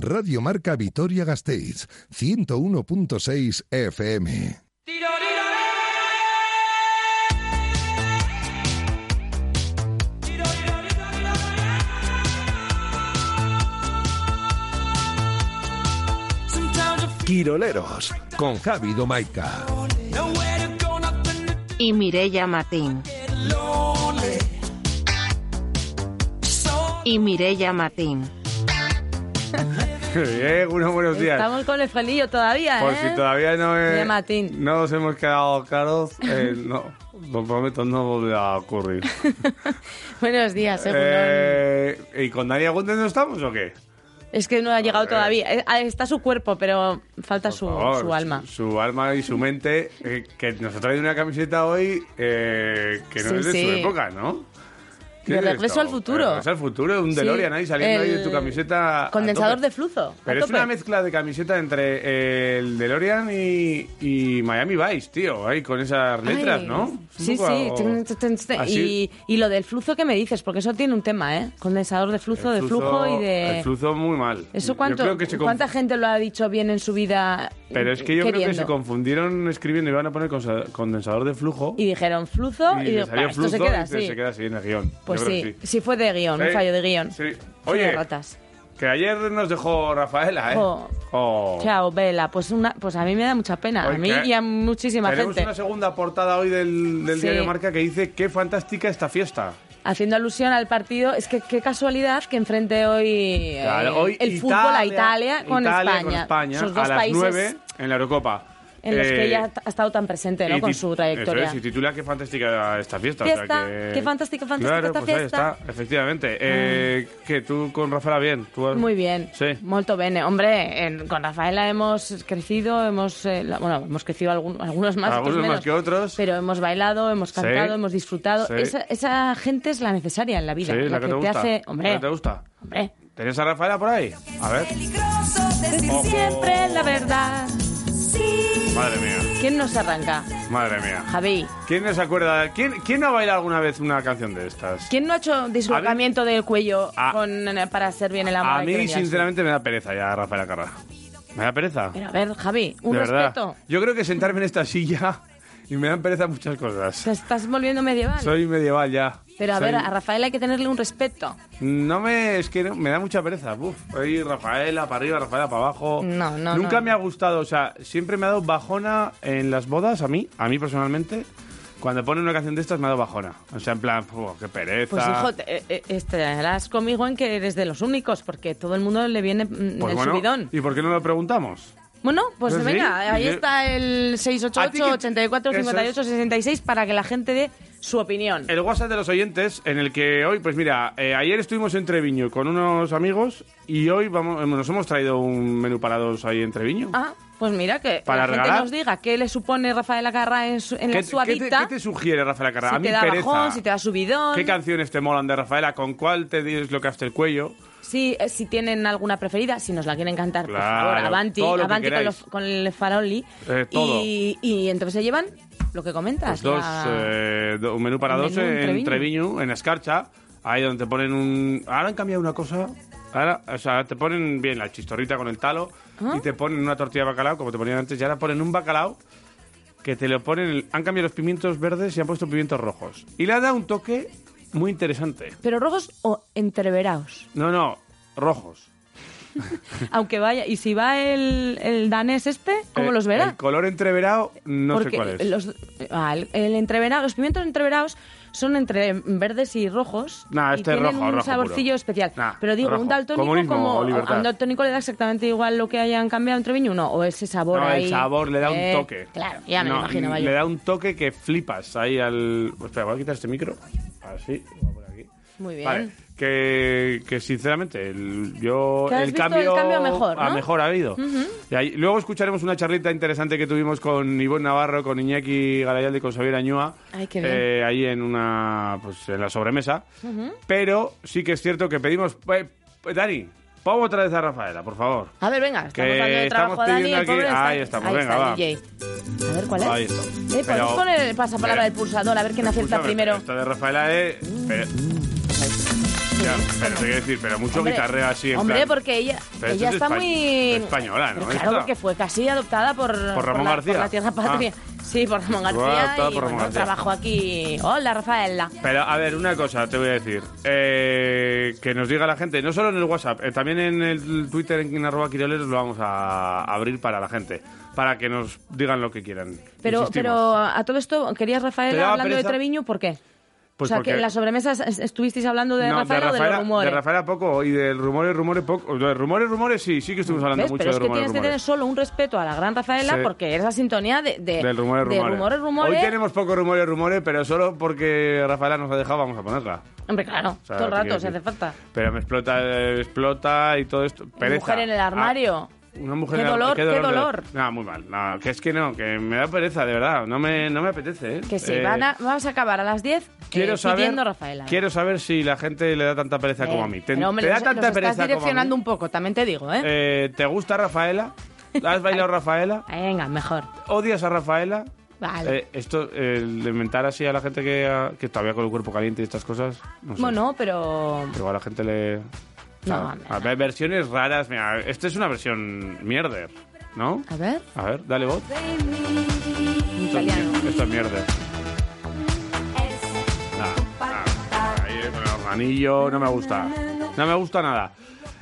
Radio Marca Vitoria Gasteiz, 101.6 FM. Quiroleros, con Javi Domaica. Y Mirella Martín. Y Mirella Martín. Bien, unos buenos días. Estamos con el felillo todavía, Por ¿eh? si todavía no, De Matín. no nos hemos quedado claros, eh, no, lo prometo, no volverá a ocurrir. Buenos días, Egunon. Eh, ¿Y con Dani Agunde no estamos o qué? Es que no ha llegado todavía. Eh, ah, Está su cuerpo, pero falta su, favor, su alma. Su, su alma y su mente, eh, que nos ha traído una camiseta hoy eh, que no Sí, es de su sí. época, ¿no? ¿Qué De es Regreso esto? al futuro. Regreso al futuro, un Sí, DeLorean ahí saliendo ahí de tu camiseta. Condensador de flujo. Pero es una mezcla de camiseta entre eh, el DeLorean y, y Miami Vice, tío, ahí con esas letras, Ay, ¿no? Sí, sí. Y, y lo del flujo que me dices, porque eso tiene un tema, ¿eh? Condensador de flujo, El de flujo y de... El flujo muy mal. ¿Eso Yo cuánto, creo que se conf- cuánta gente lo ha dicho bien en su vida Pero es que yo creo que se confundieron escribiendo y iban a poner condensador de flujo. Y dijeron flujo y, le digo, salió "Bah, esto se flujo queda y así. se queda así en el guion. Pues sí, fue de guion, un fallo de guion. Sí. Oye, ratas. que ayer nos dejó Rafaela, ¿eh? Oh. Chao, Vela. Pues, una, pues a mí me da mucha pena. Oye, a mí y a muchísima Tenemos gente. una segunda portada hoy del, del Sí. diario Marca que dice qué fantástica esta fiesta. Haciendo alusión al partido, es que qué casualidad que enfrente hoy, eh, hoy el fútbol a Italia con Italia España. con España, Esos dos a las países 9 en la Eurocopa. En los que Eh, ella ha estado tan presente ¿no? con su trayectoria. Eso es, y titula Qué fantástica esta fiesta. o sea Fiesta, que- qué fantástica, fantástica claro, esta pues fiesta. Ah. Ahí está, efectivamente. Eh, que tú con Rafaela bien. ¿Tú has- Muy bien, Sí. molto bene. Hombre, en- con Rafaela hemos crecido, hemos, eh, la- bueno, hemos crecido algún- algunos más, Algunos otros más menos, que otros. Pero hemos bailado, hemos Sí. cantado, hemos disfrutado. Sí. Esa, esa gente es la necesaria en la vida, Sí, la, la que te gusta. hace, La que hombre, te gusta. hombre, ¿Tenías a Rafaela por ahí? A ver. decir Ojo. siempre la verdad. Madre mía, ¿Quién nos arranca? madre mía. Javi. ¿Quién no se acuerda? ¿Quién, ¿Quién no ha bailado alguna vez una canción de estas? ¿Quién no ha hecho dislocamiento del cuello A- con, eh, para hacer bien el amor? A que mí, sinceramente, me da pereza ya Rafaela Carrà. Me da pereza. Pero a ver, Javi, un de verdad. respeto. Yo creo que sentarme en esta silla y me dan pereza muchas cosas. Te estás volviendo medieval. Soy medieval ya. Pero a Soy- ver, a Rafael hay que tenerle un respeto. No me... Es que no- me da mucha pereza. Uf, ahí Rafaela para arriba, Rafaela para abajo. No, no, Nunca no. me ha gustado, o sea, siempre me ha dado bajona en las bodas, a mí, a mí personalmente. Cuando ponen una canción de estas me ha dado bajona. O sea, en plan, qué pereza. Pues hijo, te- eh, eh, estarás conmigo en que eres de los únicos, porque todo el mundo le viene mm, Pues el bueno, subidón. ¿Y por qué no lo preguntamos? Bueno, pues Pues sí, venga, ahí está el ¿A ti 688 qué- 84 eso 58 66 para que la gente dé su opinión. El WhatsApp de los oyentes, en el que hoy, pues mira, eh, ayer estuvimos en Treviño con unos amigos y hoy vamos, eh, nos hemos traído un menú para dos ahí en Treviño. Ah, pues mira, que Para la gente regalar. nos diga qué le supone Rafael Acarra en, su- en ¿Qué, la te- suavita. qué te, qué te sugiere Rafaela Carrà? si a mí te da pereza. bajón, si te da subidón. ¿Qué canciones te molan de Rafaela? ¿Con cuál te deslocaste el cuello? Sí, eh, si tienen alguna preferida, si nos la quieren cantar, por Claro, favor, avanti, todo lo que avanti con, queráis. los- con el faroli. Eh, todo. Y, y entonces se llevan lo que comentas. Pues dos, la- eh, do- un menú para el dos menú en en Treviño. Treviño. en Escarcha, ahí donde te ponen un... Ahora han cambiado una cosa, ahora, o sea, te ponen bien la chistorrita con el talo ¿Ah? y te ponen una tortilla de bacalao, como te ponían antes, y ahora ponen un bacalao que te lo ponen... Han cambiado los pimientos verdes y han puesto pimientos rojos. Y le ha dado un toque muy interesante. Pero rojos o entreverados. No, no, rojos. Aunque vaya, y si va el, el danés este, ¿cómo Eh, los verá? El color entreverado, no Porque sé cuál es. Los, ah, el, el entreverado- los pimientos entreverados son entre verdes y rojos. Nah, y este es tienen rojo, un rojo saborcillo puro. especial. Nah, Pero digo, rojo. un daltónico Comunismo como a un daltónico le da exactamente igual lo que hayan cambiado entre viño, ¿no? O ese sabor No, ahí. el sabor le da un Eh, toque. Claro, ya me No, lo imaginaba yo. Le da un toque que flipas ahí al. Espera, voy a quitar este micro. Así, voy a poner aquí. Muy bien. Vale, que, que sinceramente, el, yo. ¿Que has el visto cambio, el cambio a mejor, a no? mejor ha habido. Y ahí- luego escucharemos una charlita interesante que tuvimos con Ivonne Navarro, con Iñaki Garayalde y con Xavier Añúa. Ay, qué bien. eh, ahí en una. Pues en la sobremesa. Pero sí que es cierto que pedimos. eh, Dani, pon otra vez a Rafaela, por favor. A ver, venga, estamos Que dando de trabajo a Dani, el pobre aquí- está- ahí estamos, ahí venga, está, va. DJ. A ver, ¿cuál es? Ahí está. Eh, podemos Pero- poner el pasapalabra del pulsador, a ver quién acierta primero. Esta de Rafaela es. pero- Ya, pero te quiero decir, pero mucho Hombre, guitarreo así en Hombre, plan- porque ella, Pero esto ella es está espa- muy... española, ¿no? Pero claro, Esta. porque fue casi adoptada por, por Ramón la, García. por la tierra patria. Sí, por Ramón Fue García adoptada y por Ramón bueno, García. trabajó aquí. Hola, Rafaela. Pero, a ver, una cosa te voy a decir. Eh, que nos diga la gente, no solo en el WhatsApp, eh, también en el Twitter, en arroba quiroleros, lo vamos a abrir para la gente. Para que nos digan lo que quieran. Pero, Insistimos. pero a todo esto, ¿querías ¿Te Rafaela daba hablando de pereza? Treviño? ¿Por qué? Pues o sea, porque- que en las sobremesas es- estuvisteis hablando de No, Rafaela o de los rumores. de Rafaela poco y del rumores, rumores poco. De rumores, rumores sí, sí que estuvimos hablando ¿Ves? mucho Pero es de que rumores, tienes que tener solo un respeto a la gran Rafaela Sí. porque eres la sintonía de, de, Del rumores, de rumores. rumores, rumores. Hoy tenemos poco rumores, rumores, pero solo porque Rafaela nos ha dejado vamos a ponerla. Hombre, claro, O sea, todo el rato, si hace falta. Pero me explota, explota y todo esto. Pereza. Mujer en el armario. Ah, una mujer Qué en el- dolor, qué dolor. No, muy mal. No, que es que no, que me da pereza, de verdad. No me, no me apetece, ¿eh? Que sí, Eh, van a, vamos a acabar a las 10 Quiero eh, saber, Rafaela. quiero saber si la gente le da tanta pereza Eh, como a mí. ¿Te, hombre, te da nos- tanta nos pereza estás como a direccionando mí? un poco, también te digo, ¿eh? Eh, ¿Te gusta Rafaela? ¿Has bailado Rafaela? Venga, mejor. ¿Odias a Rafaela? Vale. Eh, esto, el de mentar así a la gente que, que todavía con el cuerpo caliente y estas cosas, no sé. Bueno, pero... Pero igual a la gente le... No, a ver, versiones raras. Mira, esta es una versión mierder, ¿no? A ver, A ver, dale voz. en italiano. Esto es mierder. Organillo, no me gusta. No me gusta nada.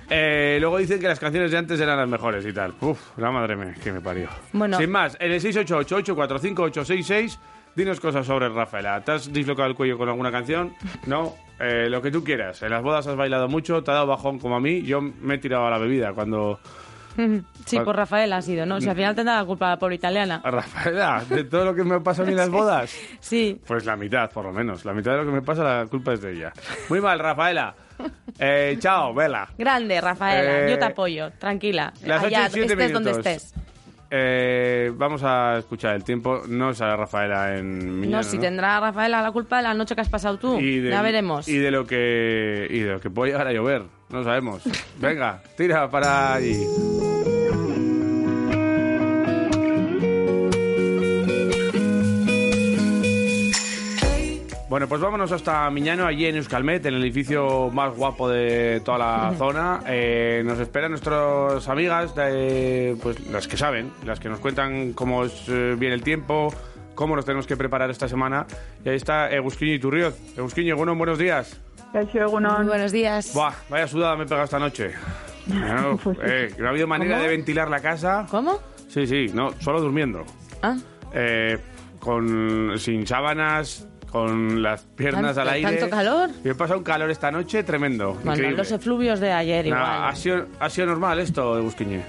Eh, luego dicen que las canciones de antes eran las mejores y tal. Uf, la madre me, que me parió. Bueno. Sin más, en el 688-845-866, dinos cosas sobre Rafaela. ¿Te has dislocado el cuello con alguna canción? No. Eh, lo que tú quieras. En las bodas has bailado mucho, te ha dado bajón como a mí. Yo me he tirado a la bebida cuando... Sí, por Rafaela ha sido, ¿no? Si al final tendrá la culpa la pobre italiana. Rafaela, de todo lo que me pasa a mí en las bodas. Sí. Pues la mitad, por lo menos. La mitad de lo que me pasa, la culpa es de ella. Muy mal, Rafaela. Eh, chao, Vela. Grande, Rafaela. Eh, Yo te apoyo. Tranquila. Las Allá, 8 y 7 estés minutos. donde estés. Eh, vamos a escuchar el tiempo. No sale Rafaela en Miñano, No, si tendrá Rafaela la culpa de la noche que has pasado tú. Y de- ya veremos. Y de lo que y de lo que puede llegar a llover. No sabemos. Venga, tira para allí. Bueno, pues vámonos hasta Miñano, allí en Euskalmet, en el edificio más guapo de toda la zona. Eh, nos esperan nuestras amigas, de, pues las que saben, las que nos cuentan cómo es, eh, viene el tiempo, cómo nos tenemos que preparar esta semana. Y ahí está Egusquiño y Turriot. Egusquiño, bueno, buenos días. Muy buenos días. Buah, vaya sudada me he pegado esta noche. No, eh, que no ha habido manera ¿Cómo? de ventilar la casa. ¿Cómo? Sí, sí, no, solo durmiendo. Ah, Eh, con sin sábanas, con las piernas ¿Tanto- al aire. tanto calor? Y he pasado un calor esta noche tremendo. bueno, los efluvios de ayer Nah, igual. ha, sido, ha sido normal esto de Busquiñe.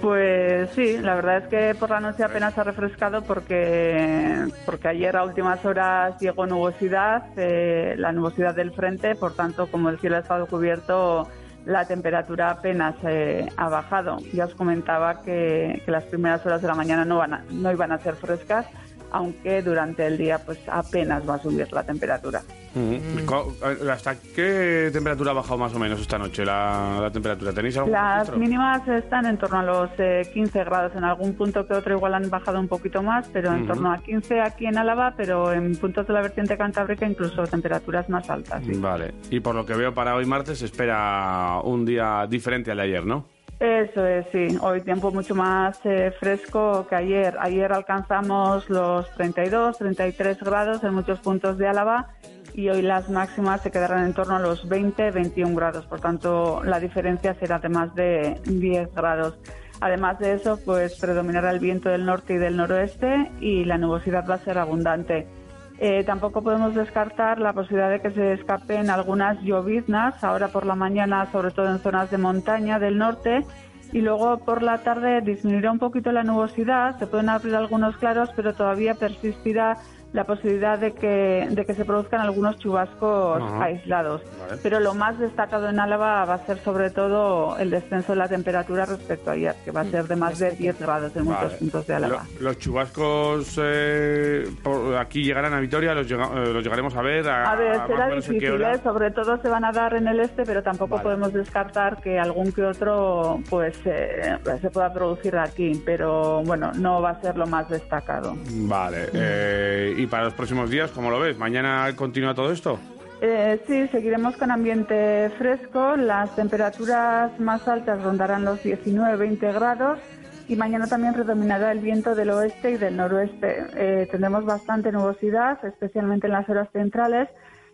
Pues sí, la verdad es que por la noche apenas ha refrescado porque, porque ayer a últimas horas llegó nubosidad, eh, la nubosidad del frente, por tanto, como el cielo ha estado cubierto, la temperatura apenas eh, ha bajado. Ya os comentaba que, que las primeras horas de la mañana no, van a- no iban a ser frescas, aunque durante el día pues apenas va a subir la temperatura. Mm. Eh, ¿Hasta qué temperatura ha bajado más o menos esta noche la, la temperatura? ¿Tenéis algún Las registro? mínimas están en torno a los eh, 15 grados. En algún punto que otro igual han bajado un poquito más, pero en torno a 15 aquí en Álava, pero en puntos de la vertiente cantábrica incluso temperaturas más altas. sí. Vale. Y por lo que veo para hoy martes se espera un día diferente al de ayer, ¿no? Eso es, sí. Hoy tiempo mucho más eh, fresco que ayer. Ayer alcanzamos los 32, 33 grados en muchos puntos de Álava y hoy las máximas se quedarán en torno a los 20, 21 grados. Por tanto, la diferencia será de más de 10 grados. Además de eso, pues predominará el viento del norte y del noroeste y la nubosidad va a ser abundante. Eh, tampoco podemos descartar la posibilidad de que se escapen algunas lloviznas, ahora por la mañana, sobre todo en zonas de montaña del norte, y luego por la tarde disminuirá un poquito la nubosidad, se pueden abrir algunos claros, pero todavía persistirá la posibilidad de que, de que se produzcan algunos chubascos aislados. Vale. Pero lo más destacado en Álava va a ser sobre todo el descenso de la temperatura respecto a ayer, que va a ser de más de 10 grados en muchos puntos de Álava. Lo- los chubascos eh, por aquí llegarán a Vitoria, los, llega- eh, los llegaremos a ver. A, A ver, será difícil. ¿eh? sobre todo se van a dar en el este, pero tampoco Vale. podemos descartar que algún que otro pues eh, se pueda producir aquí, pero bueno, no va a ser lo más destacado. Vale. ¿Y para los próximos días, cómo lo ves? ¿Mañana continúa todo esto? Eh, sí, seguiremos con ambiente fresco. Las temperaturas más altas rondarán los 19-20 grados y mañana también predominará el viento del oeste y del noroeste. Eh, tendremos bastante nubosidad, especialmente en las horas centrales.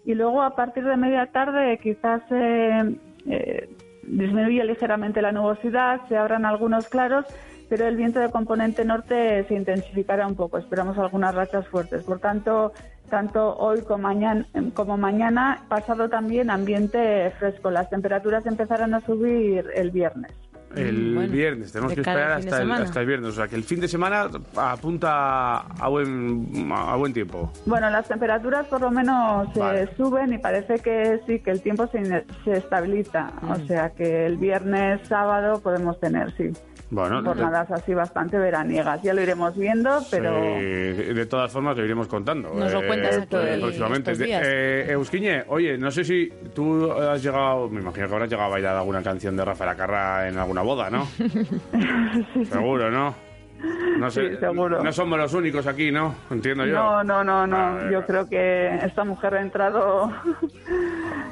Y luego a partir de media tarde quizás eh, eh, disminuye ligeramente la nubosidad, se abran algunos claros, pero el viento de componente norte se intensificará un poco. Esperamos algunas rachas fuertes. Por tanto, tanto hoy como mañana, como mañana, pasado también ambiente fresco. Las temperaturas empezarán a subir el viernes. El Bueno, viernes, tenemos que esperar hasta el, hasta el viernes. O sea, que el fin de semana apunta a buen, a buen tiempo. Bueno, las temperaturas por lo menos eh, Vale. suben y parece que sí, que el tiempo se, se estabiliza. O Mm. sea que el viernes, sábado podemos tener, sí, Bueno, jornadas así bastante veraniegas. Ya lo iremos viendo, pero... Eh, de todas formas, lo iremos contando. Nos lo cuentas aquí próximamente. estos días. Eh, Eusquiñe, oye, no sé si tú has llegado, me imagino que habrás llegado a bailar alguna canción de Rafael Acarra en alguna boda, ¿no? Seguro, ¿no? No sé, Sí, seguro. No somos los únicos aquí, ¿no? Entiendo yo. No, no, no, no. Vale, Yo creo que esta mujer ha entrado...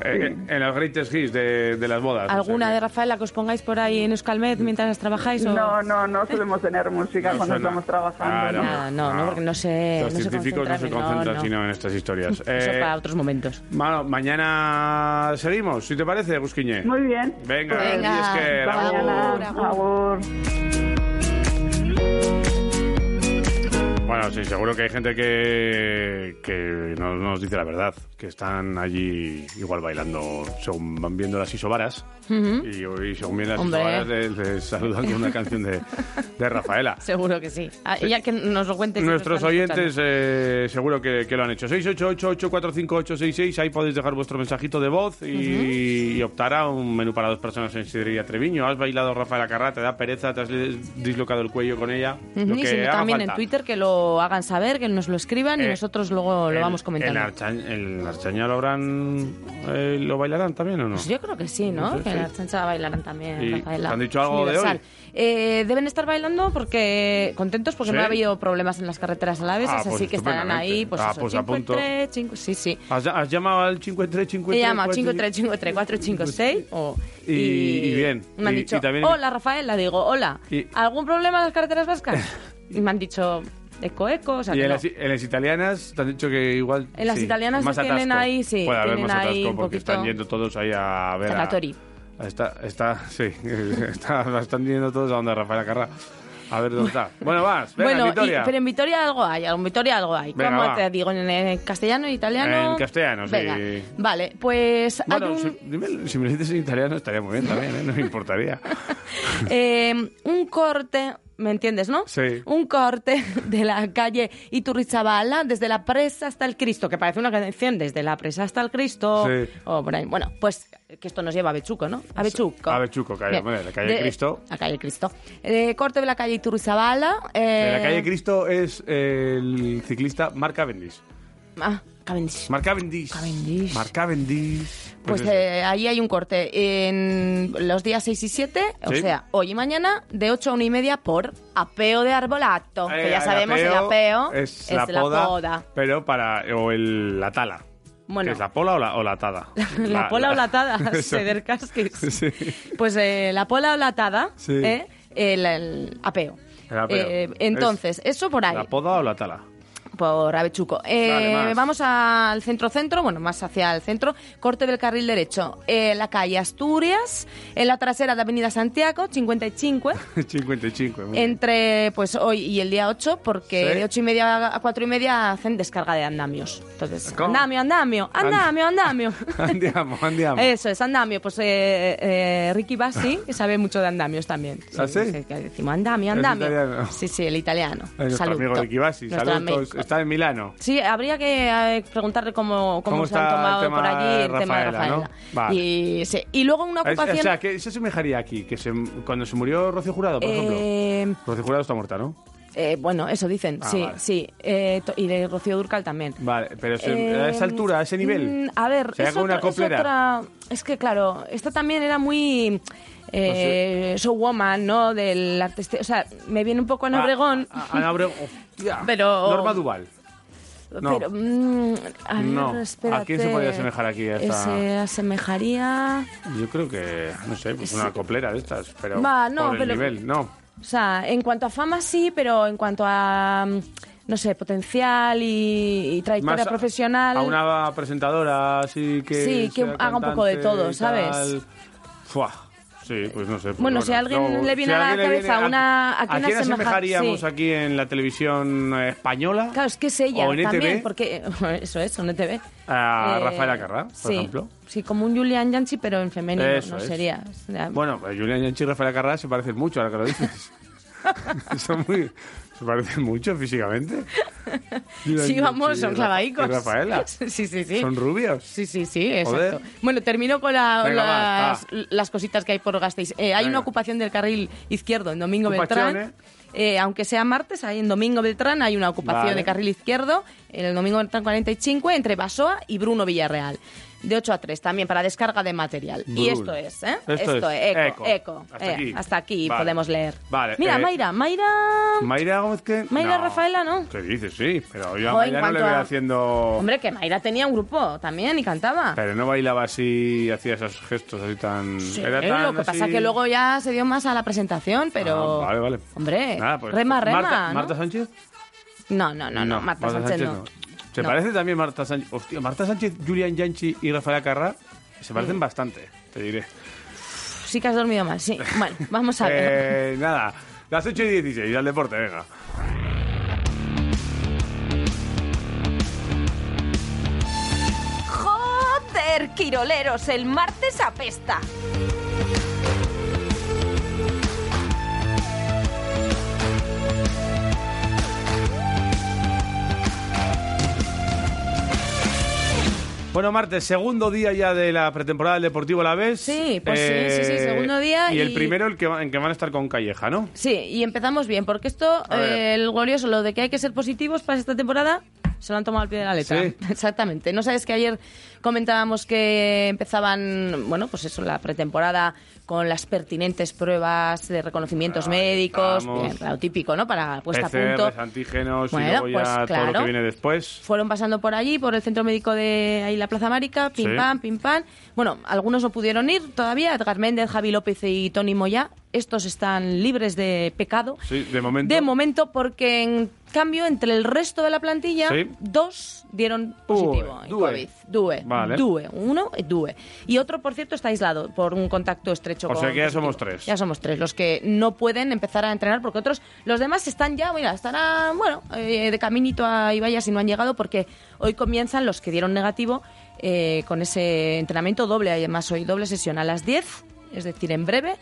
Eh, En los greatest hits de, de las bodas. o sea ¿Alguna de Rafaela que os pongáis por ahí en Euskalmet mientras trabajáis? O... No, no, no solemos tener música No cuando suena. estamos trabajando. Claro. ¿no? No, no, No. porque no se, Los no se científicos no se concentran, concentran no, no. sino en estas historias. Eso Eh, para otros momentos. Bueno, mañana seguimos, si te parece, Busquiñe. Muy bien. Venga, Venga, y es que Hasta la- mañana. Bueno, sí, seguro que hay gente que, que no nos dice la verdad, que están allí igual bailando según van viendo las isobaras y, y según les saludan con una canción de, de Rafaela. Seguro que sí. Ah, y ya que nos lo cuentes. Nuestros oyentes eh, seguro que, que lo han hecho. 688-845-866, ahí podéis dejar vuestro mensajito de voz y, y optar a un menú para dos personas en Sidrería Treviño. ¿Has bailado Rafaela Carrá? ¿Te da pereza? ¿Te has dislocado el cuello con ella? Lo y que si no, haga también falta. en Twitter que lo hagan saber, que nos lo escriban y Eh, nosotros luego lo El- vamos comentando. ¿En Archaña, lo habrán... eh, ¿Lo bailarán también o no? Pues yo creo que sí, ¿no? No sé, que sí. La chancha bailarán también, ¿Y Rafaela. te han dicho algo de hoy? Eh, deben estar bailando porque contentos porque ¿Sí? no ha habido problemas en las carreteras alavesas, Ah, pues así que estarán ahí, pues. Ah, eso, pues cinco, apunto. tres, cinco- sí, sí. ¿Has, has llamado al 53 53 He llamado 5353456 o Y- y bien. Me han Y- dicho, y también- hola Rafaela, digo, hola, ¿algún problema en las carreteras vascas? y me han dicho, eco, eco, o sea, Y en no. las, en las italianas te han dicho que igual... En las sí, italianas más tienen atasco. ahí, sí, Puede haber más atasco porque poquito- están yendo todos ahí a ver a... Está, está, sí, está, están yendo todos a donde Rafael Carrá. A ver dónde está. Bueno, vas, venga, bueno, y- pero en Vitoria algo hay, en Vitoria algo hay. Venga, ¿Cómo va. te digo? ¿En, eh, castellano, italiano? En castellano, sí. Venga. Vale, pues Bueno, hay un, si, dime- si me lo dices en italiano estaría muy bien también, ¿eh? No me importaría. eh, un corte, ¿me entiendes, no? Sí. Un corte de la calle Iturrizabala desde la presa hasta el Cristo, que parece una canción desde la presa hasta el Cristo. Sí. O por ahí. Bueno, pues que esto nos lleva a Bechuco, ¿no? A Bechuco. A Bechuco, calle, la calle Cristo. La calle Cristo. Eh, corte de la calle Iturrizabala. eh, De la calle Cristo es el ciclista Marc Cavendish. Ah, Cavendish. Marc Cavendish. Cavendish. Marc Cavendish. Pues eso. eh, ahí hay un corte en los días 6 y 7, o Sí. sea, hoy y mañana, de 8 a 1 y media por apeo de arbolato. Eh, que ya sabemos, el apeo es, es, la, la poda, poda. pero para o el, la tala. Bueno. ¿Qué ¿Es la pola o la, o la atada? La, pola o la atada, Casquis. Sí. Pues eh, la pola o la atada, Sí. eh, el, el apeo. El apeo. Eh, entonces, eso por ahí. ¿La poda o la tala? Por Avechuco. Eh, vamos al centro-centro, bueno, más hacia el centro, corte del carril derecho, eh, la calle Asturias, en la trasera de Avenida Santiago, 55, 55. muy bien. entre pues hoy y el día 8, porque Sí. de 8 y media a 4 y media hacen descarga de andamios. Entonces, ¿Cómo? andamio, andamio, andamio, andamio. Andiamo, andiamo. Eso es, andamio. Pues eh, eh, Ricky Bassi sabe mucho de andamios también. ¿Ah, sí? que decimos andamio, ¿Es andamio. Sí, sí, el italiano. Nuestro Saluto. amigo Ricky Bassi, saludos. Está en Milano. Sí, habría que eh, preguntarle cómo, cómo, ¿Cómo se han tomado por allí el tema de Rafaela, ¿no? Rafaela. Vale. Y, sí. y luego una Es- ocupación... o sea, que se asemejaría aquí, que se, cuando se murió Rocío Jurado, por ejemplo. eh, Rocío Jurado está muerta, ¿no? eh, bueno, eso dicen, Ah, sí, vale. sí. Eh, y de Rocío Durcal también. Vale, pero Eh, a esa altura, a ese nivel. mm, A ver, ¿Se es, haga una es otra- Es que, claro, esta también era muy... Eh, showwoman, ¿no? Del artista. O sea, me viene un poco Ana Ah, Obregón. ah, Ana Obregón, Pero- Norma Duval. No. Pero, mm, a ver, No. ¿A espérate. quién se podría asemejar aquí a esta- Se asemejaría... Yo creo que, no sé, pues una coplera de estas, pero Va, no, por el pero- nivel, no. O sea, en cuanto a fama sí, pero en cuanto a, mm, no sé, potencial y, y trayectoria Más a- profesional... A una presentadora así que. Sí, que haga un poco de todo, ¿sabes? Fuah. Sí, pues no sé. pues Bueno, si a alguien le viene a la cabeza viene una- a quién quién asemejar- asemejaríamos sí. aquí en la televisión española? Claro, es que es ella ¿O en también, ETV? porque eso es, en ETV. A Eh, Rafaela Carrá, por sí, ejemplo. Sí, como un Julian Yanchi, pero en femenino, Eso ¿no? es. Sería. o sea, Bueno, pues Julián Yanchi y Rafaela Carrá se parecen mucho, ahora que lo dices. Son muy... Se parecen mucho físicamente. Sí, vamos, son y Rafaela. Sí, sí, sí. Son rubios. Sí, sí, sí, exacto. Joder. Bueno, termino con la- Venga, las, las cositas que hay por Gasteiz. Eh, hay Venga. una ocupación del carril izquierdo en Domingo Ocupación, Beltrán. Eh, aunque sea martes, ahí en Domingo Beltrán hay una ocupación Vale. de carril izquierdo en el Domingo Beltrán 45 entre Basoa y Bruno Villarreal. De 8 a 3 también para descarga de material. Y esto es, ¿eh? Esto es, eco, eco. eco. Hasta Eh, aquí. hasta aquí Vale. podemos leer. Vale, Mira, eh, Mayra, Mayra... Mayra Gómez que... Mayra Rafaela, ¿no? ¿Qué dices? Sí, pero yo a Mayra no le veo a- haciendo... Hombre, que Mayra tenía un grupo también y cantaba. Pero no bailaba así, hacía esos gestos así tan... Sí, era tan lo que pasa así- que luego ya se dio más a la presentación, pero... Ah, vale, vale. Hombre, Nada, pues, rema, rema, Marta, ¿no? ¿Marta Sánchez? No, no, no, no, Marta, Sánchez, no. ¿Se No. parece también Marta Sánchez? Hostia, Marta Sánchez, Julian Yanchi y Rafaela Carrá se parecen bastante, te diré. Sí que has dormido mal, sí. Bueno, vamos a ver. Eh, nada, las 8 y 16, al deporte, venga. Joder, Quiroleros, el martes apesta. Bueno, martes, segundo día ya de la pretemporada del Deportivo La Vez. Sí, pues sí, sí, sí, segundo día Y, el primero el que va- en que van a estar con Calleja, ¿no? Sí, y empezamos bien, porque esto, eh, el glorioso, lo de que hay que ser positivos para esta temporada, se lo han tomado al pie de la letra. Sí. Exactamente. No sabes que ayer comentábamos que empezaban, bueno, pues eso, la pretemporada con las pertinentes pruebas de reconocimientos médicos, bien, lo típico, ¿no? Para puesta a punto. antígenos Bueno, y luego ya pues, todo lo que viene después. Fueron pasando por allí, por el centro médico de ahí la Plaza Márica, pim Sí. pam, pim pam. Bueno, algunos no pudieron ir todavía, Edgar Méndez, Javi López y Tony Moya. Estos están libres de pecado. Sí, de momento. De momento, porque en cambio, entre el resto de la plantilla, Sí. dos dieron positivo en due. COVID. Due. Vale. Due. Uno, eh, due. Y otro, por cierto, está aislado por un contacto estrecho O con sea que ya positivo. somos tres. Ya somos tres los que no pueden empezar a entrenar porque otros, los demás están ya, mira, estarán, bueno, eh, de caminito a Ibaya si no han llegado porque hoy comienzan los que dieron negativo eh, con ese entrenamiento doble, además hoy doble sesión a las 10, es decir, en breve,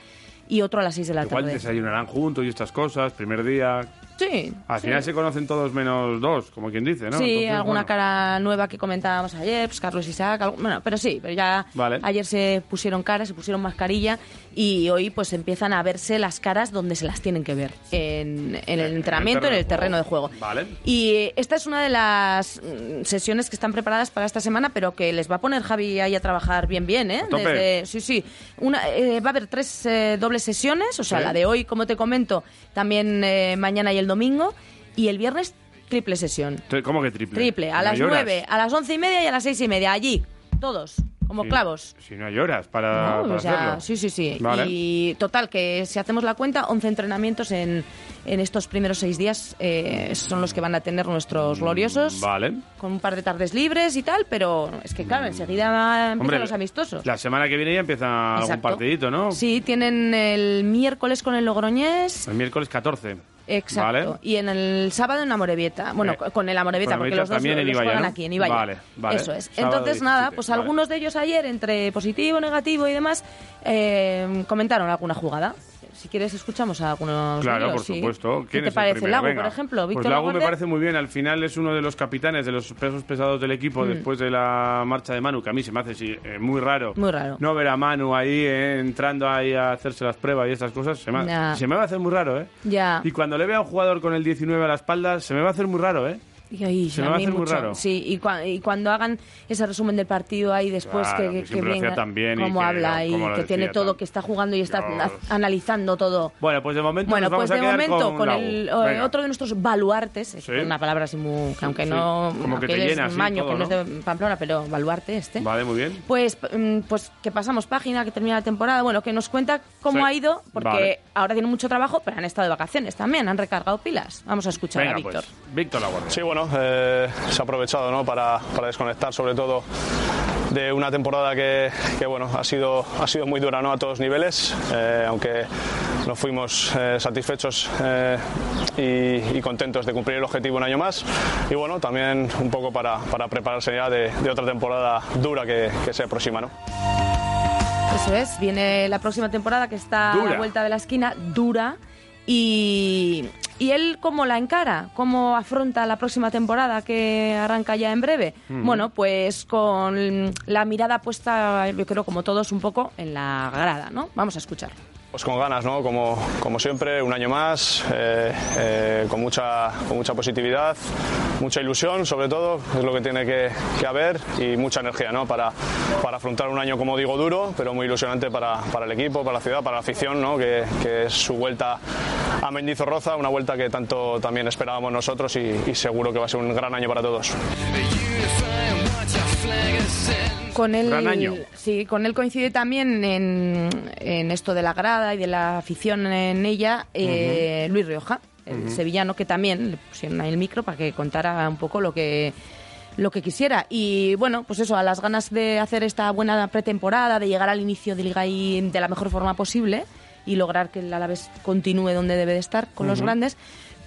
y otro a las 6 de la Igual tarde. desayunarán juntos y estas cosas, primer día. Sí. Al sí. final se conocen todos menos dos, como quien dice, ¿no? Sí, Entonces, alguna bueno. cara nueva que comentábamos ayer, pues Carlos Isaac, algo- bueno, pero sí, pero ya Vale. ayer se pusieron caras, se pusieron mascarilla y hoy pues empiezan a verse las caras donde se las tienen que ver, en, en el entrenamiento, en el terreno de juego. Vale. Y eh, esta es una de las mm, sesiones que están preparadas para esta semana, pero que les va a poner Javi ahí a trabajar bien, bien, ¿eh? Desde- sí, sí. Una, eh, va a haber tres eh, dobles sesiones, o sea, Sí. la de hoy, como te comento, también eh, mañana y el domingo, y el viernes triple sesión. ¿Cómo que triple? Triple, a No las. 9, a las once y media y a las seis y media, allí, todos, como clavos. Si no hay horas para, No, para hacerlo. sí, sí, sí. Vale. Y total, que si hacemos la cuenta, 11 entrenamientos en, en estos primeros seis días eh, son los que van a tener nuestros gloriosos. Mm, Vale. Con un par de tardes libres y tal, pero es que claro, enseguida empiezan Hombre, los amistosos. La semana que viene ya empieza algún partidito, ¿no? Sí, tienen el miércoles con el Logroñés. El miércoles 14. Exacto. Vale. Y en el sábado en Amorebieta. Bueno, Eh, con el Amorebieta, porque los dos los Ibaya, juegan ¿no? aquí, en Ibaya. Vale, vale. Eso es. Sábado Entonces, nada, 17, pues vale. algunos de ellos ayer, entre positivo, negativo y demás, eh, comentaron alguna jugada. Si quieres, escuchamos a algunos Claro, por sí. supuesto. ¿Qué ¿Quién te parece? Lago, Venga. por ejemplo. Víctor Pues Lago me parece muy bien. Al final es uno de los capitanes de los pesos pesados del equipo Mm. después de la marcha de Manu, que a mí se me hace sí, eh, muy raro. Muy raro. No ver a Manu ahí eh, entrando ahí a hacerse las pruebas y estas cosas. Se me, se me va a hacer muy raro, ¿eh? Ya. Y cuando le vea a un jugador con el 19 a la espalda, se me va a hacer muy raro, ¿eh? Y ahí, Se me va a hacer muy raro. Sí, y, cua- y cuando hagan ese resumen del partido ahí después Claro, que, que venga, cómo que- habla y que tiene todo, tan- que está jugando y está Dios. analizando todo. Bueno, pues de momento Bueno, nos pues de momento, con, con, la el eh, Venga. otro de nuestros baluartes, es Sí. una palabra así muy, que aunque Sí, no, como que te llena maño, todo, que no, es de Pamplona, pero baluarte este. Vale, muy bien. Pues, mm, pues que pasamos página, que termina la temporada, bueno, que nos cuenta cómo Sí. ha ido, porque Vale. ahora tienen mucho trabajo, pero han estado de vacaciones también, han recargado pilas. Vamos a escuchar Venga, a Víctor. pues. Víctor Laguardia. Sí, bueno, eh, se ha aprovechado ¿no? para, para desconectar sobre todo de una temporada que, que, bueno, ha sido, ha sido muy dura ¿no? a todos niveles, eh, aunque no fuimos eh, satisfechos eh, y, y contentos de cumplir el objetivo un año más. Y bueno, también un poco para, para prepararse ya de, de otra temporada dura que, que se aproxima. ¿no? Eso es, viene la próxima temporada que está a Dura. la vuelta de la esquina, dura. Y, y él cómo la encara, cómo afronta la próxima temporada que arranca ya en breve. Bueno, pues con la mirada puesta, yo creo como todos, un poco en la grada, ¿no? Vamos a escuchar. Pues con ganas, ¿no? Como, como siempre, un año más, eh, eh, con, mucha, con mucha positividad, mucha ilusión, sobre todo, es lo que tiene que, haber, y mucha energía, ¿no? Para, para afrontar un año, como digo, duro, pero muy ilusionante para, para el equipo, para la ciudad, para la afición, ¿no? Que, que es su vuelta a Mendizorroza, una vuelta que tanto también esperábamos nosotros y seguro que va a ser un gran año para todos. Con él, Gran año. Sí, con él coincide también en, en esto de la grada y de la afición en ella eh, Luis Rioja, el sevillano que también le pusieron ahí el micro para que contara un poco lo que lo que quisiera. Y bueno pues eso a las ganas de hacer esta buena pretemporada de llegar al inicio de liga y de la mejor forma posible y lograr que el Alavés continúe donde debe de estar con los grandes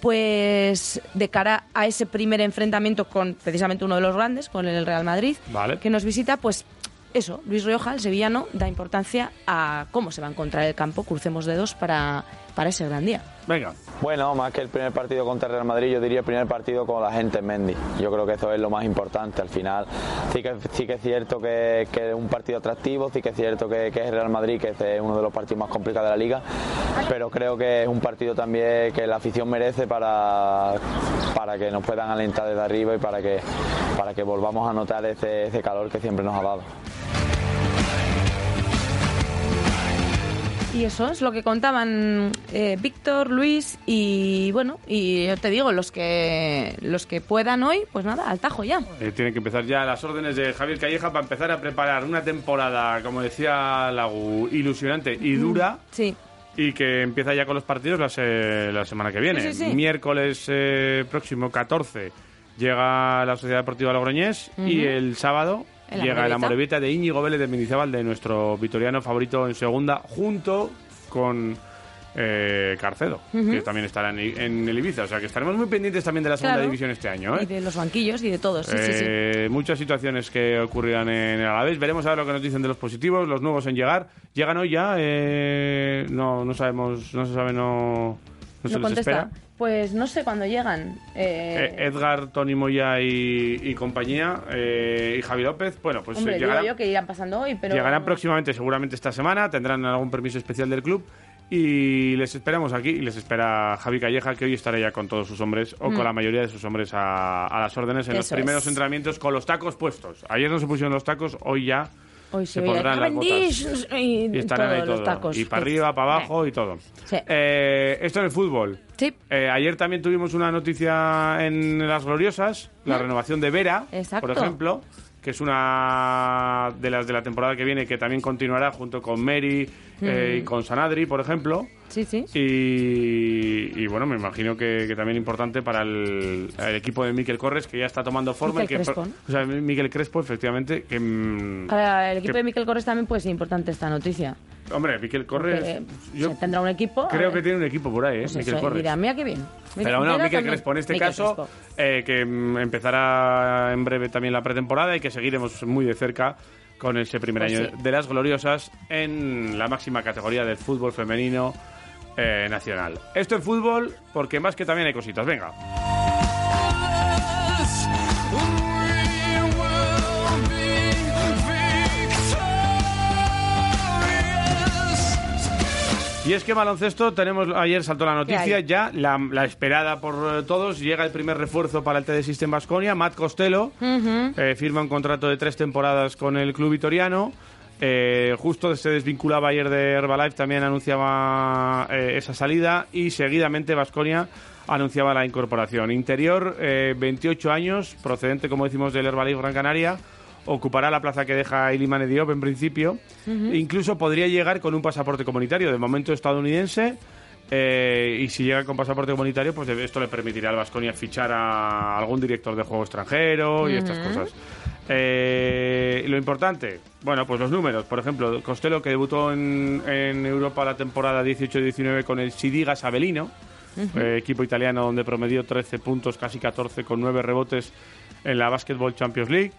pues de cara a ese primer enfrentamiento con precisamente uno de los grandes, con el Real Madrid, Vale. que nos visita, pues eso, Luis Rioja, el sevillano, da importancia a cómo se va a encontrar el campo, crucemos dedos para, para ese gran día. Venga. Bueno, más que el primer partido contra el Real Madrid, yo diría el primer partido con la gente en Mendy. Yo creo que eso es lo más importante al final. Sí que, sí que es cierto que, que es un partido atractivo, sí que es cierto que, que es el Real Madrid, que este es uno de los partidos más complicados de la liga, pero creo que es un partido también que la afición merece para, para que nos puedan alentar desde arriba y para que, para que volvamos a notar ese, ese calor que siempre nos ha dado. Y eso es lo que contaban eh, Víctor, Luis y bueno, y yo te digo, los que los que puedan hoy, pues nada, al tajo ya. Eh, tienen que empezar ya las órdenes de Javier Calleja para empezar a preparar una temporada, como decía Lagu, ilusionante y dura. Sí. Y que empieza ya con los partidos la, se- la semana que viene. Sí, sí, sí. Miércoles eh, próximo 14 llega la Sociedad Deportiva Logroñés y el sábado El llega la. Morevita de Íñigo Vélez de Mendizábal, de nuestro vitoriano favorito en segunda, junto con eh, Carcedo, que también estará en, en el Ibiza. O sea que estaremos muy pendientes también de la segunda Claro. división este año. ¿eh? Y de los banquillos y de todos, sí, sí, sí. Eh, Muchas situaciones que ocurrirán en el Alavés. Veremos a ver lo que nos dicen de los positivos, los nuevos en llegar. ¿Llegan hoy ya? Eh, no, no sabemos, no se sabe, no, no se No les contesta. espera. Pues no sé cuándo llegan. Eh, Eh, Edgar, Tony Moya y, y compañía, eh, y Javi López, bueno, pues hombre, eh, digo llegarán, yo que irán pasando hoy, pero... llegarán próximamente, seguramente esta semana, tendrán algún permiso especial del club. Y les esperamos aquí y les espera Javi Calleja, que hoy estará ya con todos sus hombres o con la mayoría de sus hombres a, a las órdenes en los Mm. Primeros es. entrenamientos con los tacos puestos. Ayer no se pusieron los tacos, hoy ya Hoy se se oye, pondrán las "Cavendish", botas. y, Y estarán todos ahí los todo. tacos. Y para arriba, para abajo y todo. Sí. Eh, esto en el fútbol. Sí. Eh, ayer también tuvimos una noticia en Las Gloriosas, la renovación de Vera, Exacto. por ejemplo, que es una de las de la temporada que viene que también continuará junto con Mary eh, y con Sanadri, por ejemplo. Sí, sí. Y, y, bueno, me imagino que, que también importante para el, el equipo de Miquel Corres, que ya está tomando forma. Miquel que, Crespo, ¿no? O sea, Miquel Crespo, efectivamente, que... mm, Para el equipo que- de Miquel Corres también puede ser importante esta noticia. Hombre, Miquel Corres... Porque, yo se tendrá un equipo. creo que tiene un equipo por ahí, ¿eh? pues Miquel eso, y Corres. dirá, mira qué bien. Pero bueno, Vera Miquel. Crespo, en este Miquel caso, eh, que mm, empezará en breve también la pretemporada y que seguiremos muy de cerca con ese primer Pues año sí. de las gloriosas en la máxima categoría del fútbol femenino eh, nacional. Esto en fútbol, porque más que también hay cositas. Venga. Y es que baloncesto, tenemos ayer saltó la noticia, ya la, la esperada por eh, todos, llega el primer refuerzo para el TD System Basconia, Matt Costello, eh, firma un contrato de tres temporadas con el club vitoriano. Eh, justo se desvinculaba ayer de Herbalife, también anunciaba eh, esa salida y seguidamente Basconia anunciaba la incorporación. Interior, eh, 28 años, procedente, como decimos, del Herbalife Gran Canaria, ocupará la plaza que deja Iliman Diop en principio. Incluso podría llegar con un pasaporte comunitario, de momento estadounidense. eh, y si llega con pasaporte comunitario, pues esto le permitirá al Vasconia fichar a algún director de juego extranjero y estas cosas. Eh, lo importante, bueno, pues los números. Por ejemplo, Costello, que debutó en, en Europa la temporada 18-19 con el Sidigas Avelino, eh, equipo italiano donde promedió 13 puntos, casi 14, con 9 rebotes en la Basketball Champions League.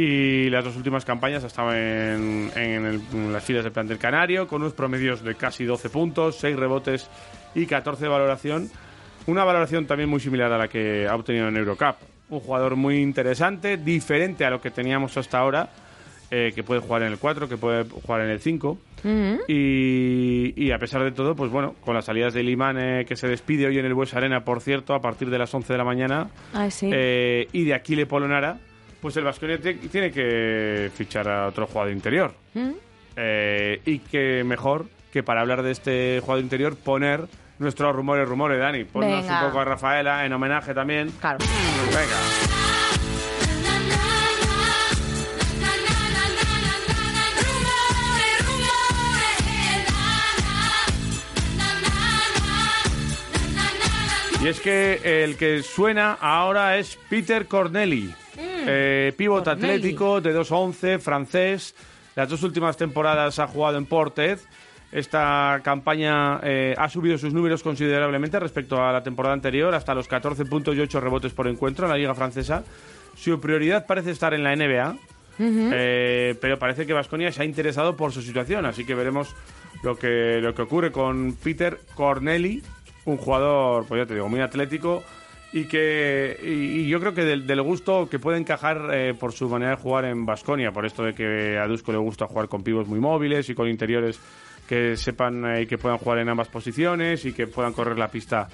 Y las dos últimas campañas estaban en, en el- en las filas del plantel canario, con unos promedios de casi 12 puntos, 6 rebotes y 14 de valoración. Una valoración también muy similar a la que ha obtenido en Eurocup. Un jugador muy interesante, diferente a lo que teníamos hasta ahora, eh, que puede jugar en el 4, que puede jugar en el 5. y, y a pesar de todo, pues bueno, con las salidas de Limán, eh, que se despide hoy en el Bues Arena, por cierto, a partir de las 11 de la mañana, Ay, sí. eh, y de Aquile Polonara, pues el Vasconia tiene que fichar a otro jugador interior. ¿Mm? Eh, y que mejor que para hablar de este jugador interior poner nuestros rumores, rumores, Dani. Ponnos Venga. un poco a Rafaela en homenaje también. Claro. Venga. Y es que el que suena ahora es Peter Corneli, eh, pívot. Corneli. atlético de 2'11, francés. Las dos últimas temporadas ha jugado en Ported. Esta campaña eh, ha subido sus números considerablemente respecto a la temporada anterior, hasta los 14 puntos y 8 rebotes por encuentro en la Liga Francesa. Su prioridad parece estar en la NBA, eh, pero parece que Vasconia se ha interesado por su situación, así que veremos lo que, lo que ocurre con Peter Corneli, un jugador, pues ya te digo, muy atlético y que y, y yo creo que del, del gusto que puede encajar eh, por su manera de jugar en Vasconia, por esto de que a Dusko le gusta jugar con pibos muy móviles y con interiores que sepan eh, que puedan jugar en ambas posiciones y que puedan correr la pista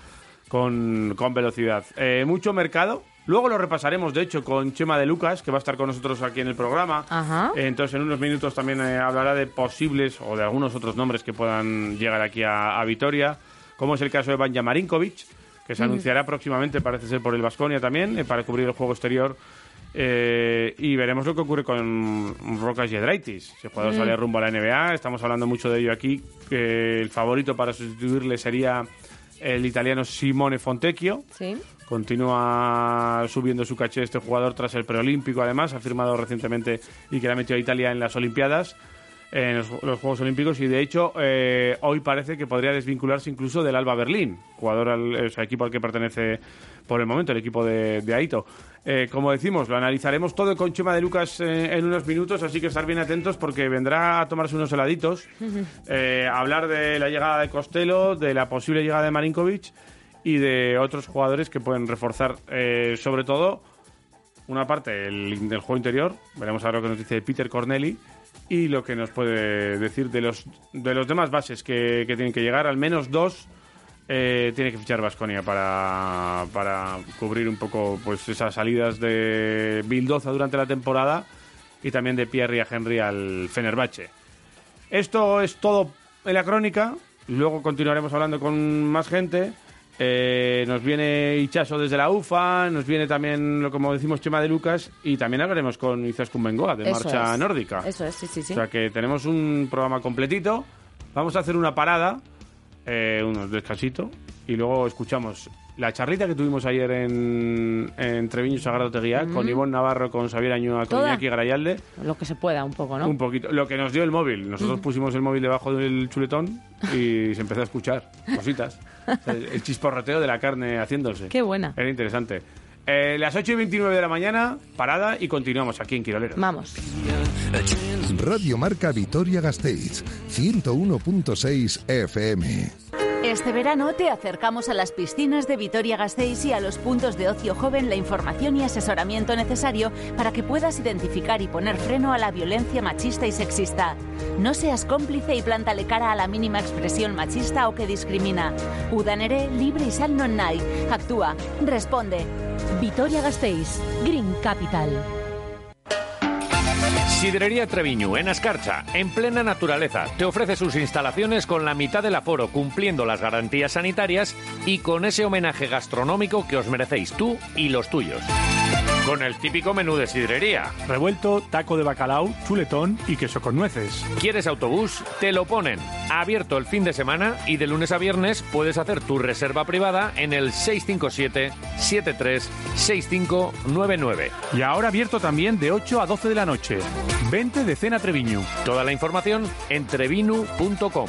con, con velocidad. Eh, mucho mercado. Luego lo repasaremos, de hecho, con Chema de Lucas, que va a estar con nosotros aquí en el programa. Ajá. Entonces, en unos minutos también hablará de posibles o de algunos otros nombres que puedan llegar aquí a, a Vitoria, como es el caso de Banja Marinkovic, que se anunciará próximamente, parece ser por el Vasconia también, eh, para cubrir el juego exterior. Eh, y veremos lo que ocurre con Rocas Yedraitis. Si el jugador sale rumbo a la NBA, estamos hablando mucho de ello aquí, que el favorito para sustituirle sería el italiano Simone Fontecchio. Sí. Continúa subiendo su caché este jugador tras el preolímpico, además. Ha firmado recientemente y que le ha metido a Italia en las Olimpiadas, en los, los Juegos Olímpicos. Y de hecho, eh, hoy parece que podría desvincularse incluso del Alba Berlín, jugador al o sea, equipo al que pertenece por el momento, el equipo de, de Aito. Eh, como decimos, lo analizaremos todo con Chema de Lucas eh, en unos minutos, así que estar bien atentos porque vendrá a tomarse unos heladitos, eh, a hablar de la llegada de Costello, de la posible llegada de Marinkovic y de otros jugadores que pueden reforzar, eh, sobre todo, una parte el, del juego interior. Veremos ahora lo que nos dice Peter Corneli y lo que nos puede decir de los, de los demás bases que, que tienen que llegar. Al menos dos eh, tiene que fichar Vasconia para, para cubrir un poco pues esas salidas de Bildoza durante la temporada y también de Pierre y a Henry al Fenerbahce. Esto es todo en la crónica. Luego continuaremos hablando con más gente. Eh, nos viene Ichaso desde la UFA, nos viene también, lo como decimos, Chema de Lucas, y también hablaremos con Izaskun Bengoa, de Eso Marcha es. Nórdica. Eso es, sí, sí, sí. O sea que tenemos un programa completito. Vamos a hacer una parada, eh, unos descansito, y luego escuchamos la charlita que tuvimos ayer en, en Treviño Sagrado Teguía, con Ivonne Navarro, con Xavier Añúa, con Toda. Iñaki Garayalde. Lo que se pueda, un poco, ¿no? Un poquito. Lo que nos dio el móvil. Nosotros pusimos el móvil debajo del chuletón y se empezó a escuchar cositas. O sea, el chisporroteo de la carne haciéndose. Qué buena. Era interesante. Eh, las 8 y 29 de la mañana, parada y continuamos aquí en Quiroleros. Vamos. Radio Marca Vitoria Gasteiz, 101.6 FM. Este verano te acercamos a las piscinas de Vitoria-Gasteiz y a los puntos de ocio joven la información y asesoramiento necesario para que puedas identificar y poner freno a la violencia machista y sexista. No seas cómplice y plántale cara a la mínima expresión machista o que discrimina. Udanere, libre y sal non nai. Actúa, responde. Vitoria-Gasteiz, Green Capital. Sidrería Treviñu, en Ascarcha, en plena naturaleza, te ofrece sus instalaciones con la mitad del aforo, cumpliendo las garantías sanitarias y con ese homenaje gastronómico que os merecéis tú y los tuyos. Con el típico menú de sidrería. Revuelto, taco de bacalao, chuletón y queso con nueces. ¿Quieres autobús? Te lo ponen. Abierto el fin de semana y de lunes a viernes puedes hacer tu reserva privada en el 657-736599. Y ahora abierto también de 8 a 12 de la noche. Vente de Cena Treviñu. Toda la información en trevinu.com.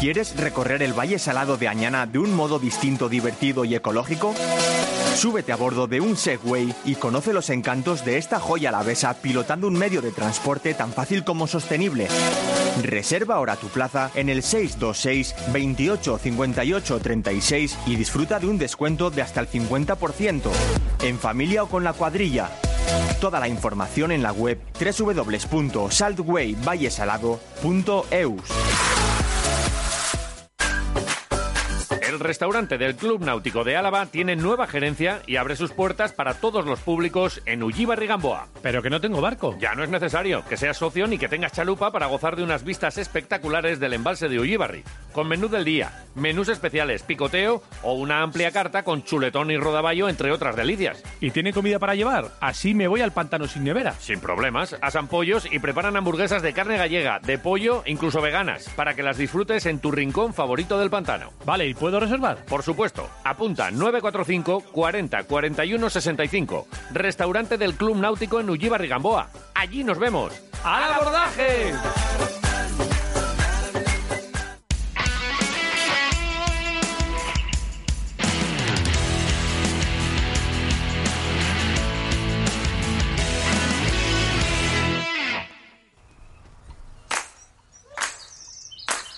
¿Quieres recorrer el Valle Salado de Añana de un modo distinto, divertido y ecológico? Súbete a bordo de un Segway y conoce los encantos de esta joya alavesa pilotando un medio de transporte tan fácil como sostenible. Reserva ahora tu plaza en el 626 28 58 36 y disfruta de un descuento de hasta el 50%. En familia o con la cuadrilla. Toda la información en la web www.saltwayvallesalado.eus. El restaurante del Club Náutico de Álava tiene nueva gerencia y abre sus puertas para todos los públicos en Ullibarri Gamboa. Pero que no tengo barco. Ya no es necesario que seas socio ni que tengas chalupa para gozar de unas vistas espectaculares del embalse de Ullibarri. Con menú del día, menús especiales, picoteo o una amplia carta con chuletón y rodaballo, entre otras delicias. ¿Y tiene comida para llevar? Así me voy al pantano sin nevera. Sin problemas, asan pollos y preparan hamburguesas de carne gallega, de pollo, incluso veganas, para que las disfrutes en tu rincón favorito del pantano. Vale, ¿y puedo reservar? Por supuesto. Apunta 945 40 41 65. Restaurante del Club Náutico en Gamboa. Allí nos vemos. ¡Al abordaje!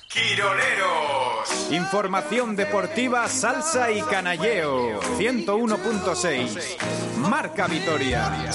Quiroleros. Información deportiva, salsa y canalleo. 101.6. Marca Vitoria.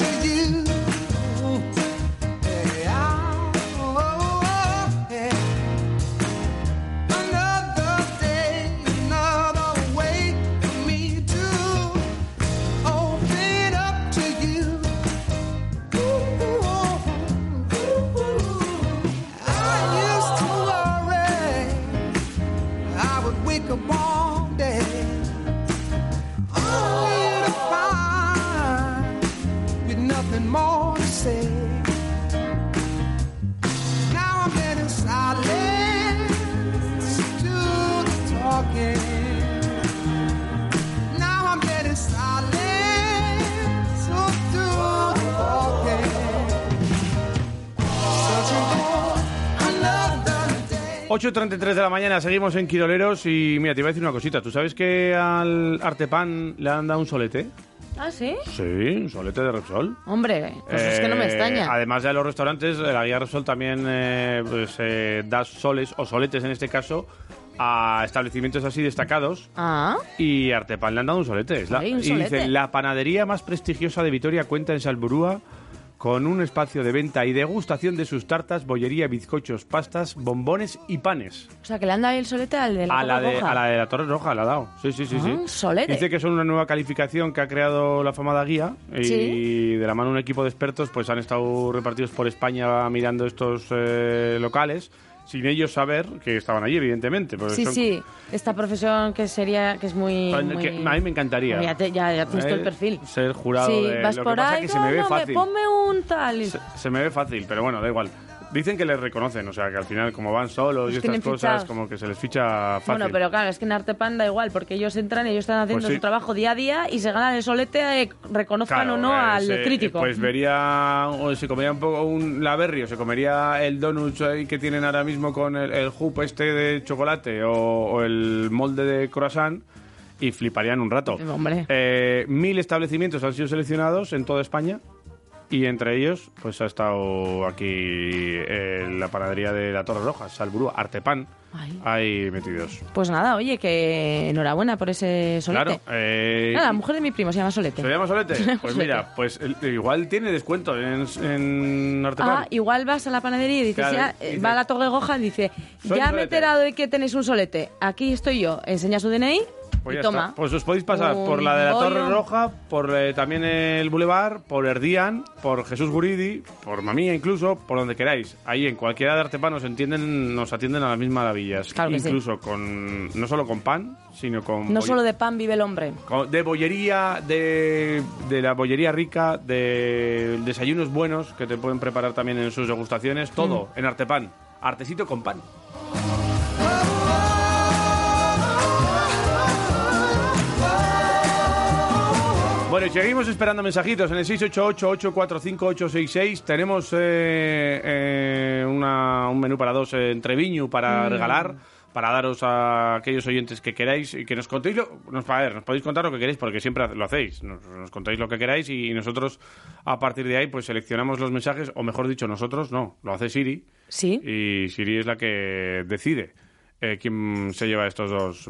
8.33 de la mañana, seguimos en Quiroleros y mira, te iba a decir una cosita. ¿Tú sabes que al Artepan le han dado un solete? ¿Ah, sí? Sí, un solete de Repsol. Hombre, pues es que no me Eh, extraña. Además de los restaurantes, la guía Repsol también eh, pues, eh, da soles, o soletes en este caso, a establecimientos así destacados. Ah, Y Artepan le han dado un solete. Es la- y dice, la panadería más prestigiosa de Vitoria cuenta en Salburúa con un espacio de venta y degustación de sus tartas, bollería, bizcochos, pastas, bombones y panes. o sea, que le han dado el solete al de la A la de, Roja. a la de la Torre Roja la ha dado. Sí, sí, sí. Ah, sí. un solete. Dice que son una nueva calificación que ha creado la famada guía y Sí. de la mano un equipo de expertos pues han estado repartidos por España mirando estos eh, locales sin ellos saber que estaban allí, evidentemente. Sí, son- sí, esta profesión que sería, que es muy... que muy- a mí me encantaría. Ya, te- ya, ya tienes tú el Eh, perfil. Ser jurado sí, de... vas Lo por que pasa ahí, es que se me ve no, me- fácil. ponme un tal... Se, se me ve fácil, pero bueno, da igual. Dicen que les reconocen, o sea, que al final, como van solos y estas cosas, fichados. como que se les ficha fácil. Bueno, pero claro, es que en Artepan da igual, porque ellos entran, ellos están haciendo Pues sí. su trabajo día a día y se ganan el solete, eh, reconozcan Claro, o no eh, al se- crítico. Pues vería, o se comería un poco un laberry, o se comería el donut ahí que tienen ahora mismo con el, el hoop este de chocolate o, o el molde de croissant y fliparían un rato. Hombre. Eh, mil establecimientos han sido seleccionados en toda España y entre ellos pues ha estado aquí eh, la panadería de la Torre Roja, Salburú, Artepan, Ay. ahí metidos. Pues nada, oye, que enhorabuena por ese solete. Claro. eh, Ah, la mujer de mi primo se llama Solete. ¿Se llama Solete? Pues mira, pues el- igual tiene descuento en, en Artepan. Ah, igual vas a la panadería y dices, Claro, ya, y eh, dices, va a la Torre Roja y dice, "Soy ya me he Solete". enterado de que tenéis un solete. Aquí estoy yo. Enseña su DNI Pues ya toma. está. Pues os podéis pasar Un por la de la Torre. Roja, por eh, también el Boulevard, por Erdian, por Jesús Guridi, por Mamía incluso, por donde queráis. Ahí en cualquiera de Artepan nos entienden, nos atienden a las mismas maravillas. Claro sí. incluso con no solo con pan, sino con No solo de pan vive el hombre. con- de bollería, de, de la bollería rica, de desayunos buenos que te pueden preparar también en sus degustaciones, todo Mm. en Artepan. Artesito con pan. Bueno, y seguimos esperando mensajitos en el 688-845-866. Tenemos eh, eh, una- un menú para dos eh, en Treviño para Mm. regalar, para daros a aquellos oyentes que queráis y que nos contéis, lo, nos, a ver, nos podéis contar lo que queréis porque siempre lo hacéis. Nos, nos contáis lo que queráis y nosotros a partir de ahí pues seleccionamos los mensajes, o mejor dicho, nosotros no, lo hace Siri. Sí. Y Siri es la que decide eh, quién se lleva estos dos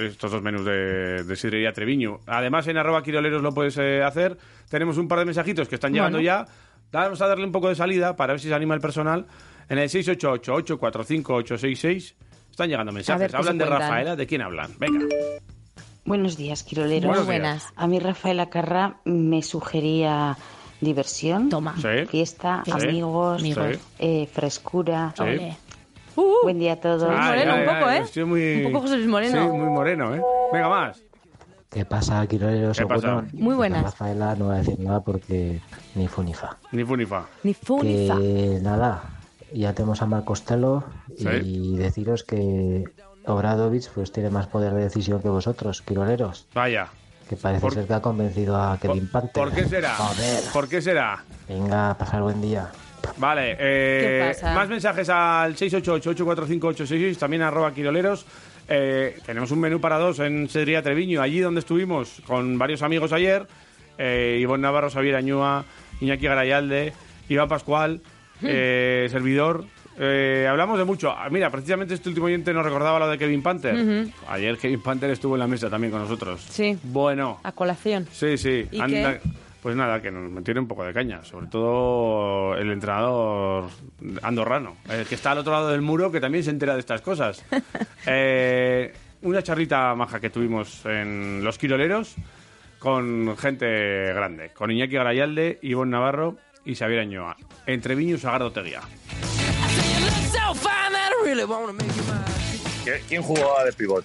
estos dos menús de, de Sidrería Treviño. Además, en arroba quiroleros lo puedes eh, hacer. Tenemos un par de mensajitos que están llegando Bueno. ya. Vamos a darle un poco de salida para ver si se anima el personal. En el 688-845-866 están llegando mensajes. Hablan de. Rafaela. ¿De quién hablan? Venga. Buenos días, Quiroleros. Muy buenas. A mí Rafaela Carrá me sugería diversión, Sí. fiesta, Sí. amigos, Amigos. Sí. eh, frescura. Sí. Ole. Buen día a todos. Ay, ay, ay, estoy muy... Un poco José Luis Moreno. Sí, muy moreno, ¿eh? Venga, más. ¿Qué pasa, Quiroleros? ¿Qué pasa? Ogunon? Muy buenas. Rafaela no va a decir nada porque ni fu ni fa. Ni fu ni fa. Ni fu ni fa. Que nada, ya tenemos a Marc Costello y deciros que Obradovich pues tiene más poder de decisión que vosotros, Quiroleros. Vaya. Que parece Por- ser que ha convencido a Kevin Panther. ¿Por qué será? Joder. ¿Por qué será? Venga, pasar buen día. Vale, eh, ¿Qué pasa? más mensajes al 688-845-866, también arroba quiroleros. Eh, tenemos un menú para dos en Sedría Treviño, allí donde estuvimos con varios amigos ayer. Eh, Ivonne Navarro, Xavier Añúa, Iñaki Garayalde, Iván Pascual, eh, servidor. Eh, hablamos de mucho. Ah, Mira, precisamente este último oyente nos recordaba lo de Kevin Panther. Ayer Kevin Panther estuvo en la mesa también con nosotros. Sí. Bueno. A colación. Sí, sí. ¿Y Anda- qué? Pues nada, que nos tiene un poco de caña. Sobre todo el entrenador andorrano, el que está al otro lado del muro, que también se entera de estas cosas. Eh, una charrita maja que tuvimos en Los Quiroleros con gente grande. Con Iñaki Garayalde, Ivonne Navarro y Xavier Añoa. Entre Viño y Sagardo Teguía. ¿Quién jugaba de pivot?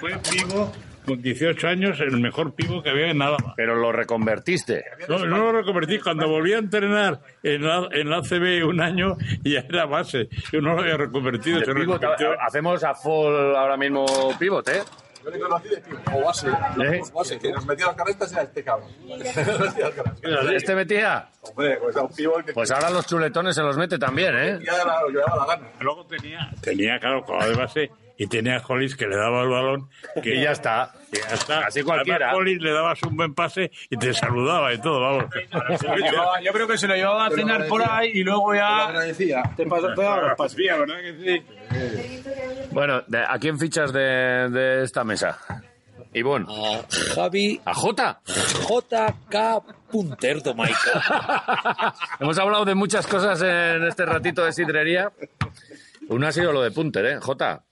Fue pivo con 18 años, el mejor pivo que había en Álava. Pero lo reconvertiste. No, no lo reconvertí. Cuando volví a entrenar en la, en la ACB un año, ya era base. Yo no lo había reconvertido. Se pivot, hacemos a full ahora mismo pivot, ¿eh? Yo le conocí de tío, o base. ¿Eh? Base, que nos metía las caretas era este cabrón. ¿Este metía? Hombre, pues era un pivo que Pues ahora los chuletones se los mete también, ¿eh? ya llevaba la gana. Luego tenía, tenía claro, jugaba de base y tenía a Hollis que le daba el balón. Que, Y ya está. y ya está. Así cualquiera. Además, Hollis le dabas un buen pase y te saludaba y todo, vamos. yo creo que se lo llevaba a cenar por ahí y luego ya... Te pasó te daba los pasos. ¿verdad que sí? Bueno, ¿a quién fichas de, de esta mesa? Ivonne. A Javi. ¿A Jota? JK Punterdo, Maica. Hemos hablado de muchas cosas en este ratito de sidrería. Una ha sido lo de Punter, ¿eh? Jota.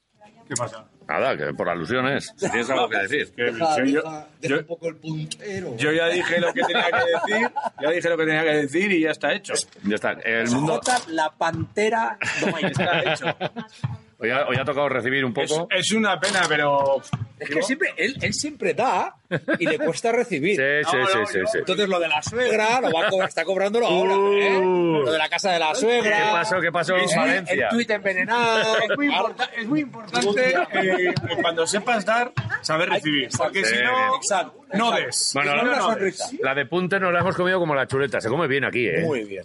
¿Qué pasa? Nada, que por alusiones. Si tienes algo que decir. Deja, yo- deja, deja un poco el puntero. Yo ya dije lo que tenía que decir, ya dije lo que tenía que decir y ya está hecho. Ya está. El mundo. J, la pantera. No, Maica. Está hecho. Hoy ha, hoy ha tocado recibir un poco. Es una pena, pero. Es que siempre, él, él siempre da y le cuesta recibir. Sí, sí, sí, sí, sí. Entonces lo de la suegra lo va a cobrar, está cobrándolo ahora. ¿eh? Lo de la casa de la suegra. ¿Qué pasó? ¿Qué pasó en el, Valencia? El tuit envenenado. Es muy, importa- es muy importante eh, cuando sepas dar, saber recibir. Porque Sí, si no, Exacto. no des. Bueno, no, la, no des. la de punte nos la hemos comido como la chuleta. Se come bien aquí, ¿eh? Muy bien.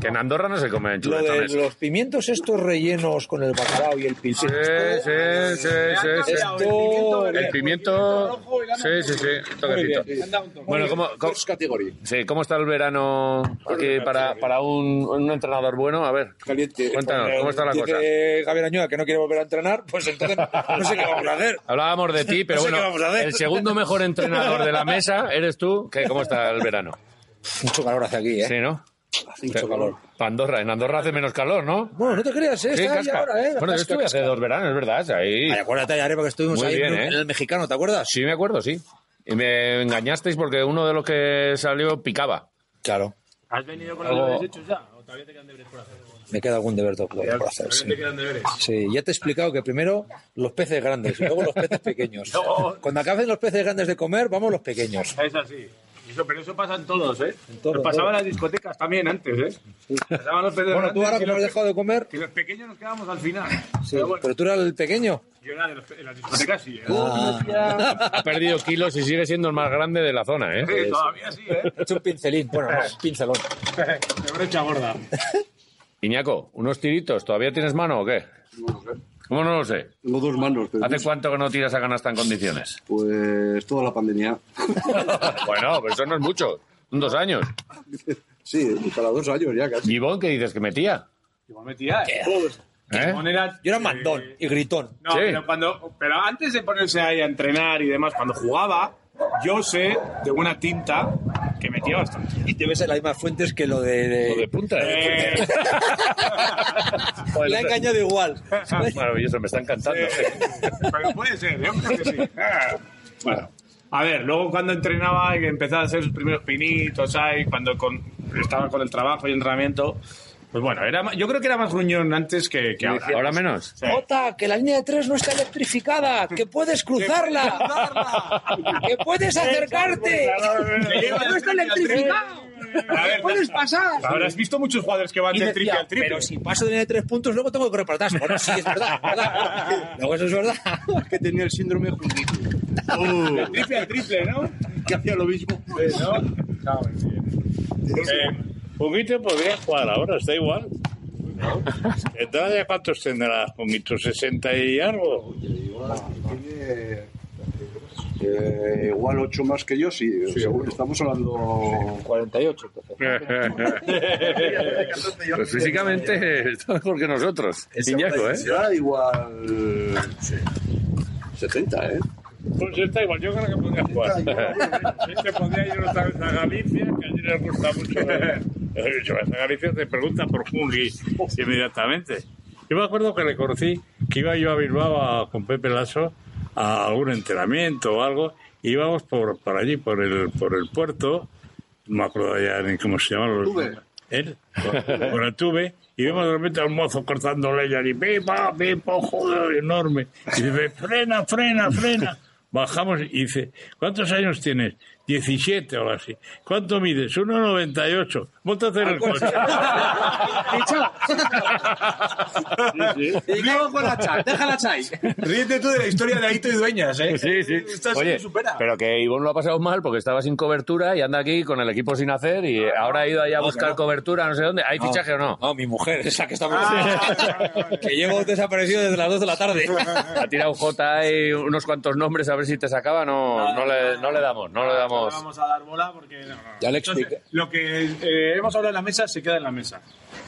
Que en Andorra no se come en Lo de chuletones. los pimientos estos rellenos con el bacalao y el Sí, pilpil. sí, sí, sí, sí. Esto... El pimiento. Sí, sí, sí. un toquecito. Bueno, ¿cómo, cómo, sí, ¿cómo está el verano aquí para, para un, un entrenador bueno? A ver, Caliente. cuéntanos, ¿cómo está la Dice cosa? Javier Añoa que no quiere volver a entrenar, pues entonces no sé qué vamos a hacer. Hablábamos de ti, pero No sé bueno, el segundo mejor entrenador de la mesa eres tú. ¿Qué, ¿Cómo está el verano? Mucho calor hace aquí, ¿eh? Sí, ¿no? Hace mucho calor. Pa' Andorra, en Andorra hace menos calor, ¿no? Bueno, no te creas, ¿eh? Sí, Está ahí ahora, ¿eh? Bueno, yo Casca, estuve hace dos veranos, es verdad. Ahí. Ay, acuérdate, Arepa, que estuvimos Muy ahí bien, en, ¿eh? en el mexicano, ¿te acuerdas? Sí, me acuerdo, sí. Y me engañasteis porque uno de los que salió picaba. Claro. ¿Has venido con Algo- los deberes hechos ya? ¿O todavía te quedan deberes por hacer? Me queda algún deber por por hacer, sí. Todavía te quedan deberes. Sí, ya te he explicado que primero los peces grandes y luego los peces pequeños. Cuando acaben los peces grandes de comer, vamos los pequeños. Es así. Eso, pero eso pasa en todos, ¿eh? pasaba en las discotecas también antes, ¿eh? Pasaban los Bueno, tú ahora y como has dejado de comer, y los pequeños nos quedábamos al final. sí, Pero bueno, pero tú eras el pequeño. yo era de los, en las discotecas sí, ¿eh? Ah. Ha perdido kilos y sigue siendo el más grande de la zona, ¿eh? Sí, todavía sí, ¿eh? He hecho un pincelín. Bueno, no, un pincelón. De brocha gorda. Iñaco, ¿unos tiritos? ¿Todavía tienes mano o qué? ¿Cómo no lo sé? Tengo dos manos. ¿Hace cuánto que no tiras a canasta en condiciones? Pues toda la pandemia. bueno, pero eso no es mucho. Son dos años. Sí, para dos años ya casi. ¿Gibón qué dices que metía? Igual metía, ¿eh? ¿Eh? Igual era- Yo era mandón y gritón. No, Sí. pero, cuando, pero antes de ponerse ahí a entrenar y demás, cuando jugaba, yo sé de buena tinta que metía bastante. Y te ves en las mismas fuentes que lo de... de- Lo de punta. ¿eh? Eh, Joder, ha engañado igual. Maravilloso, me está encantando. pero puede ser, yo creo que sí. Ah, Bueno. A ver, luego cuando entrenaba y empezaba a hacer sus primeros pinitos ahí, cuando con- estaba con el trabajo y entrenamiento, pues bueno, era, ma- yo creo que era más gruñón antes que, que ahora. ¿Ahora menos? Sí. Jota, que la línea de tres no está electrificada, que puedes cruzarla, que puedes acercarte, que no está electrificado, A ver, que puedes pasar. Habrás visto muchos jugadores que van Y decía, triple al triple. pero si paso de línea de tres puntos, luego tengo que correr para atrás. Bueno, sí, es verdad, es verdad. Luego eso es verdad. Es que tenía el síndrome Juguito. Del triple al triple, ¿no? Que hacía lo mismo. Sí, ¿no? Claro, sí. Eh, Juguito podría jugar ahora, está igual. ¿Entonces cuántos tendrá Juguito? ¿60 y algo? Tiene eh, igual ocho más que yo, sí. Estamos hablando 48. Pues físicamente está mejor que nosotros. Iñaco, ¿eh? Será igual 70, ¿eh? Pues está igual, yo creo que podría jugar. Este podría ir otra vez a Galicia, que a allí les gusta mucho. Eh, Galicia te pregunta por Jungui inmediatamente. Yo me acuerdo que le conocí, que iba yo a Bilbao a- con Pepe Lasso a algún entrenamiento o algo, y íbamos por, por allí, por el, por el puerto, no me acuerdo ya ni cómo se llaman los... Tuve. Con, con el tube, y vemos de repente al mozo cortando leña y pipa, pipa, joder, enorme. Y dice, frena, frena, frena. Bajamos y dice, ¿cuántos años tienes? 17 o algo así. ¿Cuánto mides? 1,98. Ponte a hacer el coche. Y luego con la chat, déjala chai. Ríete tú de la historia de Aito y Dueñas, ¿eh? Sí, sí. Sí Oye, supera. pero que Ivonne lo ha pasado mal porque estaba sin cobertura y anda aquí con el equipo sin hacer y ahora ha ido ahí a buscar cobertura no sé dónde. ¿Hay fichaje o no? No, mi mujer, esa que está que llevo desaparecido desde las 2 de la tarde. Ha tirado J y unos cuantos nombres a ver si te sacaba. No, no, le, no le damos, no le damos. Vamos a dar bola porque... no, no. Ya le Entonces, lo que eh, hemos hablado en la mesa se queda en la mesa.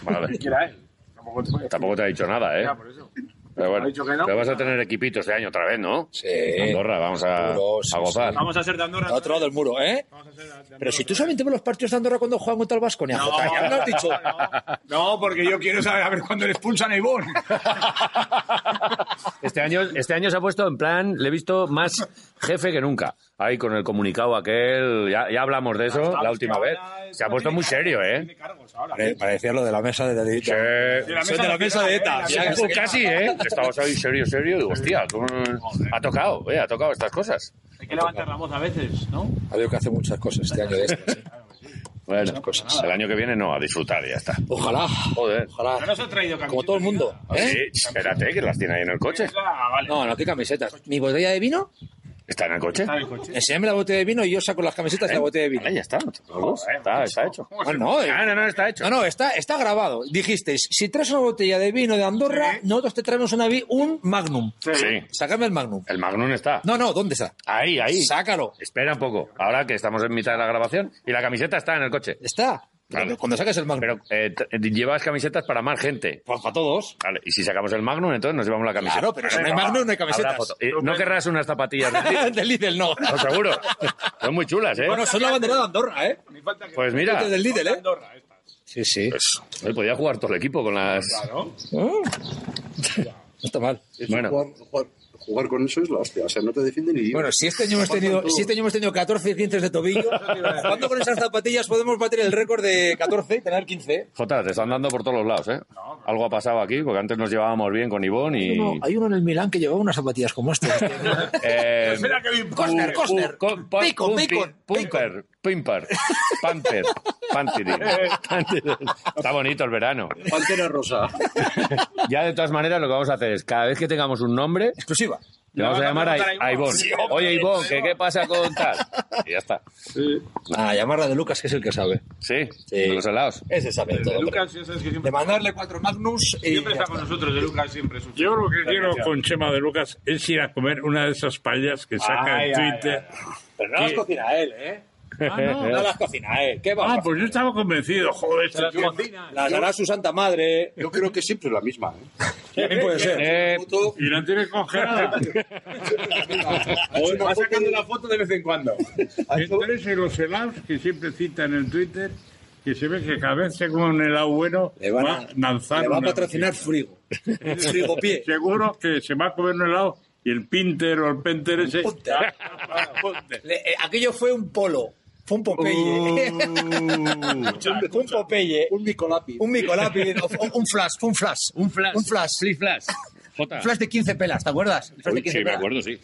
Vale. Ni siquiera él. Tampoco te Tampoco te ha dicho nada, ¿eh? Ya, por eso. Pero bueno, Ha dicho que no. pero vas a tener equipitos este año otra vez, ¿no? Sí. Andorra, vamos a, sí, a gozar. Vamos a ser de Andorra. Otro lado del muro, ¿eh? Pero si tú solamente ves los partidos de Andorra cuando juegan contra el Vasconia, No, Jota, ya me lo has dicho. No, porque yo quiero saber a ver cuándo le expulsan a Ivonne. Este año, este año se ha puesto en plan, le he visto más jefe que nunca. Ahí con el comunicado aquel, ya, ya hablamos de eso la última vez. Se ha puesto muy serio, ¿eh? Pare- Parecía lo de la mesa de, de, Sí. Soy de la mesa de ETA. Sí, pues casi, ¿eh? Estabas ahí serio, serio. Digo, hostia, ¿cómo- ha tocado, ¿eh? Ha tocado estas cosas. Hay que levantar la voz a veces, ¿no? Ha habido que hacer muchas cosas este año de estas. ¿eh? Bueno, el año que viene no, a disfrutar y ya está. Ojalá. Joder. Ojalá. No se ha traído camisetas. Como todo el mundo. ¿eh? Sí, espérate, que las tiene ahí en el coche. Ah, vale. No, no, ¿qué camisetas? ¿Mi botella de vino? ¿Está en el coche? Está en el coche. Enséñame la botella de vino y yo saco las camisetas de la botella de vino. Vale, ya está. Está, está hecho. Ah, no, eh. Ah, no, no, está hecho. No, no, está, está grabado. Dijisteis, si traes una botella de vino de Andorra, nosotros te traemos una un Magnum. Sí. Sácame el Magnum. El Magnum está. No, no, ¿dónde está? Ahí, ahí. Sácalo. Espera un poco. Ahora que estamos en mitad de la grabación y la camiseta está en el coche. Está. Cuando, saques el Magnum. Pero eh, t- llevas camisetas para más gente. Pues para todos. Vale, y si sacamos el Magnum, entonces nos llevamos la camiseta. Claro, pero si no hay Magnum, no hay camisetas. Eh, no querrás unas zapatillas de Lidl? no. No, seguro. Son muy chulas, ¿eh? Bueno, son la bandera de Andorra, ¿eh? Pues mira, del Lidl, ¿eh? Sí, sí. pues, podía jugar todo el equipo con las... ¿No? No está mal. Bueno. Jugar, jugar- jugar con eso es la hostia. O sea, no te defiende ni. Bueno, si este año hemos tenido, si este año hemos tenido 14 15 de tobillo, jugando con esas zapatillas podemos bater el récord de 14 y tener 15. Jota, te están dando por todos los lados, ¿eh? Algo ha pasado aquí, porque antes nos llevábamos bien con Ivonne y... Hay uno, hay uno en el Milán que llevaba unas zapatillas como estas. Eh, Costner, Costner. con- pon- Bacon, bacon, Pumper, Pimper, Panther. Pantherin. Está bonito el verano. Pantera rosa. Ya de todas maneras lo que vamos a hacer es, cada vez que tengamos un nombre, Exclusiva. le vamos a llamar a, a Ivonne. Sí, hombre, Oye, Ivonne, ¿qué, ¿qué pasa con tal? Y ya está. A llamarla de Lucas, que es el que sabe. Sí, Sí. de los helados. Ese sabe De todo. Lucas, ya sabes que De mandarle cuatro Magnus y. siempre está con nosotros. De Lucas siempre es un Yo lo que quiero con Chema de Lucas es ir a comer una de esas paellas que saca Ay, en ay, Twitter. Pero no las Sí. cocina él, ¿eh? Ah, no. No las cocina él. ¿Qué va? Ah, pues yo estaba convencido, joder, este tío. Las hará su santa madre. Yo creo que siempre es la misma. ¿eh? También puede ser. Eh, Foto, Y la tiene congelada. Va sacando la foto de vez en cuando. Entonces, en los helados que siempre citan en Twitter, que se ve que cada vez se come un helado bueno, Le van va a, lanzar le va a patrocinar Frigo. Frigopié. Seguro que se va a comer un helado y el Pinter o el Penter ese. Le- eh, aquello fue un polo. Fue un Popeye. fue un Popeye. un micolapi. Un Micolapi. Un flash. Fue un flash. un flash. Un flash. Flip flash. Jota. Un flash de 15 pelas, ¿te acuerdas? Flash de Uy, 15 sí, me pelas. acuerdo, sí.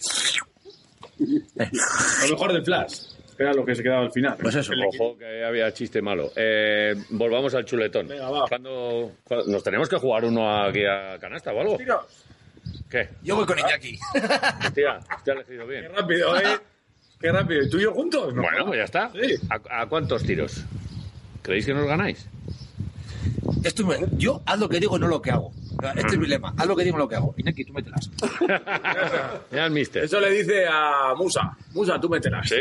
Lo mejor del Flash. Era lo que se quedaba al final. Pues eso. Ojo, que había chiste malo. Eh, volvamos al chuletón. Venga, va. ¿Cuándo- cuándo- ¿Nos tenemos que jugar uno aquí a canasta o algo? ¿Qué? Yo voy con Iñaki. Hostia, te ha elegido bien. Qué rápido, ¿eh? Qué rápido. ¿Y tú y yo juntos? ¿no? Bueno, pues ya está. Sí. ¿A, a cuántos tiros? ¿Creéis que nos ganáis? Esto yo haz lo que digo, no lo que hago. Este es mi lema. Haz lo que digo, no lo que hago. Iñaki, tú mételas. Ya el mister. Eso le dice a Musa. Musa, tú mételas. ¿Sí?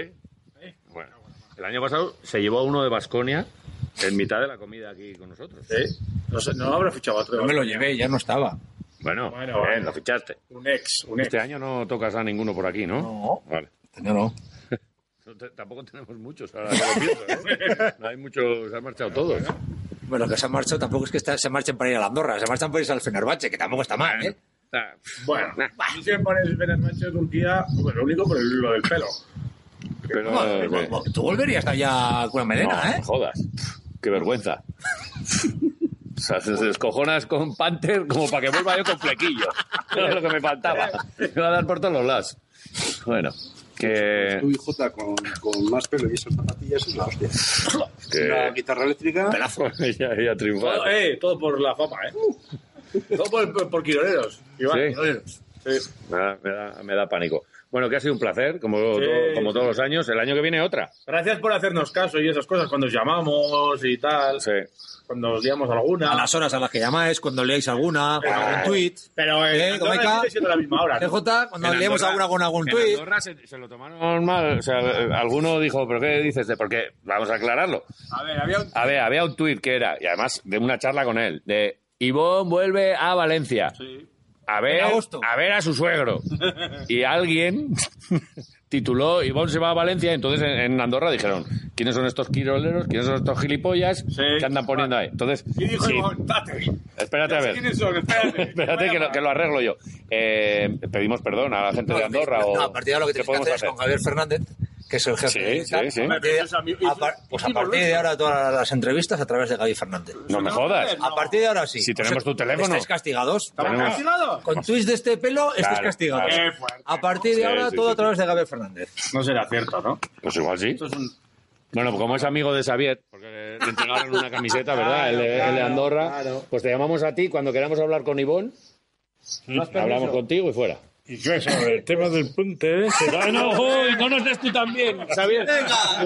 Bueno, el año pasado se llevó uno de Basconia en mitad de la comida aquí con nosotros. Sí. No, sé, no habrá fichado a otro. No me lo llevé, ya no estaba. Bueno, Bueno, bien, bueno. lo fichaste. Un ex, un ex. Este año no tocas a ninguno por aquí, ¿no? No. Vale. No, no. No tampoco tenemos muchos, ahora que lo pienso, ¿eh? No hay muchos, se han marchado todos. Bueno, que se han marchado tampoco es que está- se marchen para ir a la Andorra, se marchan para irse al Fenerbahce, que tampoco está mal, ¿eh? Bueno, a mí se me parece Fenerbahce de Turquía, bueno, lo único por el- lo del pelo. Pero, Bueno, eh, tú volverías allá con una melena, no, ¿eh? jodas. Qué vergüenza. O sea, se se descojonas con Panther como para que vuelva yo con flequillo. Era lo que me faltaba. Me va a dar por todos los lados. Bueno, que... Tu hijota con, con más pelo y esas zapatillas es la hostia. que... La guitarra eléctrica. ya, ya triunfado. Todo, eh, todo por la fama, ¿eh? Todo por, por, por quiroleros. Iván, Sí. quiroleros. Sí. Me da, me da- me da pánico. Bueno, que ha sido un placer, como, Sí, todo- como sí. todos los años. El año que viene otra. Gracias por hacernos caso y esas cosas cuando os llamamos y tal. Sí. Cuando os liamos alguna. A las horas a las que llamáis, cuando leáis alguna, con algún tweet. Pero en ¿Eh, Andorra Domecq? sigue siendo la misma hora. ¿no? GJ, cuando En leemos Andorra- alguna con algún en tweet. Andorra se, se lo tomaron mal. O sea, alguno dijo, ¿pero qué dices? de Porque vamos a aclararlo. A ver, había un... A ver, había un tuit que era, y además de una charla con él, de Ivón vuelve a Valencia. A ver, a ver a su suegro. Y alguien tituló Ivón se va a Valencia, entonces en, en Andorra dijeron, ¿quiénes son estos quiroleros? ¿Quiénes son estos gilipollas que andan poniendo ahí? Entonces, Y dijo sí, espérate a ver. ¿Quiénes son? Espérate. Espérate que lo, que lo arreglo yo. Eh, pedimos perdón a la gente de Andorra o No, a partir de ahora lo que ¿qué tienes que hacer es con Javier Fernández, que es el jefe Sí, de sí, sí. a par- pues a partir de ahora todas las entrevistas a través de Javier Fernández. No me jodas. A partir de ahora sí. Si tenemos tu teléfono. Estáis castigados. ¿Estamos Tenemos- castigados? Con twist de este pelo, estáis Claro, castigados. claro. Qué fuerte. A partir de Sí, ahora sí, todo sí, a través de Javier Fernández. No será cierto, ¿no? Pues igual sí. Bueno, pues como es amigo de Xavier, porque le entregaron una camiseta, ¿verdad? el, de, el de Andorra. Pues te llamamos a ti cuando queramos hablar con Ivón. Hablamos contigo y fuera. ¿Y qué sobre el tema del punte ese? No, no, uy, no nos des tú también, Xavier.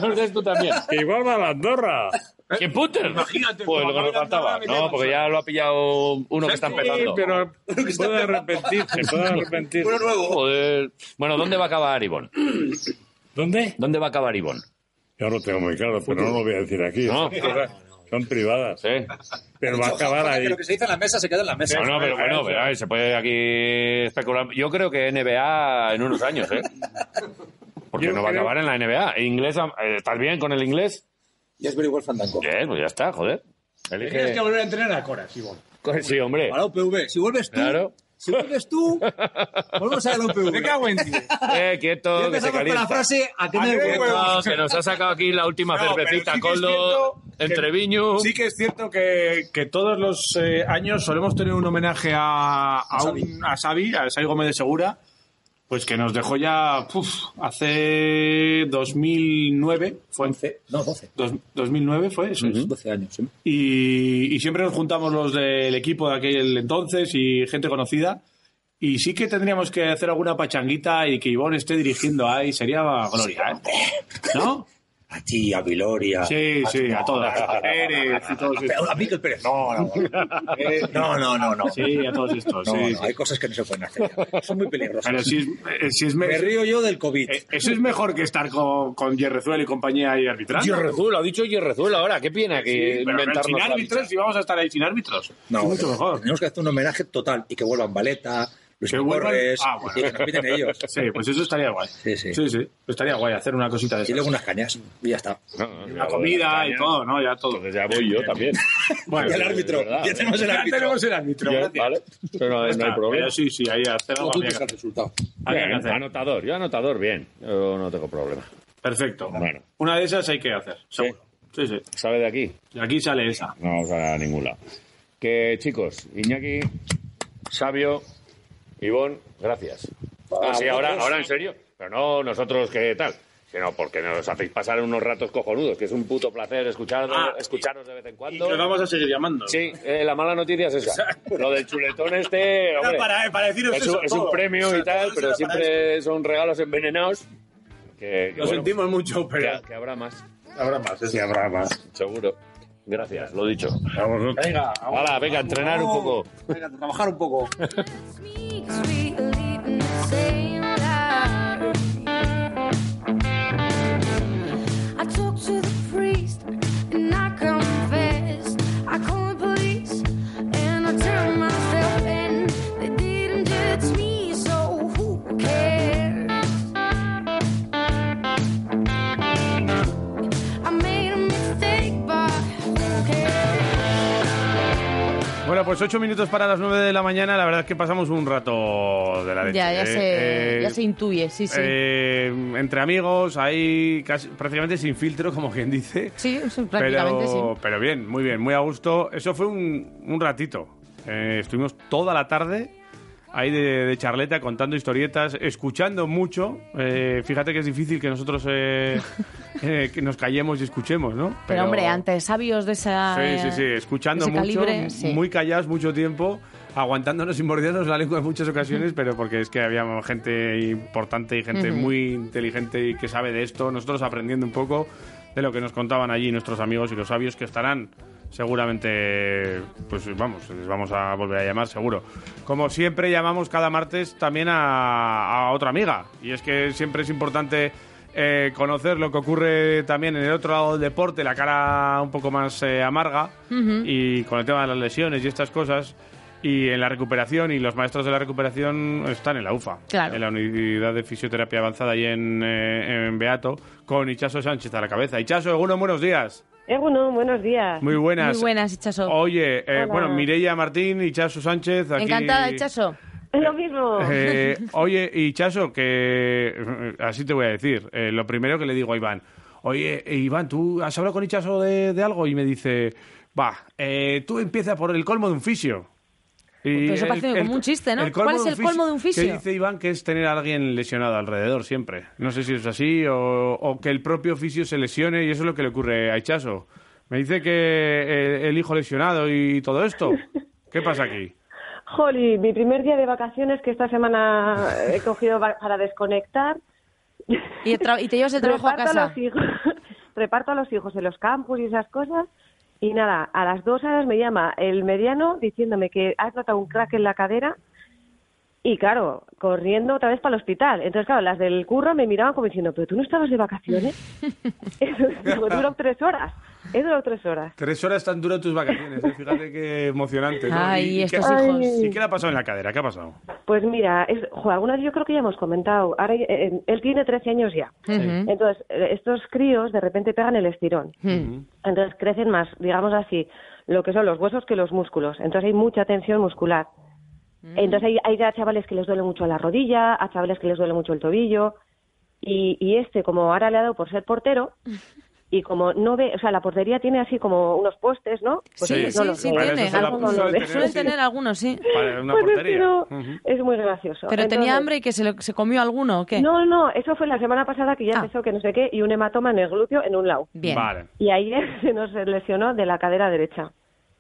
No nos des tú también. Que igual va a la Andorra. ¿Quién punter? Imagínate, Pues lo que nos faltaba. No, porque ya lo ha pillado uno que está empezando. Sí, pero puede arrepentirse, puede arrepentirse. Joder. Bueno, ¿dónde va a acabar Ivón? ¿Dónde? ¿Dónde va a acabar Ivón? Yo lo tengo muy claro, pero no lo voy a decir aquí. No. Son privadas. Sí. Pero va a acabar ahí. Lo que se dice en la mesa se queda en la mesa. No, no, pero bueno, pero, a ver, se puede aquí especular. Yo creo que NBA en unos años, ¿eh? Porque Yo no va a acabar en la NBA. ¿Inglés, eh, ¿Estás bien con el inglés? Ya es very well fandango. Bien, pues ya está, joder. Tienes Elige... que volver a entrenar a Coras, Ivón. Sí, hombre. A la UPV. Si vuelves tú, Claro. Si vuelves tú, volvemos a la UPV. Me cago en ti. Eh, quieto, que se calienta. la frase a que A huevos. No, que nos ha sacado aquí la última No, cervecita, sí que es Coldo, cierto en que- Treviño. Sí que es cierto que, que todos los eh, años solemos tener un homenaje a, a, un, a Xavi, a Xavi Gómez de Segura, pues que nos dejó ya puf, hace 2009, fue 11, no, 12. dos- 2009 fue eso. es. 12 años. ¿sí? Y, y siempre nos juntamos los del equipo de aquel entonces y gente conocida. Y sí que tendríamos que hacer alguna pachanguita y que Ivonne esté dirigiendo ahí, sería gloria, ¿eh? ¿No? A ti, a Viloria. Sí, sí, a todos. A Pérez y todos estos. A Miquel Pérez. No, no. No, no, no, no. Sí, a todos estos. No, sí, no, sí. hay cosas que no se pueden hacer. Son muy peligrosas. Pero si es, eh, si es me- Me río yo del COVID. eh, eso es mejor que estar con, con Yerrezuela y compañía y arbitrando. Yerrezuela, ha dicho Yerrezuela ahora. Qué pena Sí, que pero inventarnos sin árbitros, si vamos a estar ahí sin árbitros. No, es mucho mejor. Tenemos que hacer un homenaje total y que vuelvan Valeta, Luis Que vuelvan- Torres, Ah, bueno. y piten ellos. Sí, pues eso estaría guay. Sí, sí. Sí, sí. Estaría guay hacer una cosita de Y esas. luego unas cañas. Y ya está. Una comida y todo, ¿no? Ya todo. Entonces ya voy yo también. Bueno, Y el árbitro. verdad. Ya tenemos el Ya árbitro. tenemos el árbitro, Ya. Vale. Pero no, Ya no hay problema. pero Sí, sí, ahí hacer algo habría que- resultado. que Bien, anotador, yo anotador, bien. Yo no tengo problema. Perfecto. Bueno. Una de esas hay que hacer, seguro. Sí, sí. ¿Sabe de aquí? Y aquí sale esa. No vamos a ningún lado. Que chicos, Iñaki, Sabio, Ivón, gracias. Ah, sí, ahora, ahora en serio. Pero no nosotros que tal, sino porque nos hacéis pasar unos ratos cojonudos, que es un puto placer escuchar, Ah, escucharos de vez en Y cuando. que vamos a seguir llamando. Sí, eh, la mala noticia es esa. Lo del chuletón este, hombre, para, para deciros es, eso es un premio y tal, pero siempre son regalos envenenados. Que, que Lo bueno, sentimos mucho, pero que, que habrá más, habrá más. Sí, habrá más. seguro. Gracias, lo dicho. Venga, Hala, venga, a entrenar un poco. Venga, trabajar un poco. Bueno, pues ocho minutos para las nueve de la mañana. La verdad es que pasamos un rato de la leche. Ya, ya, ¿eh? se, Eh, ya se intuye, sí, sí. eh, entre amigos, ahí casi, prácticamente sin filtro, como quien dice. sí, sí, prácticamente pero, sí. pero bien, muy bien, muy a gusto. Eso fue un, un ratito. Estuvimos toda la tarde ahí de, de charleta contando historietas, escuchando mucho. Eh, fíjate que es difícil que nosotros eh, eh, que nos callemos y escuchemos, ¿no? Pero, hombre, antes sabios de esa. Sí, sí, sí, escuchando mucho, calibre, sí. muy callados mucho tiempo, aguantándonos y mordiéndonos la lengua en muchas ocasiones, pero porque es que había gente importante y gente Ujú. muy inteligente y que sabe de esto, nosotros aprendiendo un poco de lo que nos contaban allí nuestros amigos y los sabios que estarán seguramente, pues vamos, les vamos a volver a llamar seguro. Como siempre llamamos cada martes también a, a otra amiga, y es que siempre es importante eh, conocer lo que ocurre también en el otro lado del deporte, la cara un poco más eh, amarga, Ujú. y con el tema de las lesiones y estas cosas. Y en la recuperación, y los maestros de la recuperación están en la UFA, Claro. en la unidad de fisioterapia avanzada ahí en, eh, en Beato, con Ichaso Sánchez a la cabeza. Ichaso, Eguno, buenos días. Eguno, buenos días. Muy buenas. Muy buenas, Ichaso. Oye, eh, bueno, Mireia Martín, Ichaso Sánchez. Aquí, Encantada, Ichaso. Lo mismo. Eh, oye, Ichaso, que eh, así te voy a decir. eh, lo primero que le digo a Iván, oye, eh, Iván, ¿tú has hablado con Ichaso de, de algo? Y me dice, va, eh, tú empieza por el colmo de un fisio. Y Pero eso parece como un chiste, ¿no? ¿Cuál es el colmo de un fisio? Que dice Iván que es tener a alguien lesionado alrededor siempre. No sé si es así o, o que el propio fisio se lesione y eso es lo que le ocurre a Ichaso. Me dice que eh, el hijo lesionado y todo esto. ¿Qué pasa aquí? Joli, mi primer día de vacaciones que esta semana he cogido para desconectar. Y, y te llevas el trabajo a casa. los hijos, reparto a los hijos en los campus y esas cosas. Y nada, a las dos horas me llama el mediano diciéndome que has notado un crack en la cadera. Y claro, corriendo otra vez para el hospital. Entonces, claro, las del curro me miraban como diciendo, ¿pero tú no estabas de vacaciones? Eso duró tres horas. He durado tres horas. Tres horas tan duras tus vacaciones, ¿eh? fíjate qué emocionante. ¿no? Ay, ¿Y, estos qué, hijos. ¿Y qué le ha pasado en la cadera? ¿Qué ha pasado? Pues mira, es, jo, alguna vez yo creo que ya hemos comentado. Ahora eh, él tiene 13 años ya. Entonces, eh, estos críos de repente pegan el estirón. Entonces crecen más, digamos así, lo que son los huesos que los músculos. Entonces hay mucha tensión muscular. Entonces hay, hay a chavales que les duele mucho la rodilla, a chavales que les duele mucho el tobillo. Y, y este, como ahora le ha dado por ser portero, y como no ve, o sea, la portería tiene así como unos postes, ¿no? Pues sí, no sí, sí, tiene. Algunos no suelen tener, Suelen tener algunos, sí. Para una Pues es portería. que no, Ujú. es muy gracioso. ¿Pero tenía hambre y que se, lo- se comió alguno o qué? No, no, eso fue la semana pasada que ya Ah. empezó que no sé qué y un hematoma en el glúteo en un lado. Bien. Vale. Y ahí se nos lesionó de la cadera derecha.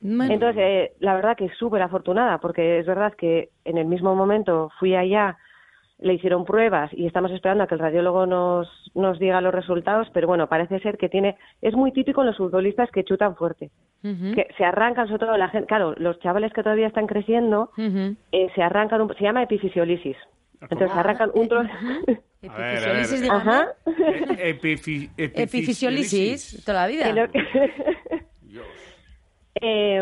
Bueno. Entonces, eh, la verdad que es súper afortunada, porque es verdad que en el mismo momento fui allá, le hicieron pruebas y estamos esperando a que el radiólogo nos, nos diga los resultados, pero bueno, parece ser que tiene, es muy típico en los futbolistas que chutan fuerte, que se arrancan, sobre todo la gente, claro, los chavales que todavía están creciendo, eh, se arrancan, un- se llama epifisiolisis. Entonces se arrancan un trozo. Epifisiolisis, dígame. Ajá. Epifi- Epifisiolisis, toda la vida. Eh,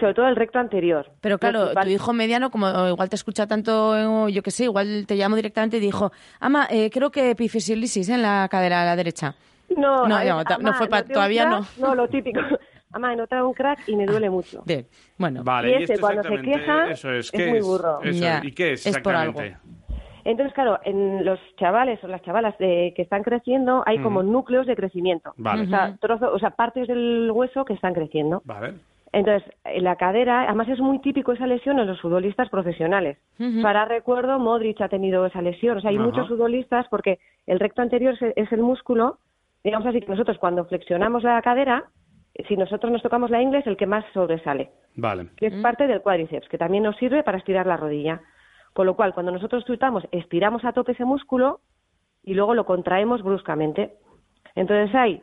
sobre todo el recto anterior. Pero claro, Principal- tu hijo mediano, como igual te escucha tanto, eh, yo que sé, igual te llamo directamente y dijo, ama, eh, creo que epifisiolisis en la cadera a la derecha. No, No, ver, fue pa- noté un todavía crack, no. No, lo típico. Ama, he notado un crack y me duele mucho. Bien, bueno. Vale, Y y, esto cuando se exactamente, queja, eso es, es ¿qué muy burro. Eso Ya, es. ¿Y qué es, es por exactamente? Entonces, claro, en los chavales o las chavalas de, que están creciendo hay como núcleos de crecimiento. Vale. O sea, trozos, o sea, partes del hueso que están creciendo. Vale. Entonces, en la cadera, además es muy típico esa lesión en los futbolistas profesionales. Para recuerdo, Modric ha tenido esa lesión. O sea, hay muchos futbolistas porque el recto anterior es, es el músculo, digamos así, que nosotros cuando flexionamos la cadera, si nosotros nos tocamos la ingle es el que más sobresale, Vale. que es parte del cuádriceps, que también nos sirve para estirar la rodilla. Con lo cual, cuando nosotros chutamos, estiramos a tope ese músculo y luego lo contraemos bruscamente. Entonces hay,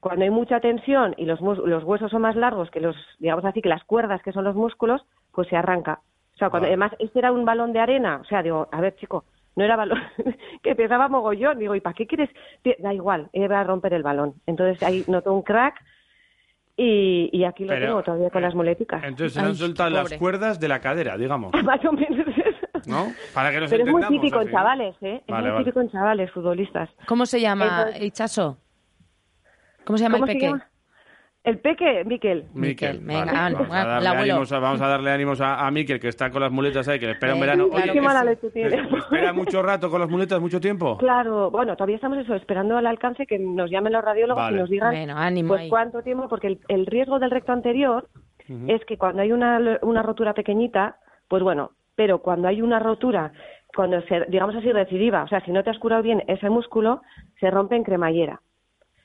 cuando hay mucha tensión y los, mus- los huesos son más largos que los, digamos así, que las cuerdas que son los músculos, pues se arranca. O sea, cuando además este era un balón de arena, o sea, digo, a ver, chico, no era balón, que pesaba mogollón. Digo, ¿y para qué quieres? Da igual, iba a romper el balón. Entonces ahí notó un crack y, y aquí lo Pero, tengo todavía con eh, las muleticas. Entonces se han soltado las cuerdas de la cadera, digamos, Más o menos eso. ¿No? Para que nos Pero es muy típico en chavales, ¿eh? Es Vale, muy vale. típico en chavales, futbolistas. ¿Cómo se llama, Entonces-? ¿Cómo se llama ¿Cómo el peque? llama? El peque, Miquel. Miquel, venga, vale. vamos, a darle ánimos, a- vamos a darle ánimos a, a Miquel, que está con las muletas ahí, que le espera un verano. Oye, Qué mala es- leche tiene. es- ¿Espera mucho rato con las muletas, mucho tiempo? Claro, bueno, todavía estamos eso, esperando al alcance que nos llamen los radiólogos Vale. y nos digan Bueno, ánimo pues ahí. cuánto tiempo, porque el, el riesgo del recto anterior es que cuando hay una, una rotura pequeñita, pues bueno, pero cuando hay una rotura, cuando se, digamos así, recidiva, o sea, si no te has curado bien ese músculo, se rompe en cremallera.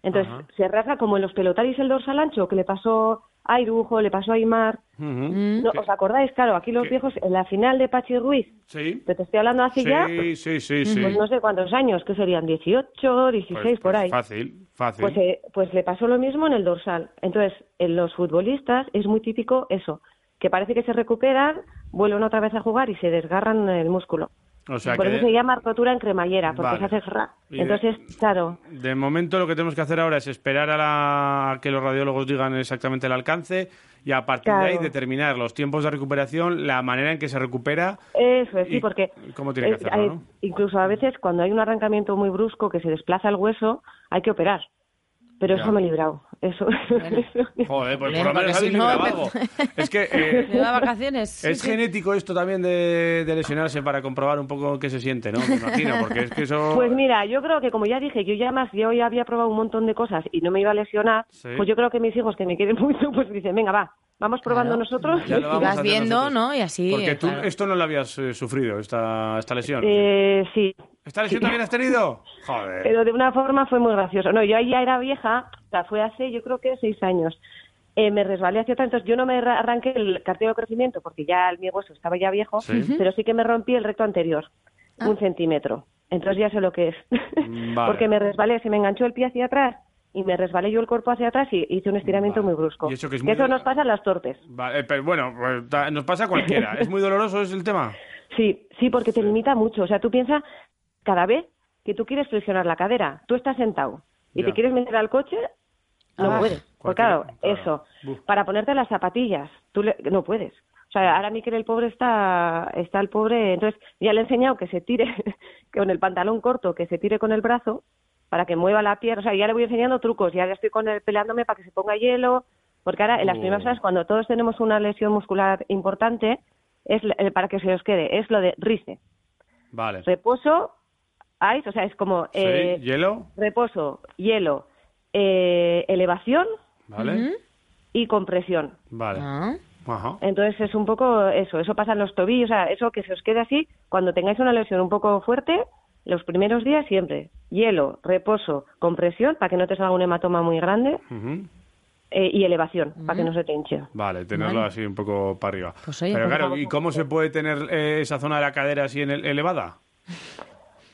Entonces, Ajá. se rasga como en los pelotaris el dorsal ancho, que le pasó a Airujo, le pasó a Aymar. Ujú. No, ¿Os acordáis? Claro, aquí los ¿Qué? viejos, en la final de Pachi Ruiz, Sí. que te estoy hablando hace ya, Sí, sí, sí, sí. pues no sé cuántos años, que serían 18, 16, Pues- por pues ahí. Fácil, fácil. Pues, eh, pues le pasó lo mismo en el dorsal. Entonces, en los futbolistas es muy típico eso, que parece que se recuperan, vuelven otra vez a jugar y se desgarran el músculo. O sea Por que eso se llama rotura en cremallera, porque Vale. se hace ra. Y de- Entonces, claro, de momento lo que tenemos que hacer ahora es esperar a, la- a que los radiólogos digan exactamente el alcance y a partir de ahí determinar los tiempos de recuperación, la manera en que se recupera eso es, sí, porque cómo tiene que hacerlo, ¿no? incluso a veces cuando hay un arrancamiento muy brusco que se desplaza el hueso, hay que operar. Pero Ya. eso me he librado. Eso. Joder, pues Bien, por lo menos si no, librado algo. Es que eh, Me da vacaciones. es genético esto también de, de lesionarse para comprobar un poco qué se siente, ¿no? Me imagino, porque es que eso... Pues mira, yo creo que como ya dije, yo ya más, yo ya había probado un montón de cosas y no me iba a lesionar, Sí. pues yo creo que mis hijos que me quieren mucho, pues dicen, venga, va, vamos probando Claro. nosotros. Ya lo vamos Vas viendo, nosotros. ¿no? Y así. Porque tú claro. esto no lo habías eh, sufrido, esta, esta lesión. Eh, sí. ¿Esta lesión también has tenido? Joder. Pero de una forma fue muy gracioso. No, yo ahí ya era vieja, o sea, fue hace yo creo que seis años. Eh, me resbalé hacia atrás, entonces yo no me ra- arranqué el cartílago de crecimiento porque ya el, mi hueso estaba ya viejo, Sí. Pero sí que me rompí el recto anterior, un centímetro. Entonces ya sé lo que es. Vale. porque me resbalé, se me enganchó el pie hacia atrás y me resbalé yo el cuerpo hacia atrás y hice un estiramiento muy brusco. Y eso que es muy- nos pasa en las torpes. Vale, pero bueno, pues, nos pasa a cualquiera. ¿Es muy doloroso es el tema? Sí, sí, porque te limita mucho. O sea, tú piensas, cada vez que tú quieres flexionar la cadera, tú estás sentado y Ya. te quieres meter al coche, no Ah, puedes. Porque cualquiera- claro, claro. eso, para ponerte las zapatillas, tú le- no puedes. O sea, ahora Miquel el pobre está, está el pobre, entonces ya le he enseñado que se tire con el pantalón corto, que se tire con el brazo para que mueva la pierna. O sea, ya le voy enseñando trucos, ya estoy con él peleándome para que se ponga hielo, porque ahora en las primeras horas, cuando todos tenemos una lesión muscular importante, es eh, para que se os quede, es lo de RISE. Vale. Reposo, ice, o sea, es como Sí, eh, ¿Hielo? reposo, hielo, eh, elevación Vale. y compresión. Vale. Ah. Ajá. Entonces es un poco eso, eso pasa en los tobillos, o sea, eso que se os quede así, cuando tengáis una lesión un poco fuerte, los primeros días siempre, hielo, reposo, compresión, para que no te salga un hematoma muy grande, eh, y elevación, para que no se te hinche. Vale, tenerlo Vale. así un poco para arriba. Pues oye, Pero pues claro, ¿y cómo se puede tener eh, esa zona de la cadera así en el- elevada?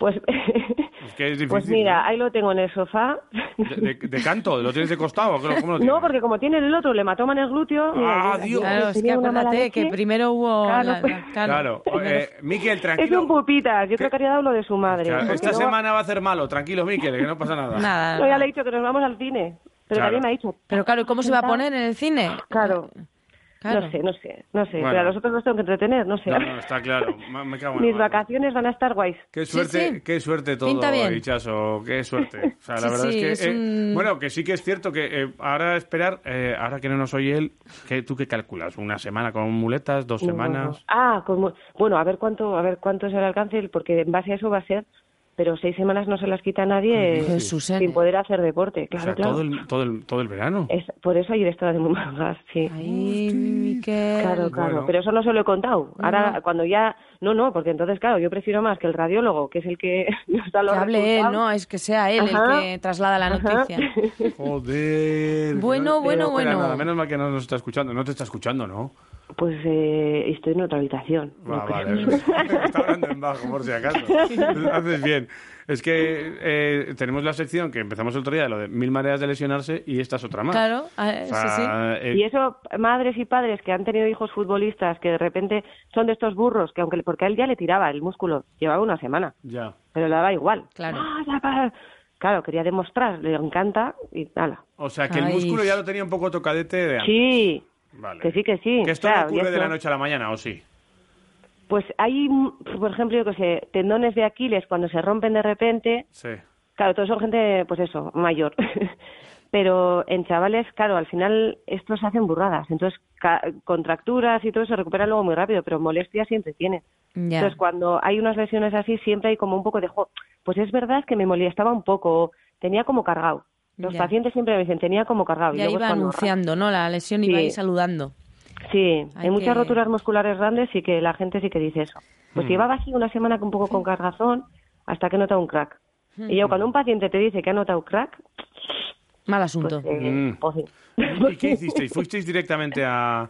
Pues, Es que es difícil. pues mira, ahí lo tengo en el sofá. ¿De, de- de canto? ¿Lo tienes de costado? ¿Cómo lo tienes? No, porque como tiene el otro, le mató en el glúteo. Ah, mira, Dios. Claro, es que tenía una mala acuérdate que primero hubo. Claro, la- pues- la- Claro. Eh, Miquel, Es tranquilo. un pupitas, yo creo que habría dado lo de su madre. Claro, esta luego- semana va a hacer malo. Tranquilo, Miquel, que no pasa nada. Nada. No, ya le he dicho que nos vamos al cine. Pero Claro. también me ha dicho. Pero claro, ¿y ¿cómo se va a poner en el cine? Claro. Claro. No sé, no sé, no sé. Bueno. Pero a los otros los tengo que entretener, no sé. No, no, está claro. Me, cago en Mis vacaciones van a estar guays. Qué suerte, sí. qué suerte todo. Hichazo, qué suerte. O sea, la Sí, verdad sí, es que, es eh, un- bueno, que sí que es cierto que eh, ahora esperar, eh, ahora que no nos oye él, ¿qué, ¿tú qué calculas? ¿Una semana con muletas? ¿Dos semanas? Ah, como, bueno, a ver cuánto, a ver cuánto es el alcance, porque en base a eso va a ser, pero seis semanas no se las quita nadie Jesús, sin poder hacer deporte, O claro, sea, claro. todo el, todo el, todo el verano. Es, por eso ayer estaba de muy mal gas, sí. Claro, claro, Bueno. pero eso no se lo he contado. Ahora, cuando ya, no, no, porque entonces, claro, yo prefiero más que el radiólogo, que es el que nos da los Que hable él, resultados. ¿no? Es que sea él Ajá. el que traslada la Ajá. noticia. Joder. Bueno, bueno, bueno. nada, menos mal que no nos está escuchando. No te está escuchando, ¿no? Pues eh, estoy en otra habitación. Ah, vale. Está hablando en bajo, por si acaso. Haces bien. Es que eh, tenemos la sección que empezamos el otro día, lo de mil maneras de lesionarse, y esta es otra más. Claro, ah, O sea, sí, sí. eh, Y eso, madres y padres que han tenido hijos futbolistas que de repente son de estos burros, que aunque porque a él ya le tiraba el músculo, llevaba una semana, Ya. pero le daba igual. Claro. Ah, ya para- Claro, quería demostrar, le encanta y nada. O sea, que el músculo ya lo tenía un poco tocadete de antes. Sí, Vale. que sí, que sí. Que esto claro, no ocurre de la noche a la mañana, ¿o sí? Pues hay, mm, por ejemplo, yo que sé, tendones de Aquiles cuando se rompen de repente, Sí. Claro, todos son gente, pues eso, mayor. Pero en chavales, claro, al final estos se hacen burradas. Entonces, ca- contracturas y todo se recuperan luego muy rápido, pero molestias siempre tienen. Ya. Entonces, cuando hay unas lesiones así, siempre hay como un poco de, jo, pues es verdad que me molestaba un poco, tenía como cargado. Los Ya. pacientes siempre me dicen, tenía como cargado. y Ya luego iba anunciando, ¿no? La lesión iba Sí. ahí saludando. Sí, Hay hay muchas que- roturas musculares grandes y que la gente sí que dice eso. Pues Mm. llevaba así una semana un poco con cargazón hasta que nota un crack. Y yo, cuando un paciente te dice que ha notado crack, Mal asunto. pues, eh, Mm. pues sí. ¿Y qué hicisteis? ¿Fuisteis directamente a,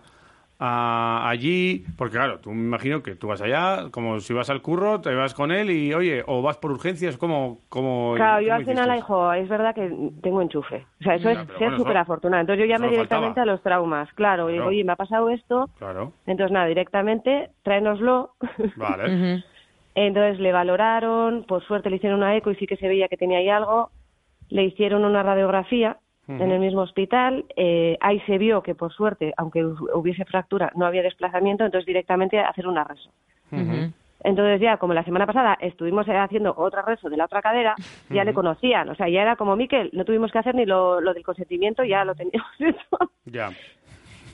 a- allí? Porque claro, tú me imagino que tú vas allá, como si vas al curro, te vas con él y, oye, o vas por urgencias, ¿cómo, cómo, Claro, yo al final, hijo, es verdad que tengo enchufe. O sea, eso es ser bueno, súper afortunada. Entonces yo llamé directamente faltaba. a los traumas. Claro, y digo, Claro. oye, me ha pasado esto. Claro, Entonces, nada, directamente, tráenoslo. vale. Entonces le valoraron, por suerte le hicieron una eco y sí que se veía que tenía ahí algo. Le hicieron una radiografía En el mismo hospital. eh, ahí se vio que, por suerte, aunque hu- hubiese fractura, no había desplazamiento, entonces directamente hacer una reso. Entonces ya, como la semana pasada estuvimos eh, haciendo otra reso de la otra cadera, ya le conocían. O sea, ya era como Miquel, no tuvimos que hacer ni lo, lo del consentimiento, ya lo teníamos hecho. Ya.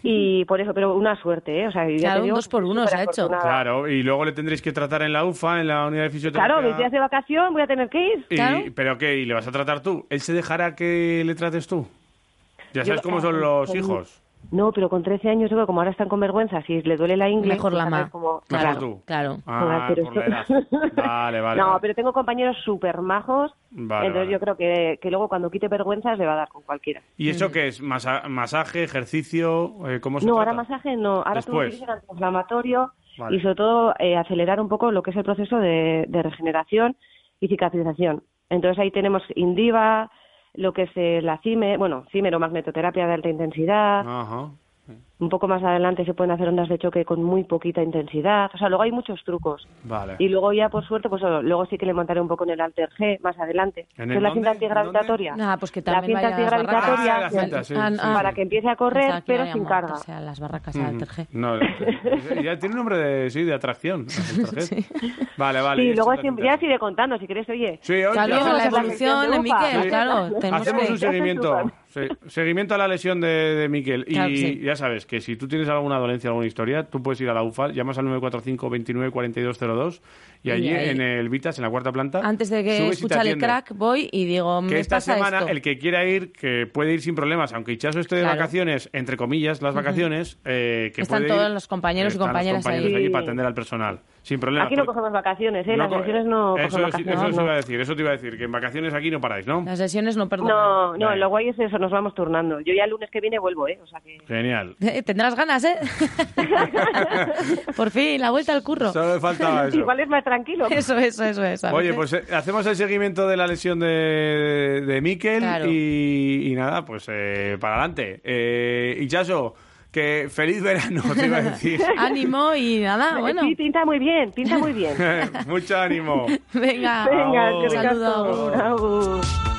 Y por eso, pero una suerte, ¿eh? O sea, ya Claro, te un dos por uno se ha hecho. Claro, y luego le tendréis que tratar en la UFA, en la unidad de fisioterapia. Claro, mis días de vacación voy a tener que ir. Y- ¿Pero qué? ¿Y le vas a tratar tú? ¿Él se dejará que le trates tú? Ya Yo- sabes cómo son los con- hijos. No, pero con 13 años, que como ahora están con vergüenza, si le duele la ingle... Mejor pues la sabes ma. Mejor claro. tú. Claro. Ah, pero por la edad. Vale, vale. no, vale. pero tengo compañeros súper majos, Vale, entonces vale. yo creo que, que luego cuando quite vergüenzas le va a dar con cualquiera. ¿Y eso qué es? ¿Masa- ¿Masaje, ejercicio? Eh, ¿Cómo se No, trata? ahora masaje no, ahora Después. es antiinflamatorio Vale. y sobre todo eh, acelerar un poco lo que es el proceso de, de regeneración y cicatrización. Entonces ahí tenemos Indiva, lo que es eh, la CIME, bueno, CIME o magnetoterapia de alta intensidad. Ajá. Un poco más adelante se pueden hacer ondas de choque con muy poquita intensidad. O sea, luego hay muchos trucos. Vale. Y luego ya, por suerte, pues luego sí que le montaré un poco en el Alter G más adelante. ¿En el es la cinta antigravitatoria. Ah, pues que la también cinta vaya a las antigravitatoria. Ah, la cinta, sí, Ah, sí, ah. para que empiece a correr, pero sin carga. montarse a las barracas Ujú. al Terje. No, ya tiene un nombre de, sí, de atracción. Alter G. Vale, vale. sí, y luego siempre, ya sigue contando, si quieres, oye. Sí, oye, Claro, la evolución Miquel, Sí. claro. Hacemos que... un seguimiento. Seguimiento a la lesión de, de Miquel. Y Claro que sí. ya sabes que si tú tienes alguna dolencia, alguna historia, tú puedes ir a la UFA, llamas al 945 29 4202 y allí Y ahí- en el Vitas, en la cuarta planta. Antes de que escuchar el crack, voy y digo, Que esta pasa semana esto. el que quiera ir, que puede ir sin problemas, aunque Ichazo esté de Claro. vacaciones, entre comillas, las vacaciones, eh, que Están puede todos ir- los compañeros y están los compañeras compañeros ahí. allí para atender al personal, sin problemas. Aquí no cogemos vacaciones, ¿eh? No Las lesiones no eso, cogemos sí- vacaciones. eso no. iba a decir, eso te iba a decir, que en vacaciones aquí no paráis, ¿no? Las lesiones no perdonan. No, no, lo guay es eso, nos vamos turnando. Yo ya el lunes que viene vuelvo, ¿eh? O sea que... Genial. Eh, Tendrás ganas, ¿eh? Por fin, la vuelta al curro. Solo me faltaba eso. Igual es más tranquilo. Eso, eso, eso es. Oye, pues eh, hacemos el seguimiento de la lesión de, de Miquel Claro. y, y nada, pues eh, para adelante. Eh, y Chaso, que feliz verano, te iba a decir. Ánimo y nada, bueno. Sí, pinta muy bien, pinta muy bien. Mucho ánimo. Venga, Venga, Agur. que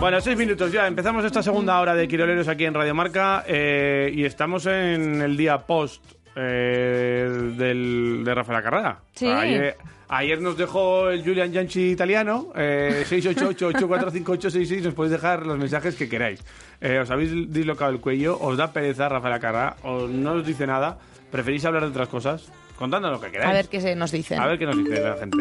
Bueno, seis minutos ya. Empezamos esta segunda hora de Quiroleros aquí en Radio Marca eh, y estamos en el día post eh, del, de Rafael Carrera. Sí. Ayer, ayer nos dejó el Julian Gianchi italiano, eh, 688-845-866. Nos podéis dejar los mensajes que queráis. Eh, os habéis dislocado el cuello, os da pereza Rafael Carrera, no os dice nada, preferís hablar de otras cosas. Contadnos lo que queráis. A ver qué se nos dicen. A ver qué nos dice la gente.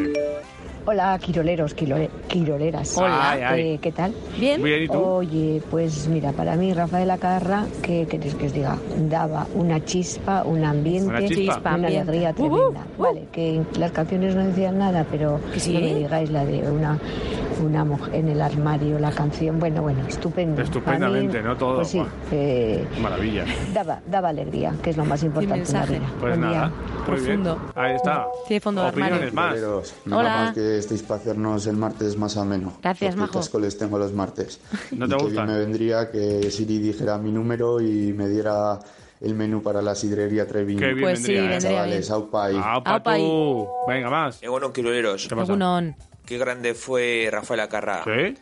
Hola, quiroleros, quirole- quiroleras. Hola. Ay, ay. Eh, ¿Qué tal? Bien. Bien, ¿y tú? Oye, pues mira, para mí Rafael Acarra, ¿qué queréis que os diga? Daba una chispa, un ambiente, Una chispa. Una ambiente. alegría Uh, uh, tremenda. Vale, que las canciones no decían nada, pero ¿Que sí? no me digáis la de una, una mujer en el armario, la canción. Bueno, bueno, estupendo. Estupendamente, mí, ¿no? Todo, Pues sí, eh, Maravilla. daba, daba alegría, que es lo más importante en la mensaje. vida. Pues Buen día. nada, muy bien. Profundo. Ahí está. Tiene fondo de Opiniones más. Hola. mal que estéis para hacernos el martes más ameno. Gracias, porque majo. les tengo los martes. ¿No te bien me vendría que Siri dijera mi número y me diera el menú para la sidrería Treviño. Qué bien Pues sí, vendría, ¿eh? vendría Chavales, bien. aupa y- Aupa Aupa ahí. tú. Venga, más. Eh, bueno, quiroleros, ¿Qué pasa? Egunon. qué grande fue Rafael Acarra. ¿Sí?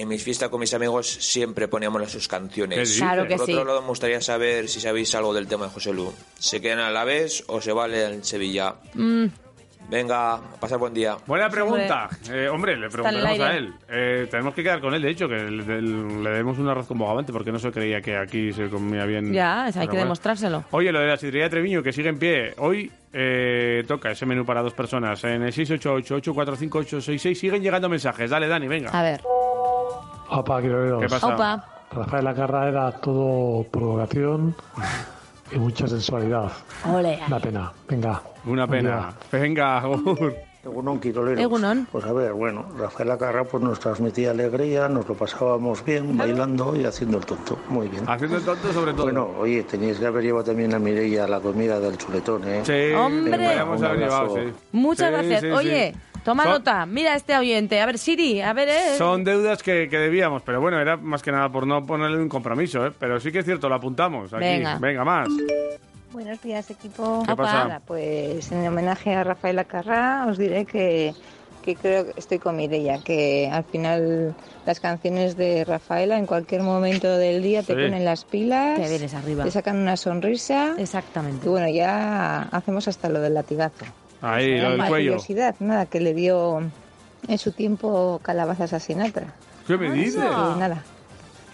En mis fiestas con mis amigos siempre poníamos las sus ¿Qué canciones. Claro que Por sí. otro lado, me gustaría saber si sabéis algo del tema de José Lu. ¿Se quedan a la vez o se vale en Sevilla? Mm, Venga, a pasar buen día. Buena pregunta. Eh, hombre, le preguntaremos a él. Eh, tenemos que quedar con él, de hecho, que le, le- demos un arroz con bogavante porque no se creía que aquí se comía bien. ya, es- hay que bueno. demostrárselo. Oye, lo de la sidrería de Treviño, que sigue en pie. Hoy eh, toca ese menú para dos personas. En el 688-845-866 siguen llegando mensajes. Dale, Dani, venga. A ver. Opa, quiroleros. ¿Qué pasa? Opa. Rafael Acarra era todo provocación y mucha sensualidad. Ole. Una pena. Venga. Una pena. Venga, Agur. Egunon, Quiroleros. Egunon. Pues a ver, bueno, Rafael Acarra pues nos transmitía alegría, nos lo pasábamos bien, bailando y haciendo el tonto. Muy bien. Haciendo el tonto sobre todo. Bueno, oye, teníais que haber llevado también a Mireia a la comida del chuletón, ¿eh? Sí, ¡Hombre! podríamos Un haber llevado, sí. Muchas Sí, gracias. sí, sí. Toma Son- nota. Mira este oyente. A ver, Siri, a ver, eh. Son deudas que, que debíamos, pero bueno, era más que nada por no ponerle un compromiso, ¿eh? Pero sí que es cierto, lo apuntamos aquí. Venga. Venga, más. Buenos días, equipo. ¿Qué pasa? Pues en homenaje a Rafael Acarrá os diré que, que creo que estoy con Mireia, que al final las canciones de Rafaela en cualquier momento del día te Sí. ponen las pilas, Te vienes arriba. te sacan una sonrisa. Exactamente. Y bueno, ya hacemos hasta lo del latigazo. Ahí, lo del cuello. curiosidad, nada, que le dio en su tiempo calabazas a Sinatra. ¿Qué me dices? Que nada.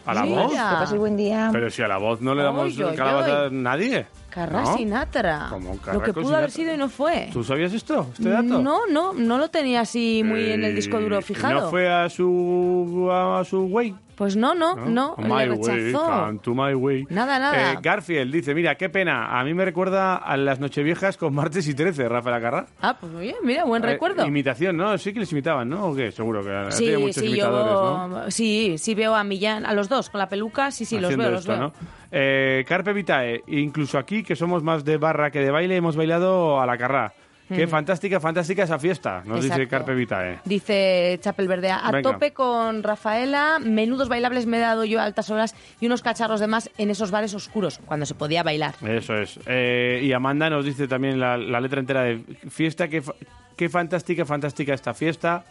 ¿A la Mira. voz? Que paséis buen día. Pero si a la voz no le damos Oy, oy, calabaza a nadie. Carra ¿No? Sinatra. ¿Cómo Carra Lo que pudo haber Sinatra? sido y no fue. ¿Tú sabías esto? ¿Este dato? No, no, no lo tenía así muy en el disco duro ¿Y fijado. ¿No fue a su, a su way? Pues no, no, no, My le way, rechazó. come to my way. Nada, nada. Eh, Garfield dice, mira, qué pena, a mí me recuerda a las Nocheviejas con martes y 13, Rafael Acarra. Ah, pues oye, mira, buen Eh, recuerdo. imitación, ¿no? Sí que les imitaban, ¿no? ¿O qué? Seguro que tiene Sí, muchos sí, imitadores, yo ¿no? sí, sí veo a Millán, a los dos con la peluca, sí, sí, los Haciendo veo, los esto, veo. ¿no? Eh, Carpe Vitae, incluso aquí, que somos más de barra que de baile, hemos bailado a la carrá. Qué Mm. fantástica, fantástica esa fiesta, nos dice. Carpe Vitae. Dice Chapel Verde, a Venga. tope con Rafaela, menudos bailables me he dado yo a altas horas y unos cacharros de más en esos bares oscuros, cuando se podía bailar. Eso es. Eh, y Amanda nos dice también la, la letra entera de fiesta, qué, fa- qué fantástica, fantástica esta fiesta.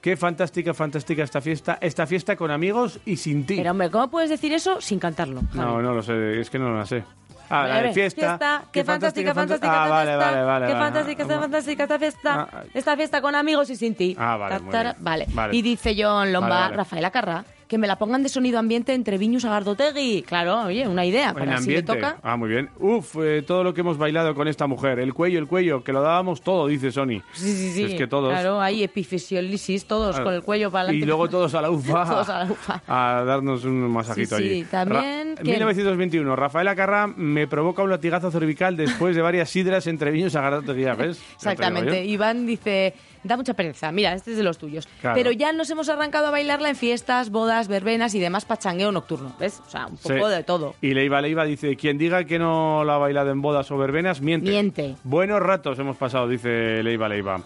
Qué fantástica, fantástica esta fiesta. Esta fiesta con amigos y sin ti. Pero hombre, ¿cómo puedes decir eso sin cantarlo? No, no lo sé, es que no lo sé. Ah, la de ver, fiesta. qué fantástica, fantástica Ah, esta vale, fiesta. vale, vale. Qué fantástica, esta fantástica esta fiesta. Ah, Esta fiesta con amigos y sin ti. Ah, vale, muy bien. vale. Y dice John Lomba, Vale, vale. Que me la pongan de sonido ambiente entre Viñus a Gardotegui. Claro, oye, una idea. Para si le toca. Ah, muy bien. Uf, eh, todo lo que hemos bailado con esta mujer. El cuello, el cuello, que lo dábamos todo, dice Sony. Sí, sí, sí. Es que todos. Claro, hay epifisiolisis, todos Claro. con el cuello para adelante. Y luego todos a la ufa. Todos a la ufa. a darnos un masajito Sí, sí, allí. también, Ra- ¿quién? 1921. Rafaela Carrá me provoca un latigazo cervical después de varias sidras entre viños a Gardoteguía, ¿ves? Exactamente. Iván dice, da mucha pereza. Mira, este es de los tuyos. Claro. Pero ya nos hemos arrancado a bailarla en fiestas, bodas, verbenas y demás pachangueo nocturno. ¿Ves? O sea, un poco Sí. de todo. Y Leiva Leiva dice, quien diga que no la ha bailado en bodas o verbenas, miente. Miente. Buenos ratos hemos pasado, dice Leiva Leiva.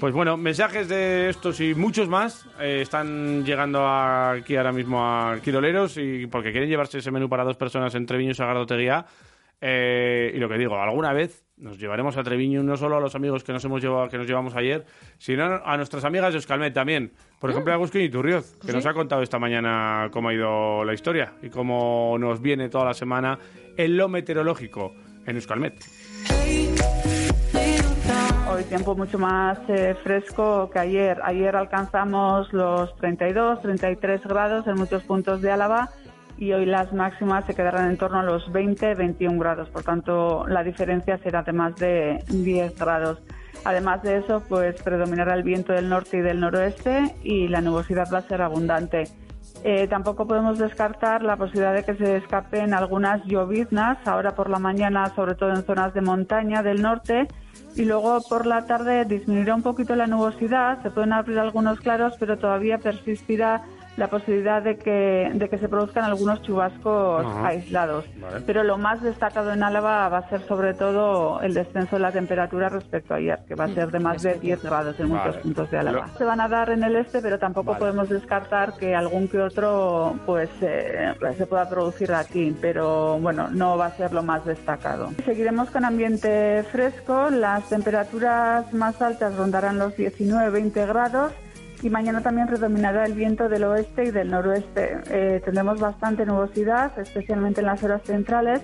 Pues bueno, mensajes de estos y muchos más eh, están llegando aquí ahora mismo a Quiroleros y porque quieren llevarse ese menú para dos personas en Treviño y Sagardoteguía. Eh, y lo que digo, alguna vez nos llevaremos a Treviño no solo a los amigos que nos hemos llevado, que nos llevamos ayer, sino a nuestras amigas de Euskalmet también. Por ejemplo, a Agustín Iturrioz, que ¿Sí? nos ha contado esta mañana cómo ha ido la historia y cómo nos viene toda la semana en lo meteorológico en Euskalmet. Hoy tiempo mucho más eh, fresco que ayer. Ayer alcanzamos los 32, 33 grados en muchos puntos de Álava y hoy las máximas se quedarán en torno a los 20, 21 grados. Por tanto, la diferencia será de más de 10 grados. Además de eso, pues predominará el viento del norte y del noroeste y la nubosidad va a ser abundante. Eh, tampoco podemos descartar la posibilidad de que se escapen algunas lloviznas ahora por la mañana, sobre todo en zonas de montaña del norte, y luego por la tarde disminuirá un poquito la nubosidad, se pueden abrir algunos claros, pero todavía persistirá la posibilidad de que, de que se produzcan algunos chubascos Ajá. aislados. Vale. Pero lo más destacado en Álava va a ser sobre todo el descenso de la temperatura respecto a ayer, que va a ser de más de 10 grados en muchos Vale. puntos de Álava. Lo- Se van a dar en el este, pero tampoco Vale. podemos descartar que algún que otro pues eh, se pueda producir aquí, pero bueno, no va a ser lo más destacado. Seguiremos con ambiente fresco, las temperaturas más altas rondarán los 19-20 grados y mañana también predominará el viento del oeste y del noroeste. Eh, tendremos bastante nubosidad, especialmente en las horas centrales,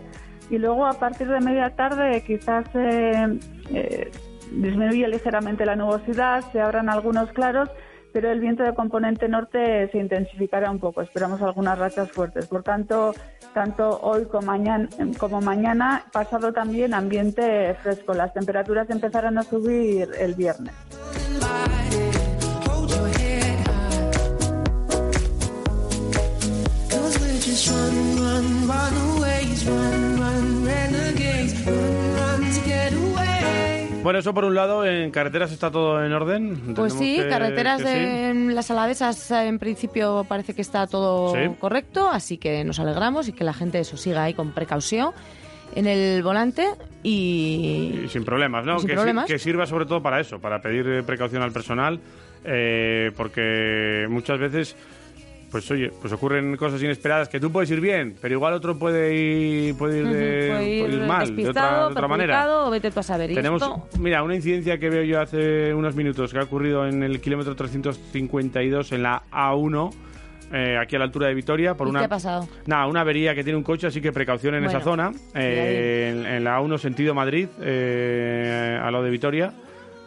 y luego a partir de media tarde quizás eh, eh, disminuye ligeramente la nubosidad, se abran algunos claros, pero el viento de componente norte se intensificará un poco. Esperamos algunas rachas fuertes. Por tanto, tanto hoy como mañana, como mañana pasado también ambiente fresco. Las temperaturas empezarán a subir el viernes. Cause we're just run, run, runaways, run, run, renegades, run, run to get away. Bueno, eso por un lado, en carreteras está todo en orden. Pues sí, que- carreteras que sí. en las alavesas en principio parece que está todo Sí. correcto, así que nos alegramos y que la gente eso siga ahí con precaución en el volante y Y sin problemas, ¿no? Y sin que, si- problemas. que sirva sobre todo para eso, para pedir precaución al personal, eh, porque muchas veces, pues oye, pues ocurren cosas inesperadas que tú puedes ir bien, pero igual otro puede ir, puede ir, de- Ujú, puede ir puede ir mal, de otra, de otra manera. o vete tú a saber. Tenemos, esto- mira, una incidencia que veo yo hace unos minutos que ha ocurrido en el kilómetro 352 en la A1, eh, aquí a la altura de Vitoria, por ¿Y una qué ha pasado? Nada, una avería que tiene un coche, así que precaución en Bueno, esa zona. Eh, en, en la 1 sentido Madrid, eh, a lo de Vitoria,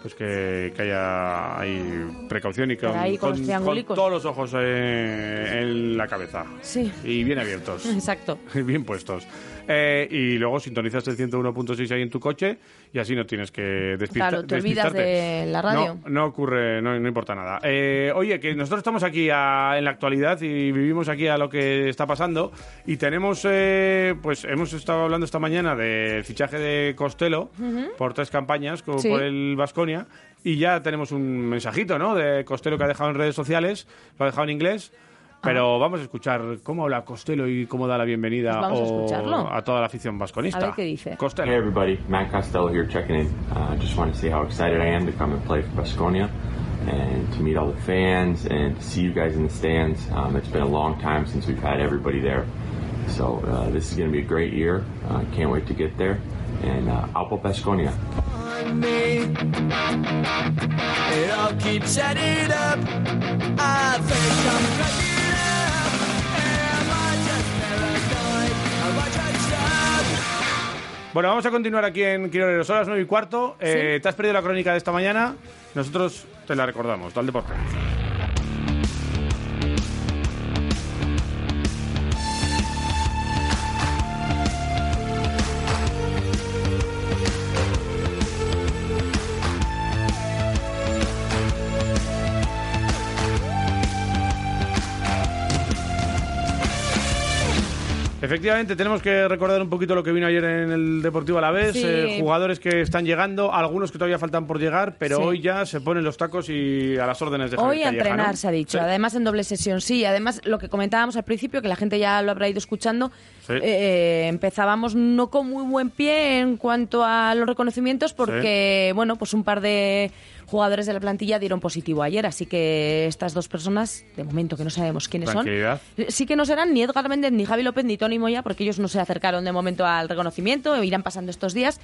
pues que, que haya hay precaución y con, ahí con los con- todos los ojos eh, en la cabeza. Sí. Y bien abiertos. Exacto. bien puestos. Eh, y luego sintonizas el 101.6 ahí en tu coche y así no tienes que despistar. Claro, te olvidas de la radio. No, no ocurre, no, no importa nada. Eh, oye, que nosotros estamos aquí a- en la actualidad y vivimos aquí a lo que está pasando y tenemos, eh, pues hemos estado hablando esta mañana del fichaje de Costello Ujú. por tres campañas como Sí. por el Vasconia y ya tenemos un mensajito, ¿no? De Costello que ha dejado en redes sociales, lo ha dejado en inglés. Pero vamos a escuchar cómo habla Costello y cómo da la bienvenida Pues vamos a o- escucharlo. a toda la afición vasconista. A ver qué dice. Costello. Hey everybody, Matt Costello here checking in. Uh, just want to say how excited I am to come and play for Basconia and to meet all the fans and to see you guys in the stands. Um, it's been a long time since we've had everybody there. So uh, this is going to be a great year. Uh, can't wait to get there. And uh, Alpo Basconia. me. It all keeps adding up. I think I'm cracking Bueno, vamos a continuar aquí en Quiroleros, son las 9 y cuarto. Eh, ¿Te has perdido la crónica de esta mañana? Nosotros te la recordamos, tal deporte. Efectivamente, tenemos que recordar un poquito lo que vino ayer en el Deportivo Alavés. Sí. eh, jugadores que están llegando, algunos que todavía faltan por llegar, pero Sí. hoy ya se ponen los tacos y a las órdenes de Hoy Javier a Calleja, entrenar, ¿no? se ha dicho. Sí. Además, en doble sesión, sí. Además, lo que comentábamos al principio, que la gente ya lo habrá ido escuchando, Sí. eh, empezábamos no con muy buen pie en cuanto a los reconocimientos, porque, bueno, pues un par de jugadores de la plantilla dieron positivo ayer. Así que estas dos personas, de momento que no sabemos quiénes son. Sí que no serán ni Edgar Méndez, ni Javi López, ni Tony Moya, porque ellos no se acercaron de momento al reconocimiento, irán pasando estos días.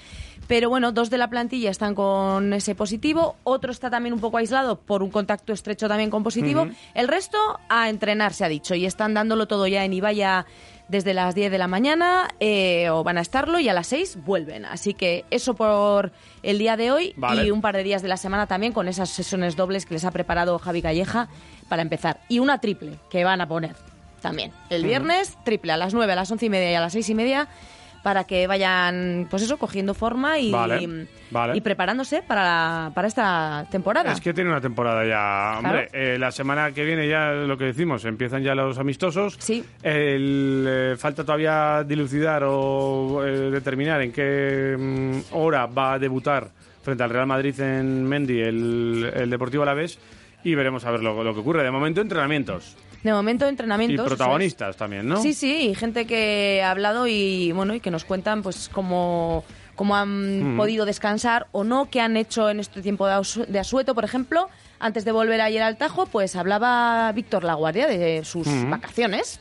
Pero bueno, dos de la plantilla están con ese positivo, otro está también un poco aislado por un contacto estrecho también con positivo. El resto a entrenar, se ha dicho, y están dándolo todo ya en Ibaya desde las 10 de la mañana, eh, o van a estarlo, y a las 6 vuelven. Así que eso por el día de hoy Vale. y un par de días de la semana también con esas sesiones dobles que les ha preparado Javi Calleja para empezar. Y una triple que van a poner también. El viernes, triple a las 9, a las 11 y media y a las 6 y media para que vayan, pues eso, cogiendo forma y, Vale, vale. y preparándose para, la- para esta temporada. Es que tiene una temporada ya. Hombre, eh, la semana que viene ya lo que decimos, empiezan ya los amistosos. Sí. El, eh, falta todavía dilucidar o eh, determinar en qué mm, hora va a debutar frente al Real Madrid en Mendy el, el Deportivo Alavés y veremos a ver lo, lo que ocurre. De momento, entrenamientos. De momento, Y entrenamientos. es. protagonistas también, ¿no? Sí, sí, y gente que ha hablado y bueno y que nos cuentan pues cómo, cómo han Mm. podido descansar o no, qué han hecho en este tiempo de, asu- de asueto, por ejemplo. Antes de volver ayer al Tajo, pues hablaba Víctor Laguardia de sus Mm. vacaciones.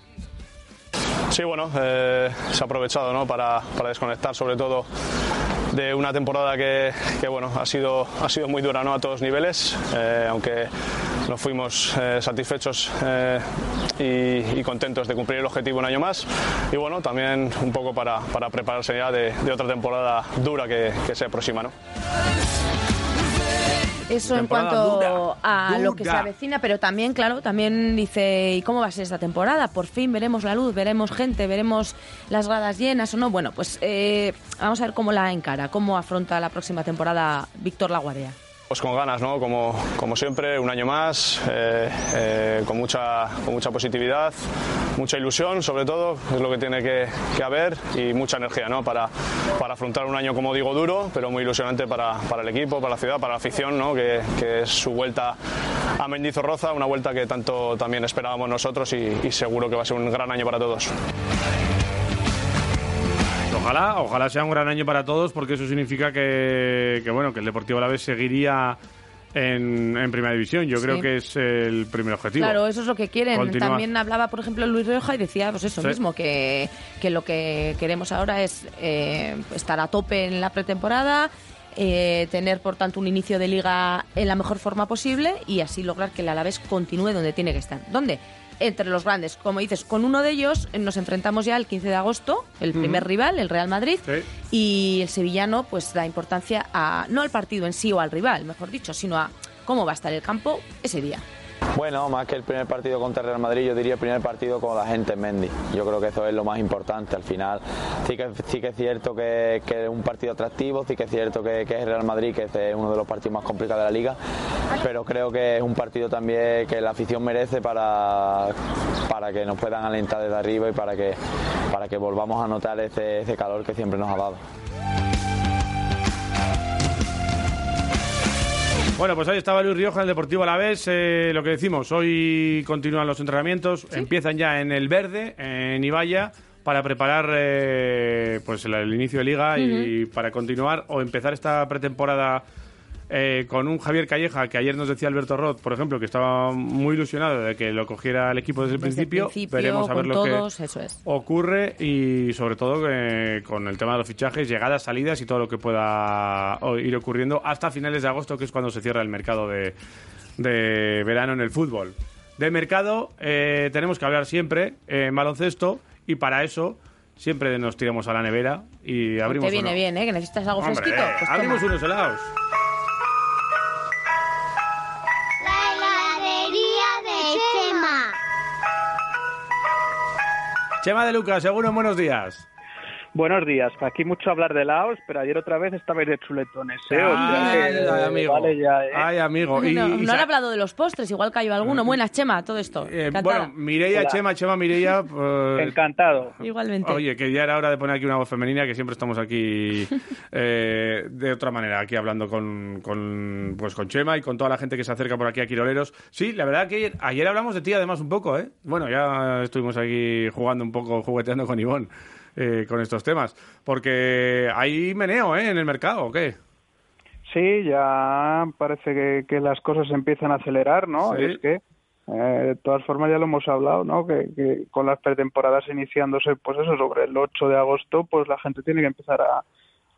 Sí, bueno, eh, se ha aprovechado ¿no? para, desconectar sobre todo de una temporada que, que, bueno, ha sido, ha sido muy dura ¿no? a todos niveles, eh, aunque no fuimos eh, satisfechos eh, y, contentos de cumplir el objetivo un año más. Y bueno, también un poco para, para prepararse ya de, de otra temporada dura que, que se aproxima. ¿no? Eso en cuanto dura, a lo que se avecina, pero también, claro, también dice, ¿y cómo va a ser esta temporada? Por fin veremos la luz, veremos gente, veremos las gradas llenas o no. Bueno, pues eh, vamos a ver cómo la encara, cómo afronta la próxima temporada Víctor Laguardia. Pues con ganas, ¿no? Como, como siempre, un año más, eh, eh, con, mucha, con mucha positividad, mucha ilusión sobre todo, es lo que tiene que, haber y mucha energía ¿no? para, para afrontar un año, como digo, duro, pero muy ilusionante para, para el equipo, para la ciudad, para la afición, ¿no? que, que es su vuelta a Mendizorroza, una vuelta que tanto también esperábamos nosotros y seguro que va a ser un gran año para todos. Ojalá, ojalá sea un gran año para todos, porque eso significa que, que, bueno, que el Deportivo Alavés seguiría en, en Primera División. Yo Sí. creo que es el primer objetivo. Claro, eso es lo que quieren. También hablaba, por ejemplo, Luis Rioja y decía pues eso Sí. mismo, que, que lo que queremos ahora es eh, estar a tope en la pretemporada, eh, tener, por tanto, un inicio de liga en la mejor forma posible y así lograr que el Alavés continúe donde tiene que estar. ¿Dónde? Entre los grandes. Como dices, con uno de ellos eh, nos enfrentamos ya el 15 de agosto, el primer rival, el Real Madrid, y el sevillano pues da importancia a no al partido en sí o al rival, mejor dicho, sino a cómo va a estar el campo ese día. Bueno, más que el primer partido contra el Real Madrid, yo diría el primer partido con la gente en Mendy. Yo creo que eso es lo más importante. Al final, sí que, sí que es cierto que, es un partido atractivo, sí que es cierto que, que es el Real Madrid, que es uno de los partidos más complicados de la liga, pero creo que es un partido también que la afición merece para, para que nos puedan alentar desde arriba y para que, para que volvamos a notar ese, ese calor que siempre nos ha dado. Bueno, pues ahí estaba Luis Rioja en el Deportivo Alavés. Eh, lo que decimos, hoy continúan los entrenamientos, empiezan ya en el verde, en Ibaya, para preparar eh, pues el, el inicio de liga y para continuar o empezar esta pretemporada eh, con un Javier Calleja, que ayer nos decía Alberto Roth, por ejemplo, que estaba muy ilusionado de que lo cogiera el equipo desde el Desde el principio. principio, Veremos a ver lo todos, que es. ocurre y sobre todo eh, con el tema de los fichajes, llegadas, salidas y todo lo que pueda ir ocurriendo hasta finales de agosto, que es cuando se cierra el mercado de, de verano en el fútbol. De mercado eh, tenemos que hablar siempre en baloncesto y para eso siempre nos tiramos a la nevera y abrimos Te viene uno. bien, ¿eh? Que necesitas algo Hombre, fresquito. Pues abrimos toma. unos helados. Chema de Lucas, seguro, buenos días. Buenos días. Aquí mucho hablar de Laos, pero ayer otra vez estabais de chuletones. ¿eh? O sea Ay, que, ay, amigo. Vale ya, ¿eh? Ay, amigo. Y- No, y no sa- han hablado de los postres, igual cayó alguno. Buenas, Chema, todo esto. Eh, bueno, Mireia, Hola. Chema, Chema, Mireia. pues- Encantado. Igualmente. Oye, que ya era hora de poner aquí una voz femenina, que siempre estamos aquí eh, de otra manera, aquí hablando con, con, pues con Chema y con toda la gente que se acerca por aquí a Quiroleros. Sí, la verdad que ayer, ayer hablamos de ti además un poco, ¿eh? Bueno, ya estuvimos aquí jugando un poco, jugueteando con Ivón eh, con estos temas, porque hay meneo, ¿eh? En el mercado, ¿o qué? Sí, ya parece que, que las cosas empiezan a acelerar, ¿no? Sí. Es que, eh, de todas formas, ya lo hemos hablado, ¿no? Que, que con las pretemporadas iniciándose, pues eso, sobre el 8 de agosto, pues la gente tiene que empezar a,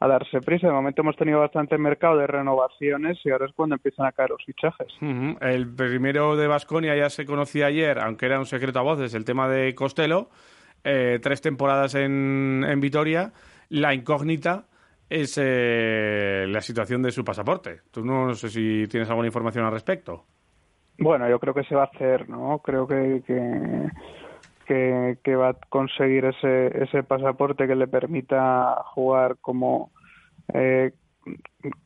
a darse prisa. De momento hemos tenido bastante mercado de renovaciones y ahora es cuando empiezan a caer los fichajes. El primero de Basconia ya se conocía ayer, aunque era un secreto a voces, el tema de Costello. Eh, tres temporadas en, en Vitoria. La incógnita es eh, la situación de su pasaporte. Tú no sé si tienes alguna información al respecto. Bueno, yo creo que se va a hacer, ¿no? Creo que, que, que, que va a conseguir ese, ese pasaporte que le permita jugar como, eh,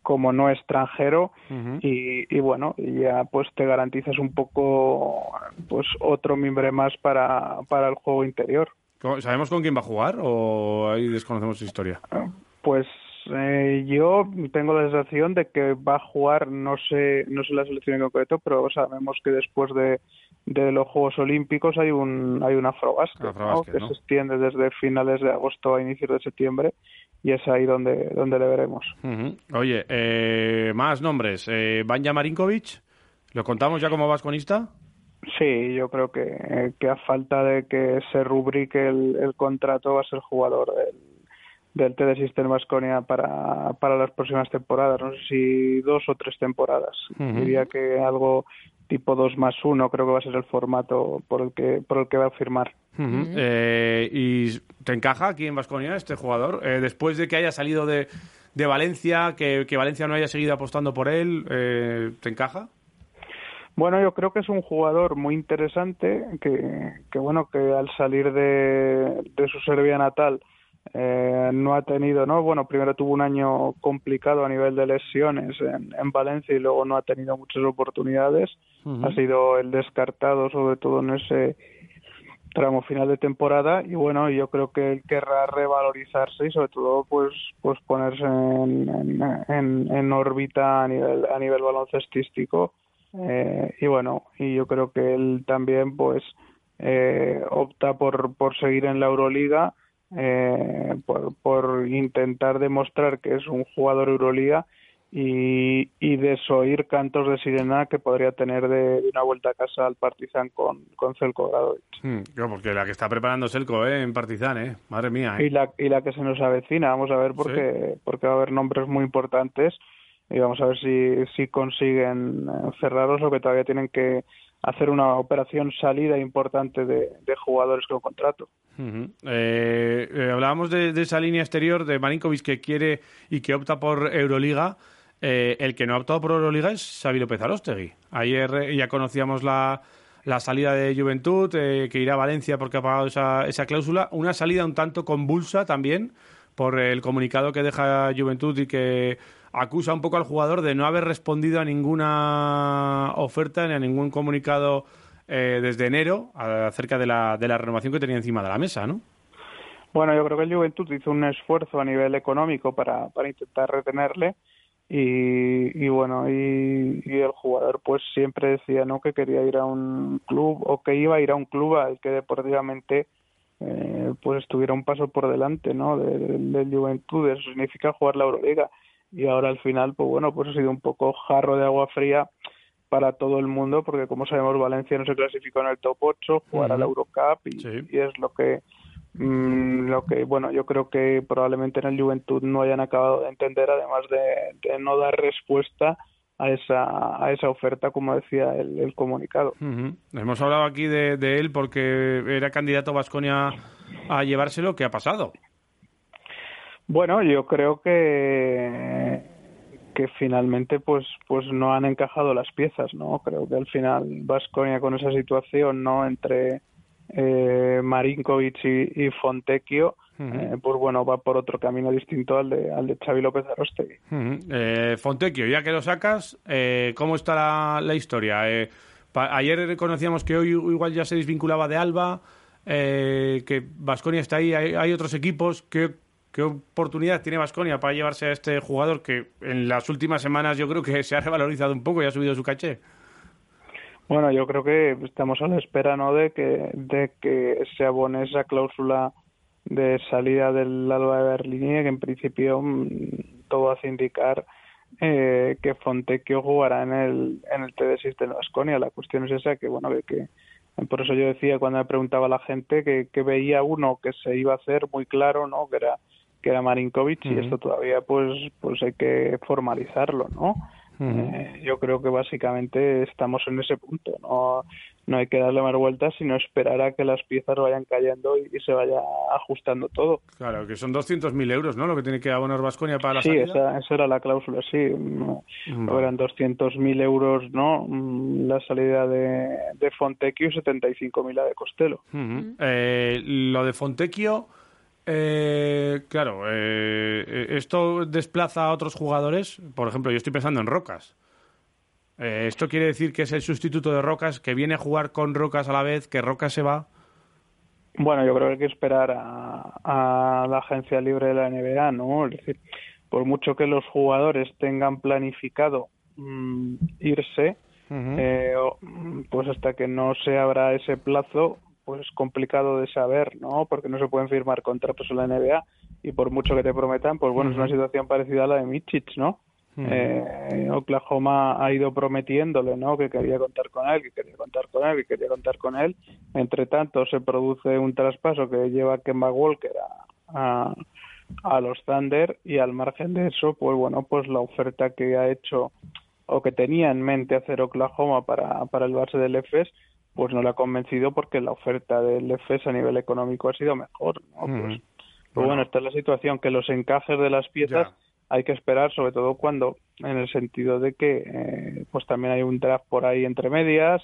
como no extranjero y, y bueno, y ya pues te garantizas un poco pues otro mimbre más para, para el juego interior. ¿Cómo- ¿Sabemos con quién va a jugar o ahí desconocemos su historia? Pues eh, yo tengo la sensación de que va a jugar, no sé, no sé la selección en concreto, pero sabemos que después de, de los Juegos Olímpicos hay un hay ¿no? Afrobasket, que se extiende desde finales de agosto a inicios de septiembre y es ahí donde donde le veremos. Oye, eh, más nombres. Eh, Banja Marinkovic, ¿lo contamos ya como vasconista? Sí, yo creo que, que a falta de que se rubrique el, el contrato va a ser jugador del, del TD System Vasconia para, para las próximas temporadas. No sé si dos o tres temporadas. Diría que algo tipo 2 más 1 creo que va a ser el formato por el que, por el que va a firmar. Eh, ¿Y te encaja aquí en Vasconia este jugador? Eh, después de que haya salido de, de Valencia, que, que Valencia no haya seguido apostando por él, eh, ¿te encaja? Bueno, yo creo que es un jugador muy interesante que, que bueno, que al salir de, de su Serbia natal eh, no ha tenido, ¿no? Bueno, primero tuvo un año complicado a nivel de lesiones en, en Valencia y luego no ha tenido muchas oportunidades. Ha sido el descartado, sobre todo en ese tramo final de temporada y bueno yo creo que él querrá revalorizarse y sobre todo pues pues ponerse en, en, en- en órbita a nivel a nivel baloncestístico eh, y bueno y yo creo que él también pues eh, opta por por seguir en la Euroliga eh, por, por intentar demostrar que es un jugador Euroliga y, y desoír cantos de sirena que podría tener de, de una vuelta a casa al Partizan con, con Zelko Obradovic. Hmm, yo, porque la que está preparando Selco, ¿eh? En Partizan, ¿eh? Madre mía, ¿eh? Y la, y la que se nos avecina, vamos a ver porque, porque va a haber nombres muy importantes y vamos a ver si, si consiguen eh, cerrarlos o que todavía tienen que hacer una operación salida importante de, jugadores con contrato. Ujú. Eh, hablábamos de, esa línea exterior de Marinkovic que quiere y que opta por Euroliga. Eh, el que no ha optado por Euroliga es Xavi López Arostegui. Ayer ya conocíamos la, la salida de Juventud, que irá a Valencia porque ha pagado esa, esa cláusula. Una salida un tanto convulsa también por el comunicado que deja Juventud y que acusa un poco al jugador de no haber respondido a ninguna oferta ni a ningún comunicado eh, desde enero acerca de la, de la renovación que tenía encima de la mesa, ¿no? Bueno, yo creo que el Juventud hizo un esfuerzo a nivel económico para, para intentar retenerle y, y bueno, y, y el jugador pues siempre decía no que quería ir a un club o que iba a ir a un club al que deportivamente eh, pues estuviera un paso por delante, ¿no? De- de- Del Juventud, eso significa jugar la Euroliga y ahora al final pues bueno, pues ha sido un poco jarro de agua fría para todo el mundo porque como sabemos Valencia no se clasificó en el top 8, jugará la Ujú. Eurocup y, y es lo que Mm, lo que, bueno, yo creo que probablemente en el Juventud no hayan acabado de entender, además de, de no dar respuesta a esa, a esa oferta, como decía el, el comunicado. Hemos hablado aquí de, de él porque era candidato Vasconia a llevárselo. ¿Qué ha pasado? Bueno, yo creo que que finalmente pues pues no han encajado las piezas, ¿no? Creo que al final Vasconia con esa situación, ¿no? Entre eh, Marinkovic y, y Fontecchio, eh, pues bueno, va por otro camino distinto al de, al de Xavi López Arostegui. Ujú. Eh, Fontecchio, ya que lo sacas, eh, ¿cómo está la, la historia? Eh, ayer conocíamos que hoy igual ya se desvinculaba de Alba, eh, que Vasconia está ahí, hay, hay otros equipos. ¿Qué, qué oportunidad tiene Vasconia para llevarse a este jugador que en las últimas semanas yo creo que se ha revalorizado un poco y ha subido su caché? Bueno, yo creo que estamos a la espera, ¿no? De que, de que se abone esa cláusula de salida del Alba de Berlín, que en principio mm, todo hace indicar eh, que Fontecchio jugará en el, en el TD6 de Vasconia. La cuestión es esa, que bueno, que, que por eso yo decía cuando me preguntaba la gente que, que veía uno que se iba a hacer muy claro, ¿no? Que era que era Marinkovic y Ujú. esto todavía pues pues hay que formalizarlo, ¿no? Eh, yo creo que básicamente estamos en ese punto. No, no hay que darle más vueltas, sino esperar a que las piezas vayan cayendo y, y se vaya ajustando todo. Claro, que son 200.000 euros, ¿no? Lo que tiene que abonar Vasconia para la sí, salida. esa, esa era la cláusula, sí. No, Vale. Eran 200.000 euros, ¿no? Mm, La salida de, de Fontecchio y 75.000 la de Costello. Eh, lo de Fontecchio, eh, claro, eh, eh, esto desplaza a otros jugadores. Por ejemplo, yo estoy pensando en Rocas. Eh, esto quiere decir que es el sustituto de Rocas, que viene a jugar con Rocas a la vez, que Rocas se va. Bueno, yo creo que hay que esperar a, a la agencia libre de la NBA, ¿no? Es decir, por mucho que los jugadores tengan planificado mm, irse, eh, mm, pues hasta que no se abra ese plazo, pues es complicado de saber, ¿no? Porque no se pueden firmar contratos en la NBA y por mucho que te prometan, pues bueno, es una situación parecida a la de Michich, ¿no? Eh, Oklahoma ha ido prometiéndole, ¿no? Que quería contar con él, que quería contar con él, que quería contar con él. Entre tanto, se produce un traspaso que lleva a Kemba Walker a, a, a los Thunder y al margen de eso, pues bueno, pues la oferta que ha hecho o que tenía en mente hacer Oklahoma para, para el base del EFES, pues no le ha convencido porque la oferta del EFES a nivel económico ha sido mejor, ¿no? Pues, pues bueno, esta es la situación, que los encajes de las piezas hay que esperar, sobre todo cuando, en el sentido de que eh, pues también hay un draft por ahí entre medias,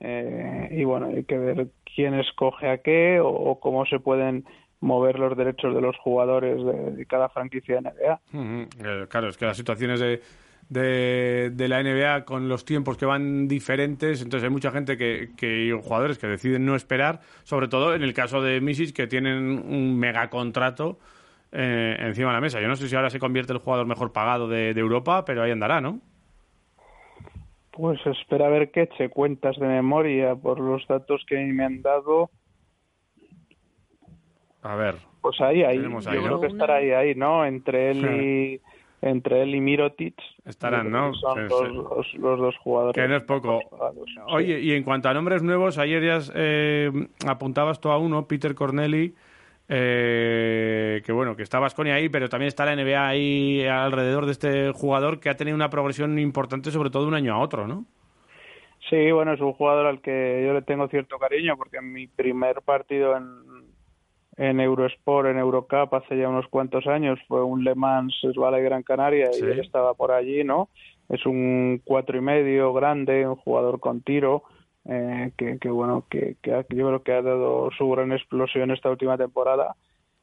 eh, y bueno, hay que ver quién escoge a qué o, o cómo se pueden mover los derechos de los jugadores de, de cada franquicia de NBA. Eh, claro, es que las situaciones de, de, de la NBA con los tiempos que van diferentes. Entonces hay mucha gente que, que jugadores que deciden no esperar, sobre todo en el caso de Misic, que tienen un mega contrato eh, encima de la mesa. Yo no sé si ahora se convierte el jugador mejor pagado de, de Europa, pero ahí andará, ¿no? Pues espera a ver que eche cuentas de memoria por los datos que me han dado. A ver. Pues ahí, ahí. Yo ahí, creo ¿no? que estará ahí, ahí, ¿no? Entre él y entre él y Mirotic. Estarán, ¿no? Son Sí, los, sí. los- los dos jugadores. Que no es poco. Oye, y en cuanto a nombres nuevos, ayer ya eh, apuntabas tú a uno, Peter Corneli, eh, que bueno, que está Vasconia ahí, pero también está la NBA ahí alrededor de este jugador que ha tenido una progresión importante, sobre todo de un año a otro, ¿no? Sí, bueno, es un jugador al que yo le tengo cierto cariño porque en mi primer partido en, en Eurosport, en Eurocup, hace ya unos cuantos años, fue un Le Mans y Gran Canaria Sí. y él estaba por allí, ¿no? Es un cuatro y medio grande, un jugador con tiro, eh, que, que bueno, que, que ha- yo creo que ha dado su gran explosión esta última temporada.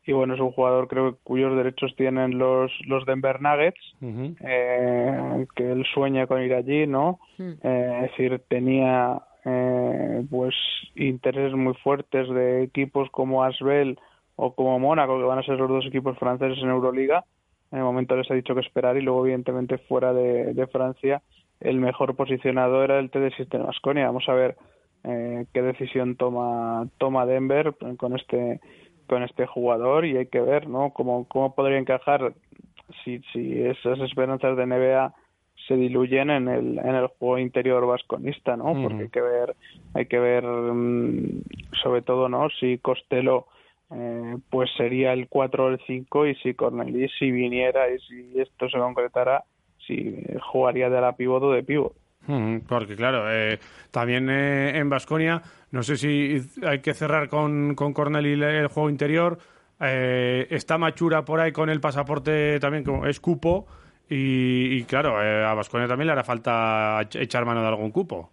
Y bueno, es un jugador creo cuyos derechos tienen los, los Denver Nuggets eh, que él sueña con ir allí, ¿no? Eh, es decir, tenía eh, pues intereses muy fuertes de equipos como Asbel o como Mónaco, que van a ser los dos equipos franceses en Euroliga. En el momento les ha dicho que esperar y luego, evidentemente, fuera de, de Francia, el mejor posicionado era el TD System Basconia. Vamos a ver eh, qué decisión toma, toma Denver con este con este jugador y hay que ver ¿no? cómo, cómo podría encajar si, si esas esperanzas de NBA se diluyen en el, en el juego interior vasconista, ¿no? Porque hay que ver, hay que ver mm, sobre todo, ¿no? Si Costello eh, pues sería el 4 o el 5 y si Cornelis si viniera y si esto se concretara, si jugaría de la pivot o de pivot. Porque claro, eh, también eh, en Basconia, no sé si hay que cerrar con, con Corneli el, el juego interior. eh, está Machura por ahí con el pasaporte también, como es cupo. Y, y claro, eh, a Basconia también le hará falta ech- echar mano de algún cupo.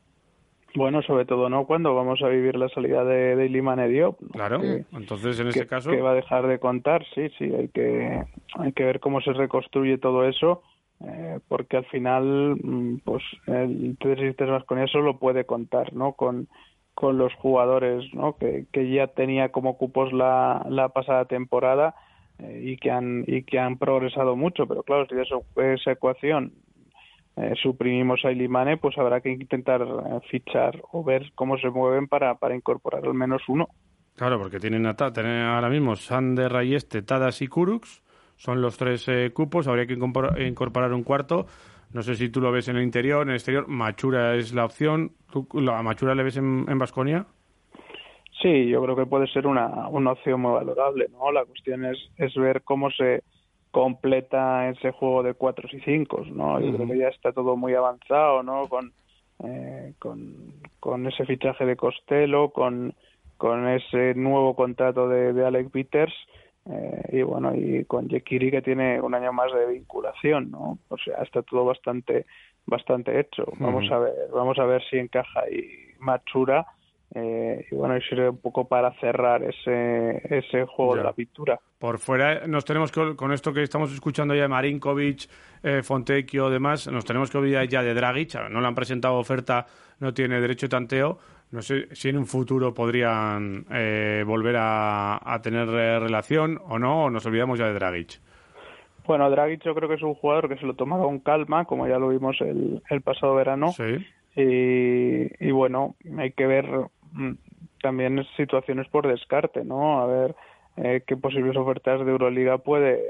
Bueno, sobre todo, ¿no? Cuando vamos a vivir la salida de, de Iliman Diop, ¿no? Claro, Que- entonces en este caso. que va a dejar de contar, sí, sí, hay que, hay que ver cómo se reconstruye todo eso, eh, porque al final, mm, pues el Sisters Vasconia solo puede contar, ¿no? Con, con los jugadores, ¿no? Que, que ya tenía como cupos la, la pasada temporada eh, y que han y que han progresado mucho, pero claro, si de eso, esa ecuación eh, suprimimos a Ilimane, pues habrá que intentar eh, fichar o ver cómo se mueven para, para incorporar al menos uno. Claro, porque tienen, a ahora mismo Sander, Rayeste, Tadas y Kurux. Son los tres cupos. Habría que incorpor- incorporar un cuarto. No sé si tú lo ves en el interior, en el exterior. Machura es la opción. ¿Tú la- Machura le ves en, Basconia? Sí, yo creo que puede ser una, una opción muy valorable, ¿no? La cuestión es, es ver cómo se completa ese juego de cuatro y cinco, ¿no? Yo creo que ya está todo muy avanzado, ¿no? Con, eh, con, con ese fichaje de Costello, con, con ese nuevo contrato de, de Alec Peters eh, y bueno, y con Yekiri que tiene un año más de vinculación, ¿no? O sea, está todo bastante bastante hecho. Vamos a ver, vamos a ver si encaja y Machura eh, y bueno, y sirve un poco para cerrar ese ese juego Ya. de la pintura. Por fuera nos tenemos que, con esto que estamos escuchando ya de Marinkovic, eh, Fontecchio, demás, nos tenemos que olvidar ya de Dragic. No le han presentado oferta, no tiene derecho de tanteo. No sé si en un futuro podrían eh, volver a, a tener eh, relación o no, o nos olvidamos ya de Dragic. Bueno, Dragic yo creo que es un jugador que se lo toma con calma, como ya lo vimos el, el pasado verano. Sí. Y, y bueno, hay que ver también situaciones por descarte, ¿no? A ver eh, qué posibles ofertas de Euroliga puede,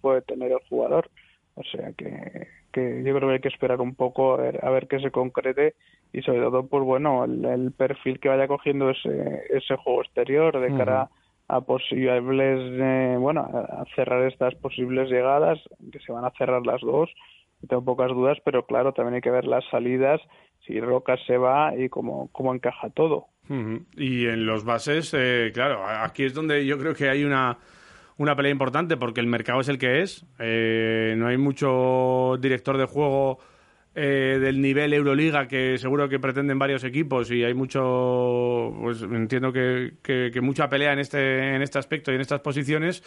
puede tener el jugador. O sea que, que yo creo que hay que esperar un poco a ver, a ver qué se concrete y sobre todo, pues bueno, el, el perfil que vaya cogiendo ese, ese juego exterior de cara a posibles, eh, bueno, a cerrar estas posibles llegadas, que se van a cerrar las dos, tengo pocas dudas, pero claro, también hay que ver las salidas, si Rocas se va y cómo, cómo encaja todo. Y en los bases, eh, claro, aquí es donde yo creo que hay una, una pelea importante porque el mercado es el que es. Eh, no hay mucho director de juego eh, del nivel Euroliga que seguro que pretenden varios equipos y hay mucho, pues entiendo que, que- que mucha pelea en este, en este aspecto y en estas posiciones.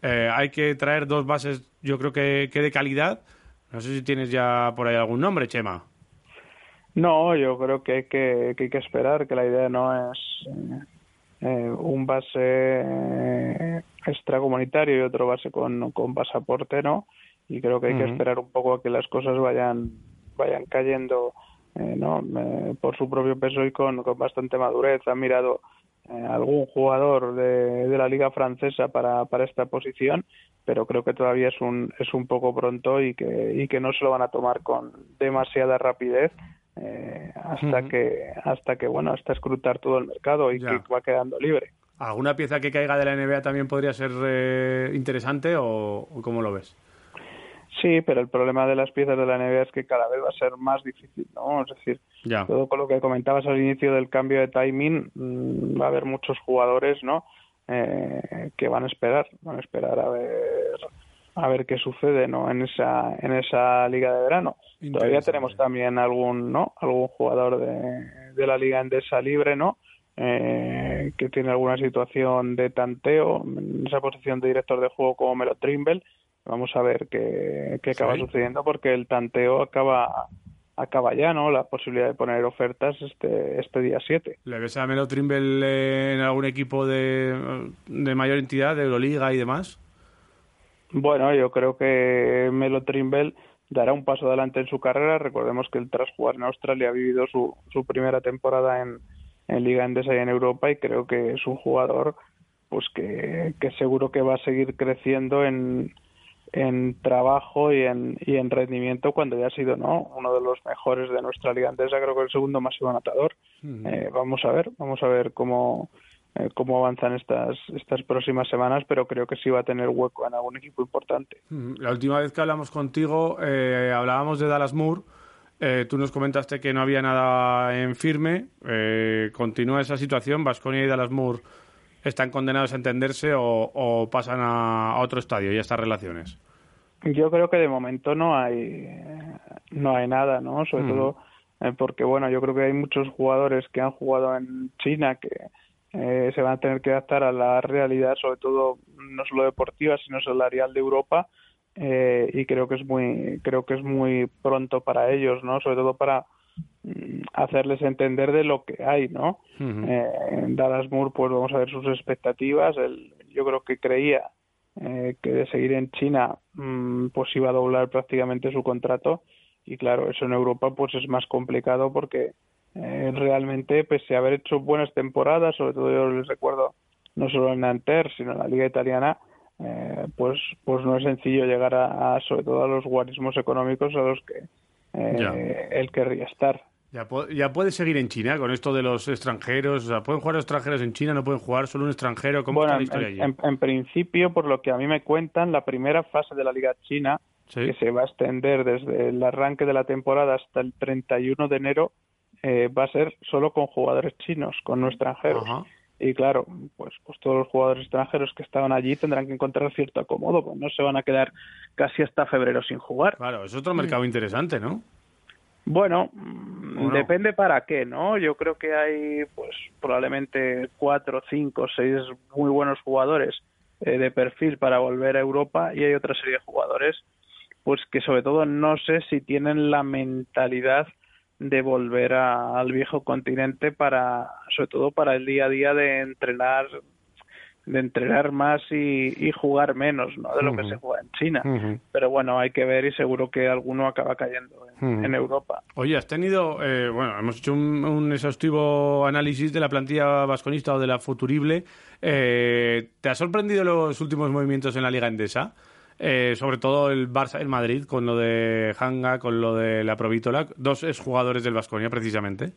Eh, hay que traer dos bases, yo creo que, que de calidad. No sé si tienes ya por ahí algún nombre, Chema. No, yo creo que hay que, que hay que esperar, que la idea no es eh, un base eh, extracomunitario y otro base con, con pasaporte, ¿no? Y creo que hay que esperar un poco a que las cosas vayan vayan cayendo, eh, ¿no? Eh, por su propio peso y con, con bastante madurez. Han mirado eh, algún jugador de, de la liga francesa para, para esta posición, pero creo que todavía es un es un poco pronto y que y que no se lo van a tomar con demasiada rapidez eh, hasta que hasta que bueno hasta escrutar todo el mercado y Ya. que va quedando libre. ¿Alguna pieza que caiga de la NBA también podría ser eh, interesante o, o cómo lo ves? Sí, pero el problema de las piezas de la NBA es que cada vez va a ser más difícil, ¿no? Es decir, Ya. todo con lo que comentabas al inicio del cambio de timing, mm, va a haber muchos jugadores, ¿no? Eh, que van a esperar, van a esperar a ver a ver qué sucede, ¿no? En esa en esa liga de verano. Todavía tenemos también algún, ¿no? Algún jugador de, de la liga endesa libre, ¿no? Eh, que tiene alguna situación de tanteo en esa posición de director de juego como Melo Trimble. Vamos a ver qué, qué acaba Sí. sucediendo porque el tanteo acaba acaba ya, ¿no? La posibilidad de poner ofertas este este día 7. ¿Le ves a Melo Trimble eh, en algún equipo de, de mayor entidad, de Euroliga y demás? Bueno, yo creo que Melo Trimble dará un paso adelante en su carrera. Recordemos que él tras jugar en Australia ha vivido su, su primera temporada en, en Liga Endesa y en Europa y creo que es un jugador pues que, que seguro que va a seguir creciendo en, en trabajo y en, y en rendimiento cuando ya ha sido no uno de los mejores de nuestra liga andesa creo que el segundo máximo anotador. Eh, vamos a ver vamos a ver cómo eh, cómo avanzan estas estas próximas semanas pero creo que sí va a tener hueco en algún equipo importante La última vez que hablamos contigo, eh, hablábamos de Dallas Moore. Eh, tú nos comentaste que no había nada en firme. Eh, ¿Continúa esa situación? ¿Vasconia y Dallas Moore están condenados a entenderse o, o pasan a, a otro estadio y a estas relaciones? Yo creo que de momento no hay no hay nada, ¿no? Sobre Mm. todo eh, porque bueno, yo creo que hay muchos jugadores que han jugado en China que eh, se van a tener que adaptar a la realidad, sobre todo no solo deportiva, sino salarial de Europa. eh, y creo que es muy creo que es muy pronto para ellos, ¿no? Sobre todo para mm, hacerles entender de lo que hay, ¿no? Eh, en Dallas Moore, pues vamos a ver sus expectativas. Él, yo creo que creía eh, que de seguir en China, mm, pues iba a doblar prácticamente su contrato. Y claro, eso en Europa pues es más complicado porque eh, realmente, pese a haber hecho buenas temporadas, sobre todo yo les recuerdo, no solo en Nanterre, sino en la liga italiana, eh, pues pues no es sencillo llegar a, a, sobre todo a los guarismos económicos a los que eh, él querría estar. Ya, ya puede seguir en China con esto de los extranjeros. O sea, ¿pueden jugar los extranjeros en China? ¿No pueden jugar solo un extranjero? ¿Cómo Bueno, está la en, historia allí? en- en principio, por lo que a mí me cuentan, la primera fase de la Liga China, Sí. que se va a extender desde el arranque de la temporada hasta el 31 de enero, eh, va a ser solo con jugadores chinos, con no extranjeros. Y claro, pues, pues todos los jugadores extranjeros que estaban allí tendrán que encontrar cierto acomodo, pues no se van a quedar casi hasta febrero sin jugar. Claro, es otro mercado interesante, ¿no? Bueno, mm, ¿O no? depende para qué, ¿no? Yo creo que hay, pues, probablemente cuatro, cinco, seis muy buenos jugadores eh, de perfil para volver a Europa y hay otra serie de jugadores, pues, que sobre todo no sé si tienen la mentalidad de volver a- al viejo continente para, sobre todo para el día a día de entrenar, de entrenar más y, y jugar menos, ¿no? De lo que se juega en China. Pero bueno, hay que ver y seguro que alguno acaba cayendo en Europa. Oye, has tenido, eh, bueno, hemos hecho un, un exhaustivo análisis de la plantilla vasconista o de la futurible. Eh, ¿Te ha sorprendido los últimos movimientos en la Liga Endesa? Eh, sobre todo el Barça, el Madrid, con lo de Hanga, con lo de la Provítola, dos exjugadores del Vasconia precisamente.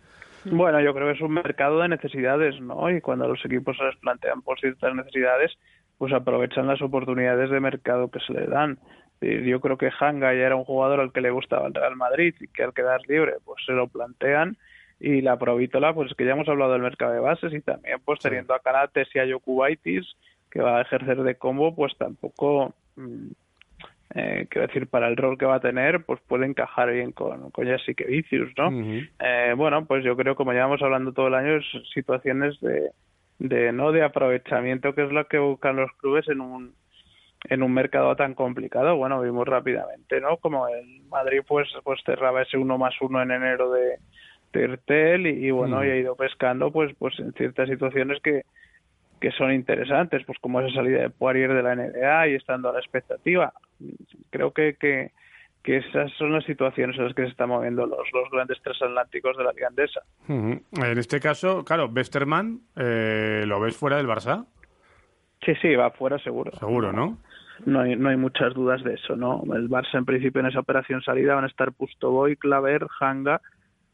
Bueno, yo creo que es un mercado de necesidades, ¿no? Y cuando los equipos se les plantean por ciertas necesidades, pues aprovechan las oportunidades de mercado que se le dan. Yo creo que Hanga ya era un jugador al que le gustaba el Real Madrid y que al quedar libre, pues se lo plantean. Y la Provítola, pues es que ya hemos hablado del mercado de bases y también, pues teniendo a Canates y a Jokubaitis, que va a ejercer de combo, pues tampoco, eh, quiero decir, para el rol que va a tener, pues puede encajar bien con, con Jessica Vicius, ¿no? Eh, bueno, pues yo creo, como llevamos hablando todo el año, es situaciones de, de no de aprovechamiento, que es lo que buscan los clubes en un en un mercado tan complicado. Bueno, vimos rápidamente, ¿no? Como el Madrid pues pues cerraba ese uno más uno en enero de, de Ertel y, y bueno, Mm. y ha ido pescando pues pues en ciertas situaciones que que son interesantes, pues como esa salida de Poirier de la NBA y estando a la expectativa. Creo que, que, que esas son las situaciones en las que se están moviendo los, los grandes transatlánticos de la Liga Andesa. En este caso, claro, Westerman, eh, ¿lo ves fuera del Barça? Sí, sí, va fuera seguro. Seguro, ¿no? No hay, no hay muchas dudas de eso, ¿no? El Barça en principio en esa operación salida van a estar Pustoboy, Claver, Hanga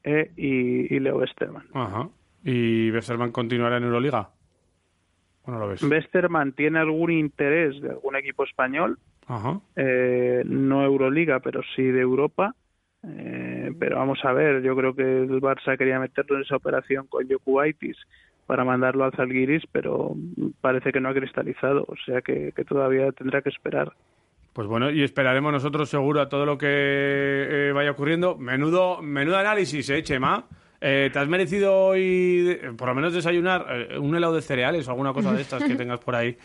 eh, y, y Leo Westerman. Ajá. ¿Y Westerman continuará en Euroliga? ¿O no lo ves? Westerman tiene algún interés de algún equipo español, Ajá. eh, no Euroliga, pero sí de Europa. Eh, pero vamos a ver, yo creo que el Barça quería meterlo en esa operación con Jokubaitis para mandarlo al Zalgiris, pero parece que no ha cristalizado, o sea que, que todavía tendrá que esperar. Pues bueno, y esperaremos nosotros seguro a todo lo que eh, vaya ocurriendo. Menudo, menudo análisis, ¿eh, Chema? Eh, ¿Te has merecido hoy, eh, por lo menos, desayunar eh, un helado de cereales o alguna cosa de estas que tengas por ahí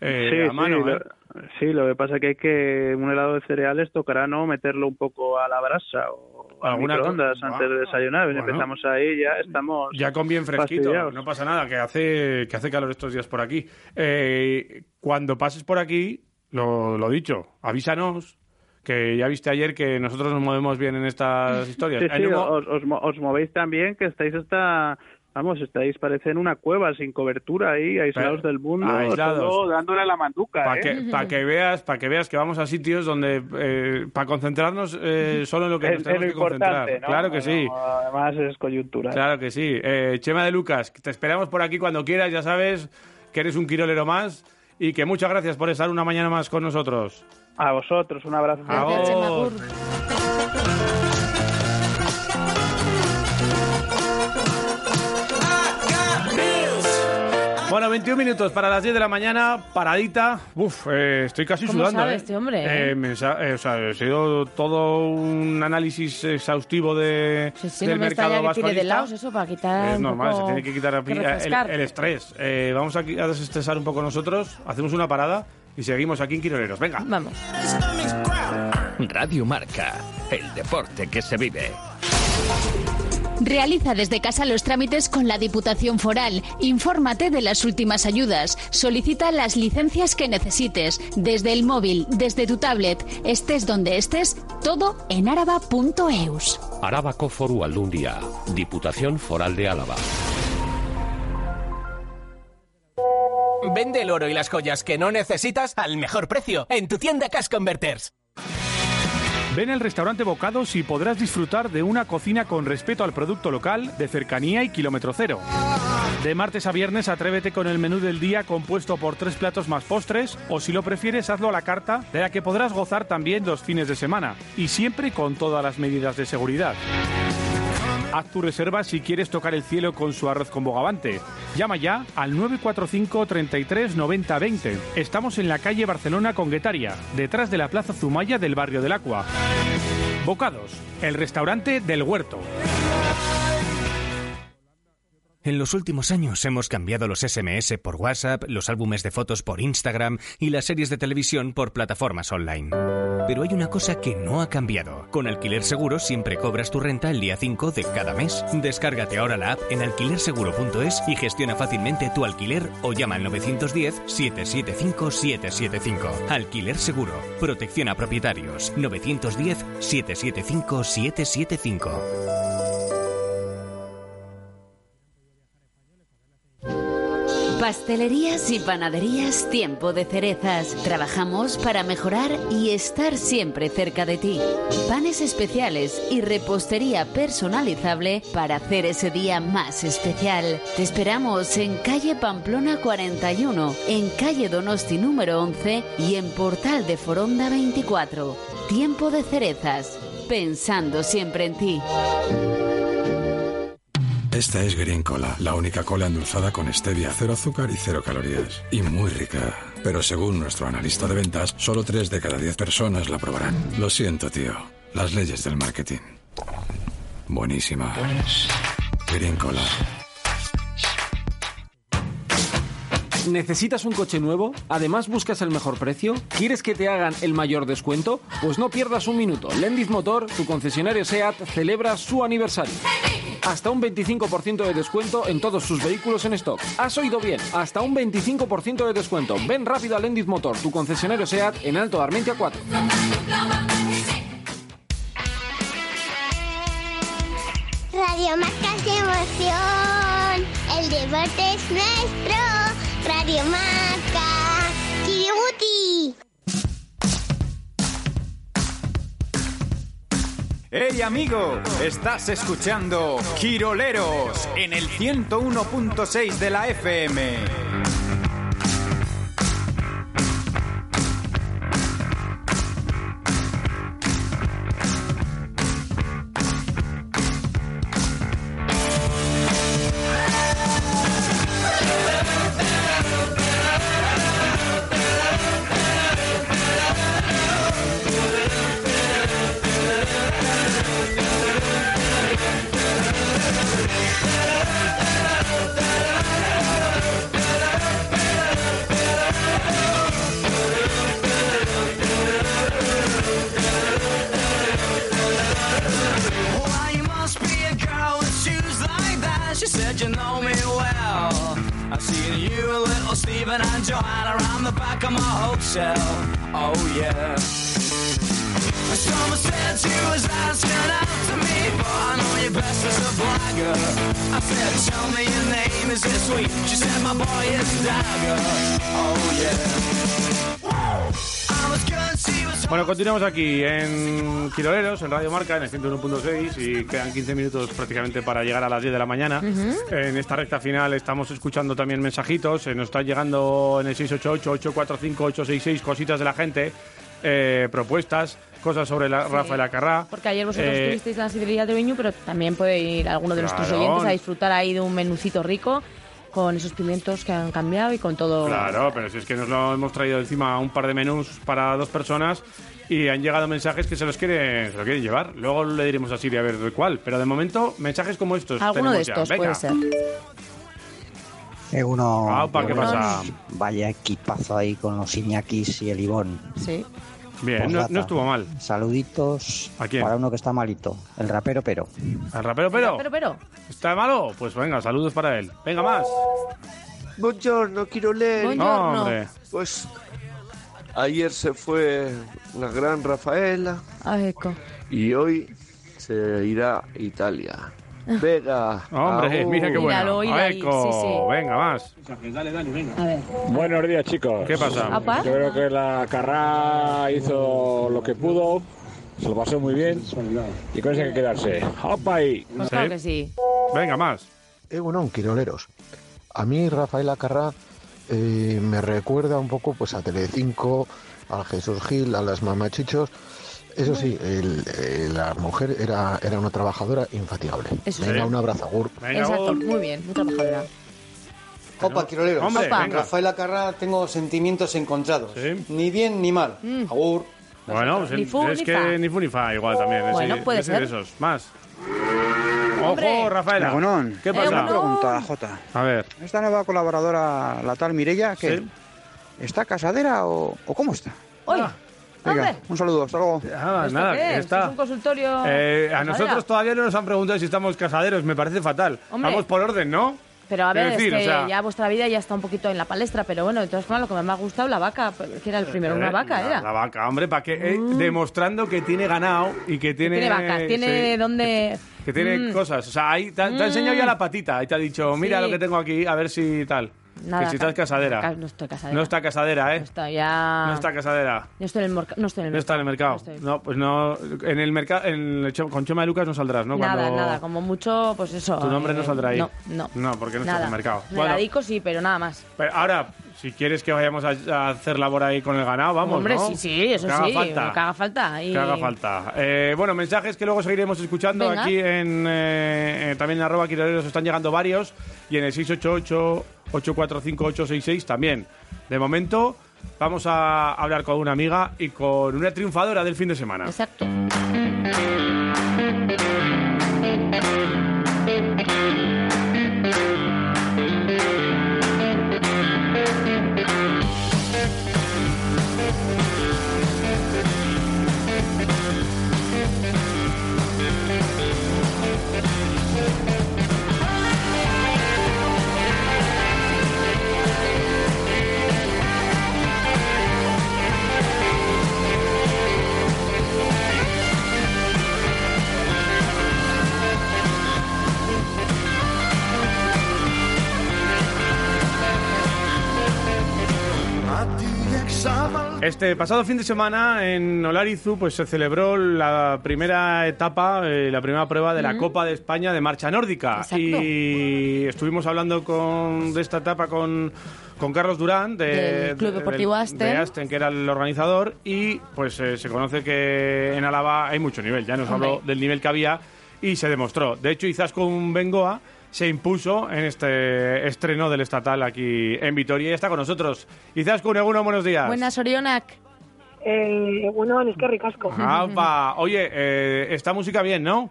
eh, sí, a mano? sí, ¿eh? lo, sí, lo que pasa que hay que un helado de cereales tocará no meterlo un poco a la brasa o a co- microondas Ah, antes de desayunar. bueno. Empezamos ahí, ya estamos Ya con bien fresquito, fastidiados. no pasa nada, que hace, que hace calor estos días por aquí. Eh, cuando pases por aquí, lo, lo dicho, avísanos, que ya viste ayer que nosotros nos movemos bien en estas historias. Sí, os, os os movéis también, que estáis hasta, vamos, estáis parece en una cueva sin cobertura ahí, aislados Pero- del mundo, aislados. todo dándole la manduca, Para ¿eh? que, pa' que veas, para que veas que vamos a sitios donde para concentrarnos eh, solo en lo que Es- nos tenemos que concentrar. Claro que sí. Además es coyuntura. Claro que sí. Eh, Chema de Lucas, te esperamos por aquí cuando quieras, ya sabes que eres un quirolero más y que muchas gracias por estar una mañana más con nosotros. A vosotros, un abrazo. Gur. Bueno, 21 minutos para las 10 de la mañana, paradita. Uf, eh, estoy casi ¿Cómo sudando. sabe eh. este hombre, Eh, eh? mensa- eh, o sea, ha sido todo un análisis exhaustivo de, Sí, del no me mercado tire de lados eso para quitar Es normal, poco- se tiene que quitar que el, el estrés. Eh, vamos aquí a desestresar un poco nosotros, hacemos una parada y seguimos aquí en Quiroleros. Venga. Vamos. Radio Marca, el deporte que se vive. Realiza desde casa los trámites con la Diputación Foral. Infórmate de las últimas ayudas. Solicita las licencias que necesites. Desde el móvil, desde tu tablet. Estés donde estés, todo en araba.eus. Arábaco Foru Aldundia, Diputación Foral de Álava. Vende el oro y las joyas que no necesitas al mejor precio en tu tienda Cash Converters. Ven al restaurante Bocados y podrás disfrutar de una cocina con respeto al producto local, de cercanía y kilómetro cero. De martes a viernes atrévete con el menú del día compuesto por tres platos más postres o si lo prefieres hazlo a la carta de la que podrás gozar también los fines de semana y siempre con todas las medidas de seguridad. Haz tu reserva si quieres tocar el cielo con su arroz con bogavante. Llama ya al 945 33 90 20. Estamos en la calle Barcelona con Guetaria, detrás de la Plaza Zumaya del barrio del Acua. Bocados, el restaurante del huerto. En los últimos años hemos cambiado los SMS por WhatsApp, los álbumes de fotos por Instagram y las series de televisión por plataformas online. Pero hay una cosa que no ha cambiado. Con Alquiler Seguro siempre cobras tu renta el día 5 de cada mes. Descárgate ahora la app en alquilerseguro.es y gestiona fácilmente tu alquiler o llama al 910-775-775. Alquiler Seguro. Protección a propietarios. 910-775-775. Pastelerías y panaderías Tiempo de Cerezas. Trabajamos para mejorar y estar siempre cerca de ti. Panes especiales y repostería personalizable para hacer ese día más especial. Te esperamos en calle Pamplona 41, en calle Donosti número 11 y en Portal de Foronda 24. Tiempo de Cerezas. Pensando siempre en ti. Esta es Green Cola, la única cola endulzada con stevia, cero azúcar y cero calorías. Y muy rica. Pero según nuestro analista de ventas, solo 3 de cada 10 personas la probarán. Lo siento, tío. Las leyes del marketing. Buenísima. Green Cola. ¿Necesitas un coche nuevo? ¿Además buscas el mejor precio? ¿Quieres que te hagan el mayor descuento? Pues no pierdas un minuto. Lendiz Motor, tu concesionario SEAT, celebra su aniversario. Hasta un 25% de descuento en todos sus vehículos en stock. Has oído bien, hasta un 25% de descuento. Ven rápido a Lendiz Motor, tu concesionario SEAT en Alto de Armentia 4. Radio Marca es emoción. El deporte es nuestro. Radio Marca. Kiributi. ¡Hey amigo! Estás escuchando Quiroleros en el 101.6 de la FM. Seen you, little Stephen and Joanna around the back of my hotel. Oh yeah. Someone said you was asking to me, but I know you best as a blagger. I said, tell me your name, is it sweet? She said, my boy is Dagger. Oh yeah. Bueno, continuamos aquí en Quiroleros, en Radio Marca, en el 101.6 y quedan 15 minutos prácticamente para llegar a las 10 de la mañana. En esta recta final estamos escuchando también mensajitos, nos están llegando en el 688-845-866 cositas de la gente, eh, propuestas, cosas sobre la, Rafael Acarrá. Porque ayer vosotros Eh, estuvisteis en la sidrería de Beñu, pero también puede ir alguno de nuestros Claro. oyentes a disfrutar ahí de un menucito rico con esos pimientos que han cambiado y con todo. Claro, pero si es que nos lo hemos traído encima un par de menús para dos personas y han llegado mensajes que se los quieren, se lo quieren llevar. Luego le diremos a Siri a ver de cuál. Pero de momento, mensajes como estos. Alguno de tenemos ya. estos Venga. puede ser. Eh, uno, Aupa, ¿qué pasa? Vaya equipazo ahí con los Iñakis y el Ibón. Sí. Bien, no, no estuvo mal. Saluditos ¿A quién? para uno que está malito, el rapero pero. ¿Al rapero pero? Pero, pero. ¿Está malo? Pues venga, saludos para él. Venga más. Buongiorno, Quiroleri. Buongiorno. Hombre. Pues ayer se fue la gran Rafaela Ah, ecco. y hoy se irá a Italia. Vega. Hombre, aún. mira qué bueno. Míralo, mira ahí, Eco, sí, sí. Venga, más. A ver. Buenos días, chicos. ¿Qué pasa? Apa. Yo creo que la Carrá hizo lo que pudo, se lo pasó muy bien y con eso hay que quedarse. ¡Opa ahí! Pues claro que sí. Venga, más. Eh, bueno, Quiroleros. A mí Rafael Acarrá eh, me recuerda un poco pues a Telecinco, al Jesús Gil, a las mamachichos. Eso sí, el- eh, la mujer era, era una trabajadora infatigable. Eso Venga, sí. un abrazo, Agur. Exacto, muy bien, muy trabajadora. Opa, Quiroleros. Hombre, Opa. venga. Rafael tengo sentimientos encontrados. Ni bien ni mal. Agur. Bueno, pues Ni fu es ni que fa. ni fu ni fa igual también. es Bueno, puede es ser. esos. Más. Hombre. Ojo, Rafaela. Egunon. ¿Qué pasa? Una pregunta, Jota. A ver. ¿Esta nueva colaboradora, la tal Mirella, qué? Sí. ¿Está casadera o, o cómo está? ¡Uy! Venga, hombre. un saludo, hasta luego. ¿Esto nada, qué es? está. ¿Es un consultorio? Eh, a nosotros todavía no nos han preguntado si estamos casaderos, me parece fatal. Hombre. Vamos por orden, ¿no? Pero a ver, Es es, decir, que o sea- ya vuestra vida ya está un poquito en la palestra, pero bueno, de todas formas, lo que me ha gustado, la vaca, que era el primero, una Eh, vaca la, era. La vaca, hombre, para que eh, demostrando que tiene ganado y que tiene Tiene vacas, tiene sí, donde... que tiene Mm. cosas, o sea, ahí te, ha- te ha enseñado ya la patita, ahí te ha dicho, mira Sí. lo que tengo aquí, a ver si tal. Nada, que si estás ca- casadera. ca- No estoy casadera. No está casadera, ¿eh? No está ya... No está casadera. No estoy en el, no estoy en el No está en el mercado. estoy. No, pues no. En el mercado, con Chema de Lucas no saldrás, ¿no? Nada, Cuando- nada, como mucho, pues eso. Tu nombre no eh, saldrá ahí. No, no. No, porque no nada. estás en el mercado. Me Bueno, la dedico, sí, pero nada más. pero ahora, si quieres que vayamos a, hacer labor ahí con el ganado, vamos, Hombre, ¿no? sí, sí, eso Que haga sí, falta. que haga falta. Y... Que haga falta. Eh, bueno, mensajes que luego seguiremos escuchando Venga. aquí en eh, también en arroba quiroleros están llegando varios y en el 688-845-866 también. De momento vamos a hablar con una amiga y con una triunfadora del fin de semana. Exacto. Este pasado fin de semana en Olarizu pues se celebró la primera etapa, eh, la primera prueba de la. Copa de España de marcha nórdica Exacto. y estuvimos hablando con de esta etapa con con Carlos Durán de, Del Club de- Deportivo del- Asten. de Asten, que era el organizador y pues eh, se conoce que en Álava hay mucho nivel, ya nos Hombre. habló del nivel que había y se demostró. De hecho, Izaskun Bengoa se impuso en este estreno del estatal aquí en Vitoria y está con nosotros. Izaskun, Eguno, buenos días. Buenas, Orionak. Eh, bueno, es que ricasco. Oye, eh, esta música bien, ¿no?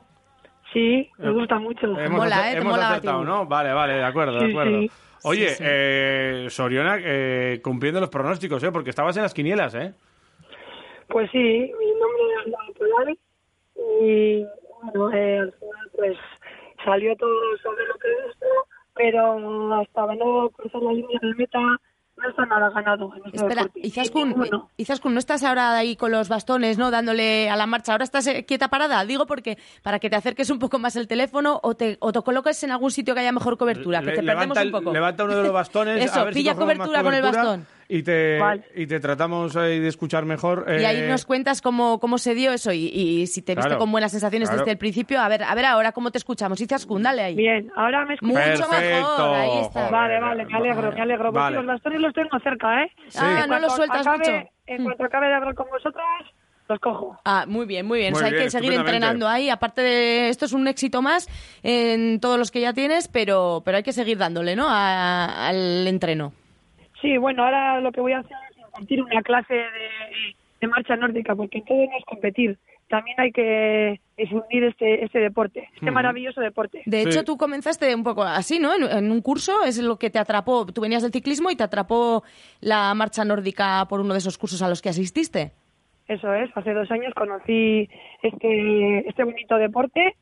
Sí, me gusta mucho. Hemos, acer- hemos acertado, ¿no? Vale, vale, de acuerdo, de Sí, acuerdo. sí. Oye, Sí, sí. eh, Soriona, eh, cumpliendo los pronósticos, ¿eh? Porque estabas en las quinielas, ¿eh? Pues sí, mi nombre es Andrea Polari y bueno, eh, al final pues salió todo sobre lo que es esto, pero hasta no cruzar la línea de meta no está nada ganado en este Espera. Izaskun, Ninguno. Izaskun, no estás ahora ahí con los bastones, ¿no? Dándole a la marcha. Ahora estás eh, quieta parada. Digo porque para que te acerques un poco más el teléfono o te, o te coloques en algún sitio que haya mejor cobertura, que te perdemos levanta, un el- poco. levanta uno de los bastones. Eso, a ver si pilla cobertura con el bastón. Y te, y te tratamos ahí de escuchar mejor. Y ahí eh, nos cuentas cómo, cómo se dio eso y, y si te viste Claro, con buenas sensaciones claro. desde el principio. A ver, a ver ahora cómo te escuchamos. Izaskun, dale ahí. Bien, ahora me Mucho escuchas. mejor, ahí está. Vale, vale, me alegro, me alegro. Porque Vale. los bastones los tengo cerca, ¿eh? Sí. Ah, no los sueltas acabe- mucho. En cuanto acabe de hablar con vosotros, los cojo. Ah, muy bien, muy bien. Muy o sea, hay bien, que seguir entrenando ahí. Aparte de esto es un éxito más en todos los que ya tienes, pero, pero hay que seguir dándole, ¿no? A- al entreno. Sí, bueno, ahora lo que voy a hacer es impartir una clase de, de marcha nórdica, porque todo no es competir. También hay que difundir este, este deporte, este maravilloso deporte. De hecho, tú comenzaste un poco así, ¿no? En, en un curso es lo que te atrapó. Tú venías del ciclismo y te atrapó la marcha nórdica por uno de esos cursos a los que asististe. Eso es, hace dos años conocí este, este bonito deporte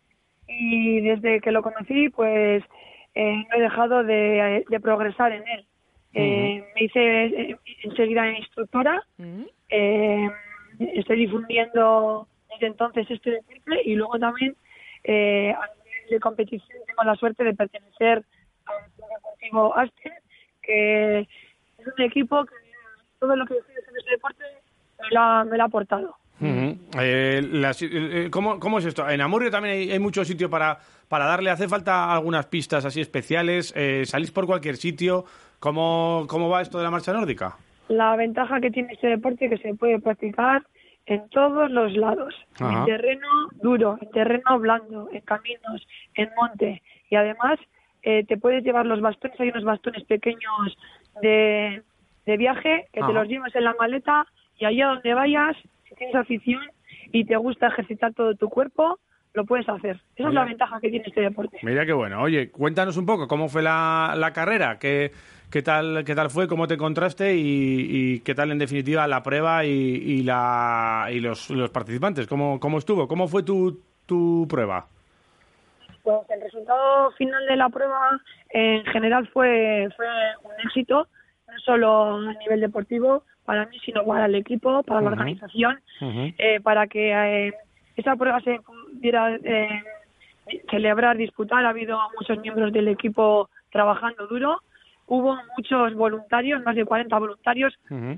y desde que lo conocí, pues eh, no he dejado de, de progresar en él. Eh, me hice eh, enseguida instructora, eh, estoy difundiendo desde entonces este deporte y luego también eh, a nivel de competición tengo la suerte de pertenecer al Deportivo Asten, que es un equipo que todo lo que estoy haciendo en este deporte me lo ha, me lo ha aportado. Eh, eh, eh, ¿cómo, cómo es esto? En Amurrio también hay, hay mucho sitio para, para darle. ¿Hace falta algunas pistas así especiales? Eh, ¿Salís por cualquier sitio? ¿Cómo, ¿Cómo va esto de la marcha nórdica? La ventaja que tiene este deporte es que se puede practicar en todos los lados, Ajá. en terreno duro, en terreno blando, en caminos, en monte y además eh, te puedes llevar los bastones, hay unos bastones pequeños de, de viaje que Ajá. te los llevas en la maleta y allá donde vayas, si tienes afición y te gusta ejercitar todo tu cuerpo, lo puedes hacer. Esa es Mira. la ventaja que tiene este deporte. Mira qué bueno. Oye, cuéntanos un poco cómo fue la, la carrera, qué, qué, tal, qué tal fue, cómo te encontraste y, y qué tal en definitiva la prueba y, y la, y los, los participantes, cómo, cómo estuvo, cómo fue tu, tu prueba. Pues el resultado final de la prueba en general fue, fue un éxito, no solo a nivel deportivo para mí, sino para el equipo, para la organización, eh, para que eh, esa prueba se pudiera eh, celebrar, disputar. Ha habido muchos miembros del equipo trabajando duro. Hubo muchos voluntarios, más de 40 voluntarios.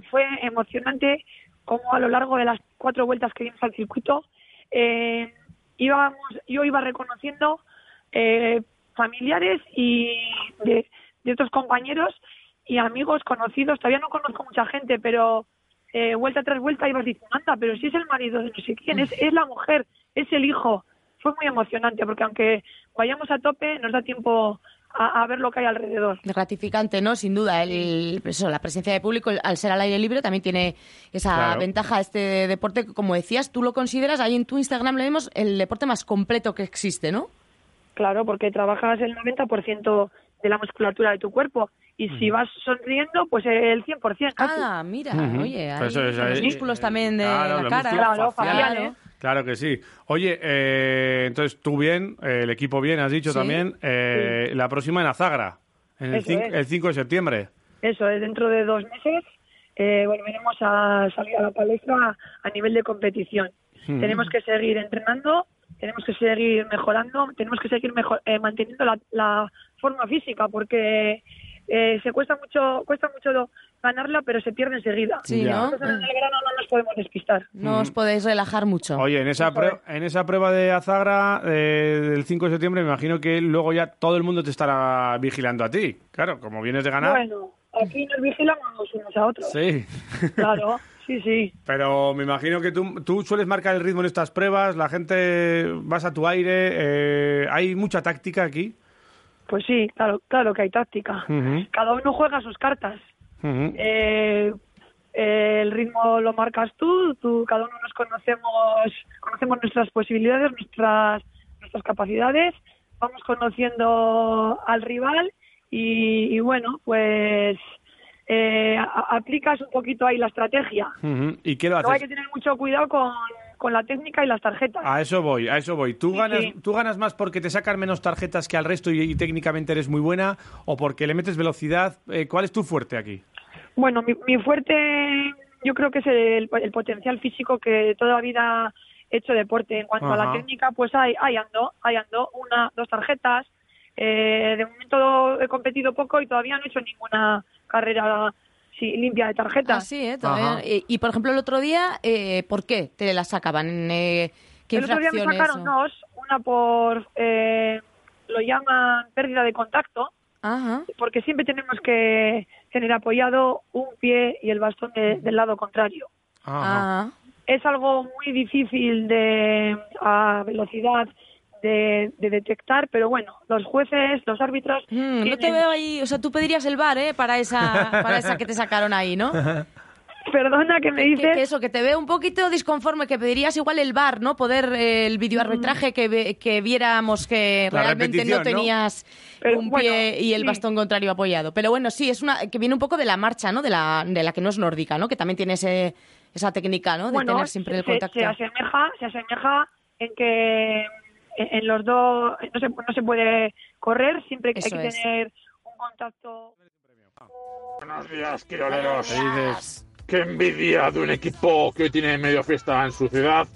Fue emocionante como a lo largo de las cuatro vueltas que dimos al circuito eh, íbamos, yo iba reconociendo eh, familiares y de, de otros compañeros y amigos conocidos. Todavía no conozco mucha gente, pero eh, vuelta tras vuelta ibas diciendo, anda, pero si es el marido de no sé quién, es, es la mujer, es el hijo. Fue muy emocionante porque aunque vayamos a tope, nos da tiempo a, a ver lo que hay alrededor. Gratificante, ¿no? Sin duda. El, eso, la presencia de público, al ser al aire libre, también tiene esa Claro. ventaja este deporte. que, Como decías, tú lo consideras, ahí en tu Instagram le vemos el deporte más completo que existe, ¿no? Claro, porque trabajas el 90% de la musculatura de tu cuerpo y si vas sonriendo, pues el 100%. Casi. Ah, mira, oye, Pues eso con los músculos también de Claro, la cara. Claro, faciales. Claro que sí. Oye, eh, entonces tú bien, eh, el equipo bien, has dicho Sí. también. eh, La próxima en Azagra, en el, el 5 de septiembre. Eso es, dentro de dos meses eh, volveremos a salir a la palestra a nivel de competición. Mm. Tenemos que seguir entrenando, tenemos que seguir mejorando, tenemos que seguir mejor, eh, manteniendo la, la forma física porque eh, se cuesta mucho, cuesta mucho ganarla, pero se pierde enseguida. Sí, Ya. ¿no? Nosotros en el grano no nos podemos despistar. No os podéis relajar mucho. Oye, en esa, en esa prueba de Azagra eh, del 5 de septiembre, me imagino que luego ya todo el mundo te estará vigilando a ti. Claro, como vienes de ganar. Bueno, aquí nos vigilamos unos a otros. Sí. Claro, sí, sí. Pero me imagino que tú, tú sueles marcar el ritmo en estas pruebas, la gente vas a tu aire, eh, hay mucha táctica aquí. Pues sí, claro, claro que hay táctica. Ujú, Cada uno juega sus cartas. Eh, eh, el ritmo lo marcas tú, tú, cada uno nos conocemos, conocemos nuestras posibilidades, nuestras, nuestras capacidades, vamos conociendo al rival y, y bueno, pues eh, a- aplicas un poquito ahí la estrategia. ¿Y qué lo Luego hay haces? que tener mucho cuidado con, con la técnica y las tarjetas. A eso voy, a eso voy. ¿Tú, Sí, ganas, sí. ¿Tú ganas más porque te sacan menos tarjetas que al resto y, y técnicamente eres muy buena o porque le metes velocidad? Eh, ¿Cuál es tu fuerte aquí? Bueno, mi, mi fuerte yo creo que es el, el potencial físico que toda la vida he hecho deporte. En cuanto a Ajá. la técnica, pues ahí, ahí ando, ahí ando, una, dos tarjetas. Eh, de momento he competido poco y todavía no he hecho ninguna carrera sí, limpia de tarjetas. Ah, sí, ¿eh? Todavía- Y, y, por ejemplo, el otro día, eh, ¿por qué te la sacaban? Eh, ¿Qué el otro día me sacaron o- dos, una por, eh, lo llaman pérdida de contacto, porque siempre tenemos que tener apoyado un pie y el bastón de- del lado contrario. Ah. es algo muy difícil de a velocidad de, de detectar, pero bueno, los jueces, los árbitros Mm, no te veo ahí, o sea, tú pedirías el bar, ¿eh? Para esa, para esa que te sacaron ahí, ¿no? Perdona que me dices. Que, que eso, que te veo un poquito disconforme, que pedirías igual el bar, ¿no? Poder eh, el videoarbitraje que, ve- que viéramos que La realmente no ¿no? tenías Pero, un bueno, pie y el sí. bastón contrario apoyado. Pero bueno, sí, es una que viene un poco de la marcha, ¿no? De la, de la que no es nórdica, ¿no? Que también tiene ese, esa técnica, ¿no? De bueno, tener siempre el se, contacto. se asemeja, se asemeja en que en, en los dos no se, no se puede correr, siempre hay Eso que es. tener un contacto. Buenos días, quiroleros. Qué envidia de un equipo que hoy tiene medio fiesta en su ciudad,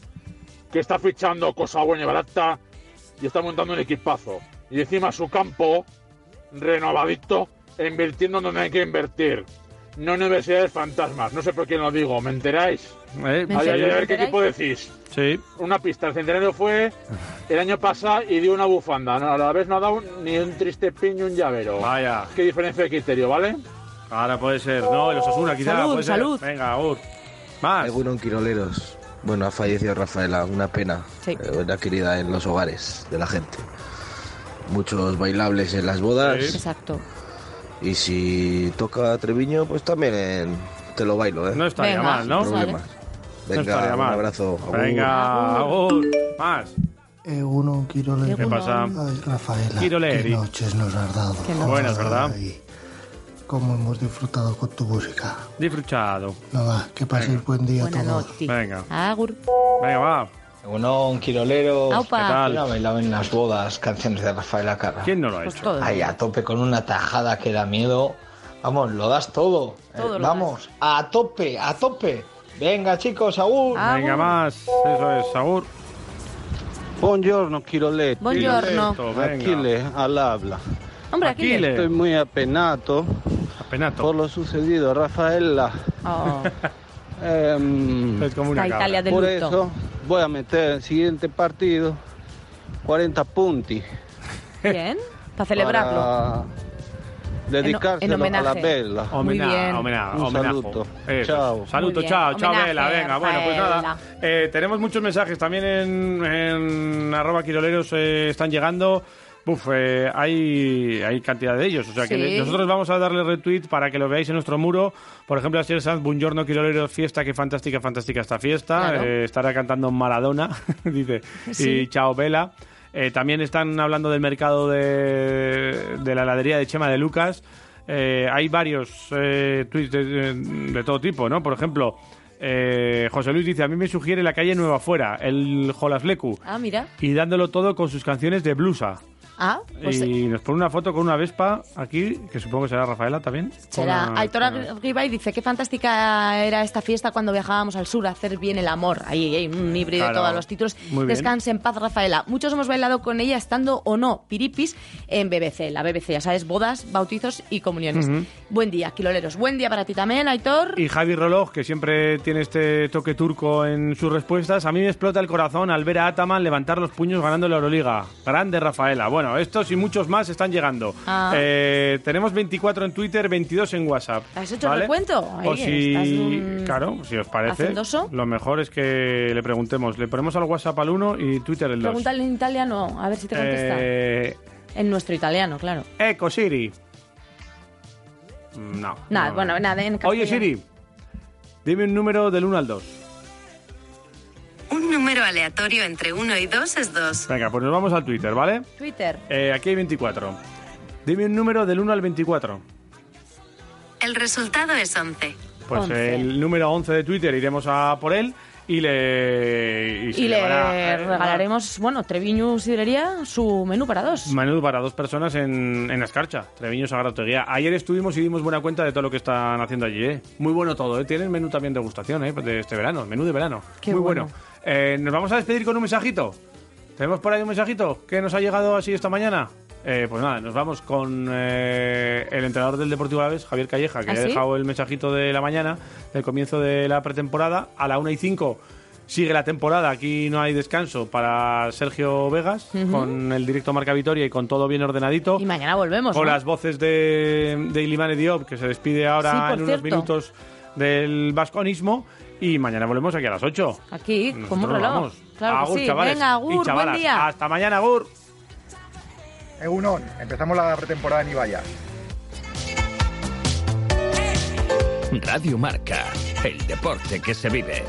que está fichando cosa buena y barata y está montando un equipazo. Y encima su campo, renovadito, invirtiendo donde hay que invertir. No universidades fantasmas, no sé por quién lo digo, ¿me enteráis? Eh, Ay, ay, ay, a ver qué equipo decís. Sí. Una pista, el centenario fue el año pasado y dio una bufanda. No, a la vez no ha dado ni un triste ni un llavero. Vaya. Qué diferencia de criterio, ¿vale? Ahora puede ser, ¿no? El Osasuna quizá. Salud, puede ser. salud. Venga, Agur. Más. Algunos quiroleros. Bueno, ha fallecido Rafaela, una pena. Sí. Eh, Una querida en los hogares de la gente. Muchos bailables en las bodas. Exacto. Y si toca Treviño, pues también en- te lo bailo, ¿eh? No estaría Venga, mal, ¿no? Problemas. No Venga, estaría un mal. abrazo. Agur. Venga, Agur. Más. Egunon, Quirolero. ¿Qué pasa? Ay, Rafaela, Quiroleri. qué noches nos has dado. Qué noches. Buenas, ¿verdad? Ay, cómo hemos disfrutado con tu música. Disfrutado. Nada, que paséis buen día a todos. noche. Venga. Agur. Venga, va. Uno, quiroleros. Aupa. ¿Qué tal? ¿Quién ha bailado en las bodas canciones de Rafael Carra? ¿Quién no lo ha Pues hecho? todos. Ahí a tope con una tajada que da miedo. Vamos, lo das todo. Eh, Todo lo vamos, a tope, a tope. Venga, chicos, aún. Venga, más. Eso es, Agur. Buongiorno, Chiroletti. Buongiorno. Venga. Achille, al habla. Hombre, Achille. Estoy muy apenado, Apenato. por lo sucedido Rafaela. Oh. Em, Es como una. Italia del por luto. eso voy a meter el siguiente partido 40 punti. Bien. Para celebrarlo. Para dedicárselo En- en a la. Bella. Muy bien. Homenaje, homenaje, Un homenaje. saludo. Eso. Chao. Saludo, chao, chao, Vela. Venga, bueno, pues nada. Eh, tenemos muchos mensajes también en, en arroba quiroleros eh, están llegando. Buf, eh, hay, hay cantidad de ellos. O sea que Sí. nosotros vamos a darle retweet para que lo veáis en nuestro muro. Por ejemplo, Asier Sanz, Buongiorno Quiroleros, fiesta, qué fantástica, fantástica esta fiesta. Claro. Eh, estará cantando Maradona, dice. Sí. Y chao, Vela. Eh, también están hablando del mercado de, de la heladería de Chema de Lucas. Eh, hay varios eh, tweets de, de- de todo tipo, ¿no? Por ejemplo, eh, José Luis dice, a mí me sugiere la calle Nueva Fuera, el Jolaslecu, Ah, mira. y dándolo todo con sus canciones de blusa. Ah, pues y nos pone una foto con una Vespa aquí, que supongo que será Rafaela también. será. Una- Aitor Ribay dice, qué fantástica era esta fiesta cuando viajábamos al sur a hacer bien el amor. Ahí, ahí, un híbrido de todos los títulos. Descanse en paz, Rafaela. Muchos hemos bailado con ella estando o no piripis en BBC. La BBC, ya sabes, bodas, bautizos y comuniones. Buen día, quiloleros. Buen día para ti también, Aitor. Y Javi Roloj, que siempre tiene este toque turco en sus respuestas, a mí me explota el corazón al ver a Ataman levantar los puños ganando la Euroliga. Grande Rafaela. Bueno, estos y muchos más están llegando. Ah. Eh, tenemos 24 en Twitter, 22 en WhatsApp. ¿Has hecho ¿vale? recuento? Ahí, o si, un- claro, si os parece, hacendoso. lo mejor es que le preguntemos. Le ponemos al WhatsApp al 1 y Twitter el 2. Pregúntale en italiano, a ver si te contesta. Eh, En nuestro italiano, claro. Eco Siri. Mm, No. Nada, no. bueno, nada, en Oye. Siri, dime un número del 1 al 2. Un número aleatorio entre 1 y 2 es 2. Venga, pues nos vamos al Twitter, ¿vale? Twitter. Eh, aquí hay 24. Dime un número del 1 al 24. El resultado es 11. Pues 11. el número 11 de Twitter iremos a por él y le... Y le eh, regalaremos, bueno, Treviño Sidrería, su menú para dos. Menú para dos personas en, en Escarcha, Treviño Sagratoguía. Ayer estuvimos y dimos buena cuenta de todo lo que están haciendo allí, ¿eh? Muy bueno todo, ¿eh? Tienen menú también de degustación, ¿eh? De este verano, menú de verano. Qué Muy bueno. bueno. Eh, ¿Nos vamos a despedir con un mensajito? ¿Tenemos por ahí un mensajito que nos ha llegado así esta mañana? Eh, pues nada, nos vamos con eh, el entrenador del Deportivo Alavés, Javier Calleja, que ¿Ah, ha sí? dejado el mensajito de la mañana, del comienzo de la pretemporada. A la 1 y 5 sigue la temporada, aquí no hay descanso para Sergio Vegas, Ujú. con el directo Marca Vitoria y con todo bien ordenadito. Y mañana volvemos, Con ¿no? las voces de, de Ilimane Diop, que se despide ahora Sí, en unos cierto. minutos del vasconismo. Y mañana volvemos aquí a las 8. Aquí, como un Nosotros reloj. vamos. Claro que sí. chavales Venga, y buen día. Hasta mañana, Agur. Egunon, empezamos la pretemporada en Ibaya. Radio Marca, el deporte que se vive.